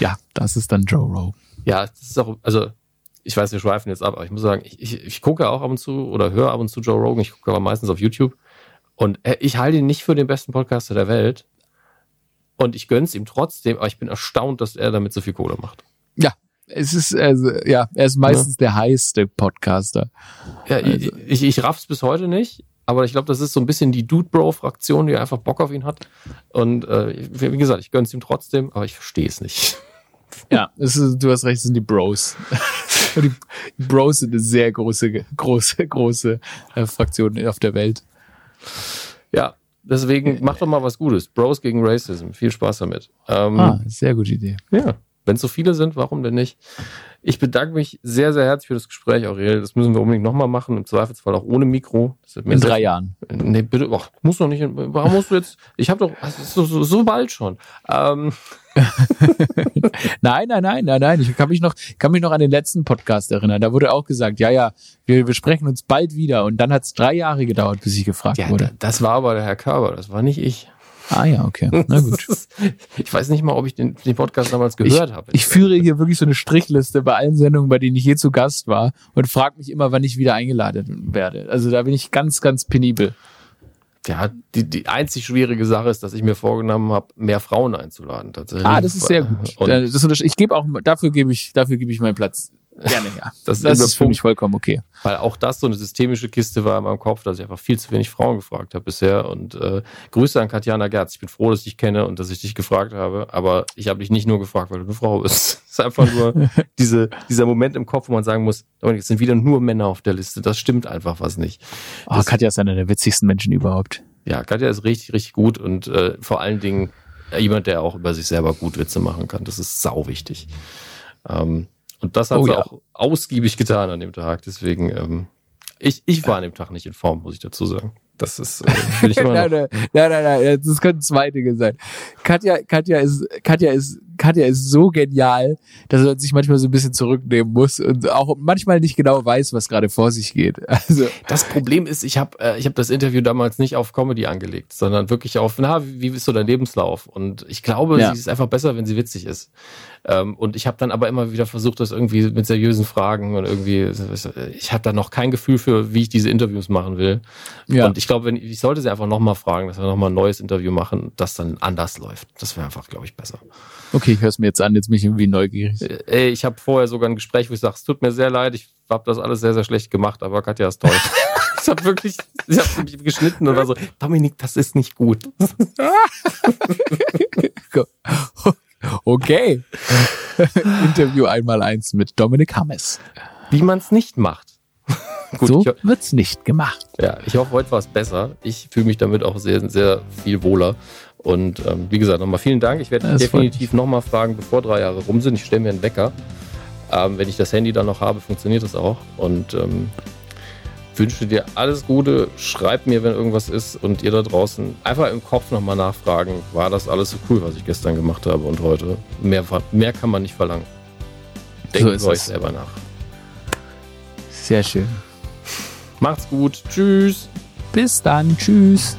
ja, das ist dann Joe Rogan. Ja, das ist auch, also ich weiß, wir schweifen jetzt ab, aber ich muss sagen, ich, ich, ich gucke auch ab und zu oder höre ab und zu Joe Rogan. Ich gucke aber meistens auf YouTube. Und äh, ich halte ihn nicht für den besten Podcaster der Welt, und ich gönn's ihm trotzdem, aber ich bin erstaunt, dass er damit so viel Kohle macht. Ja, es ist, also, ja, er ist meistens ja. der heiße Podcaster. Ja, also. ich, ich, ich raff's bis heute nicht, aber ich glaube, das ist so ein bisschen die Dude Bro-Fraktion, die einfach Bock auf ihn hat. Und äh, wie gesagt, ich gönn's ihm trotzdem, aber ich verstehe es nicht. Ja, ist, du hast recht, es sind die Bros. die Bros sind eine sehr große, große, große äh, Fraktion auf der Welt. Ja, Deswegen mach doch mal was Gutes. Bros gegen Racism. Viel Spaß damit. Ähm, ah, sehr gute Idee. Ja. Wenn es so viele sind, warum denn nicht? Ich bedanke mich sehr, sehr herzlich für das Gespräch, Aurel. Das müssen wir unbedingt nochmal machen, im Zweifelsfall auch ohne Mikro. In drei Jahren. Nee, bitte, ach, muss doch nicht. Warum musst du jetzt? Ich habe doch, so, so, so bald schon. Ähm. nein, nein, nein, nein, nein. Ich kann mich noch, kann mich noch an den letzten Podcast erinnern. Da wurde auch gesagt, ja, ja, wir, wir sprechen uns bald wieder. Und dann hat es drei Jahre gedauert, bis ich gefragt ja, wurde. Das war aber der Herr Körber, das war nicht ich. Ah ja, okay. Na gut. ich weiß nicht mal, ob ich den, den Podcast damals gehört ich, habe. Ich führe hier wirklich so eine Strichliste bei allen Sendungen, bei denen ich je zu Gast war und frage mich immer, wann ich wieder eingeladen werde. Also da bin ich ganz, ganz penibel. Ja, die, die einzig schwierige Sache ist, dass ich mir vorgenommen habe, mehr Frauen einzuladen tatsächlich. Ah, das ist sehr gut. Und das, ich gebe auch, dafür gebe ich, dafür gebe ich meinen Platz Gerne, ja. Das, das ist für mich vollkommen okay. Weil auch das so eine systemische Kiste war in meinem Kopf, dass ich einfach viel zu wenig Frauen gefragt habe bisher. Und äh, Grüße an Katjana Gerz. Ich bin froh, dass ich dich kenne und dass ich dich gefragt habe. Aber ich habe dich nicht nur gefragt, weil du eine Frau bist. Es ist einfach nur diese, dieser Moment im Kopf, wo man sagen muss, es sind wieder nur Männer auf der Liste. Das stimmt einfach was nicht. Oh, Katja ist einer der witzigsten Menschen überhaupt. Ja, Katja ist richtig, richtig gut und äh, vor allen Dingen jemand, der auch über sich selber gut Witze machen kann. Das ist sau wichtig. Ähm, und das hat oh, sie ja. auch ausgiebig getan an dem Tag. Deswegen, ähm, ich, ich war an dem Tag nicht in Form, muss ich dazu sagen. Das ist, äh, ich immer nein, nein, nein, nein, nein, das können zwei Dinge sein. Katja, Katja ist, Katja ist, Katja ist so genial, dass er sich manchmal so ein bisschen zurücknehmen muss und auch manchmal nicht genau weiß, was gerade vor sich geht. Also das Problem ist, ich habe, äh, ich habe das Interview damals nicht auf Comedy angelegt, sondern wirklich auf, na, wie, ist so dein Lebenslauf? Und ich glaube, ja. sie ist einfach besser, wenn sie witzig ist. Ähm, und ich habe dann aber immer wieder versucht, das irgendwie mit seriösen Fragen und irgendwie, ich habe da noch kein Gefühl für, wie ich diese Interviews machen will. Ja. Und ich glaube, wenn ich sollte sie einfach nochmal fragen, dass wir nochmal ein neues Interview machen, das dann anders läuft. Das wäre einfach, glaube ich, besser. Okay, ich höre es mir jetzt an, jetzt bin ich irgendwie neugierig. Äh, ey, ich habe vorher sogar ein Gespräch, wo ich sage, es tut mir sehr leid, ich habe das alles sehr, sehr schlecht gemacht, aber Katja ist toll. ich habe wirklich, ich habe mich geschnitten oder so. Dominik, das ist nicht gut. Okay. Interview einmal eins mit Dominik Hammes. Wie man es nicht macht. Gut, so wird's nicht gemacht. Ja, ich hoffe, heute war es besser. Ich fühle mich damit auch sehr, sehr viel wohler. Und ähm, wie gesagt, nochmal vielen Dank. Ich werde definitiv nochmal fragen, bevor drei Jahre rum sind. Ich stelle mir einen Wecker. Ähm, wenn ich das Handy dann noch habe, funktioniert das auch. Und ähm, wünsche dir alles Gute. Schreib mir, wenn irgendwas ist. Und ihr da draußen einfach im Kopf nochmal nachfragen, war das alles so cool, was ich gestern gemacht habe und heute? Mehr, mehr kann man nicht verlangen. Denkt so euch selber nach. Sehr schön. Macht's gut. Tschüss. Bis dann. Tschüss.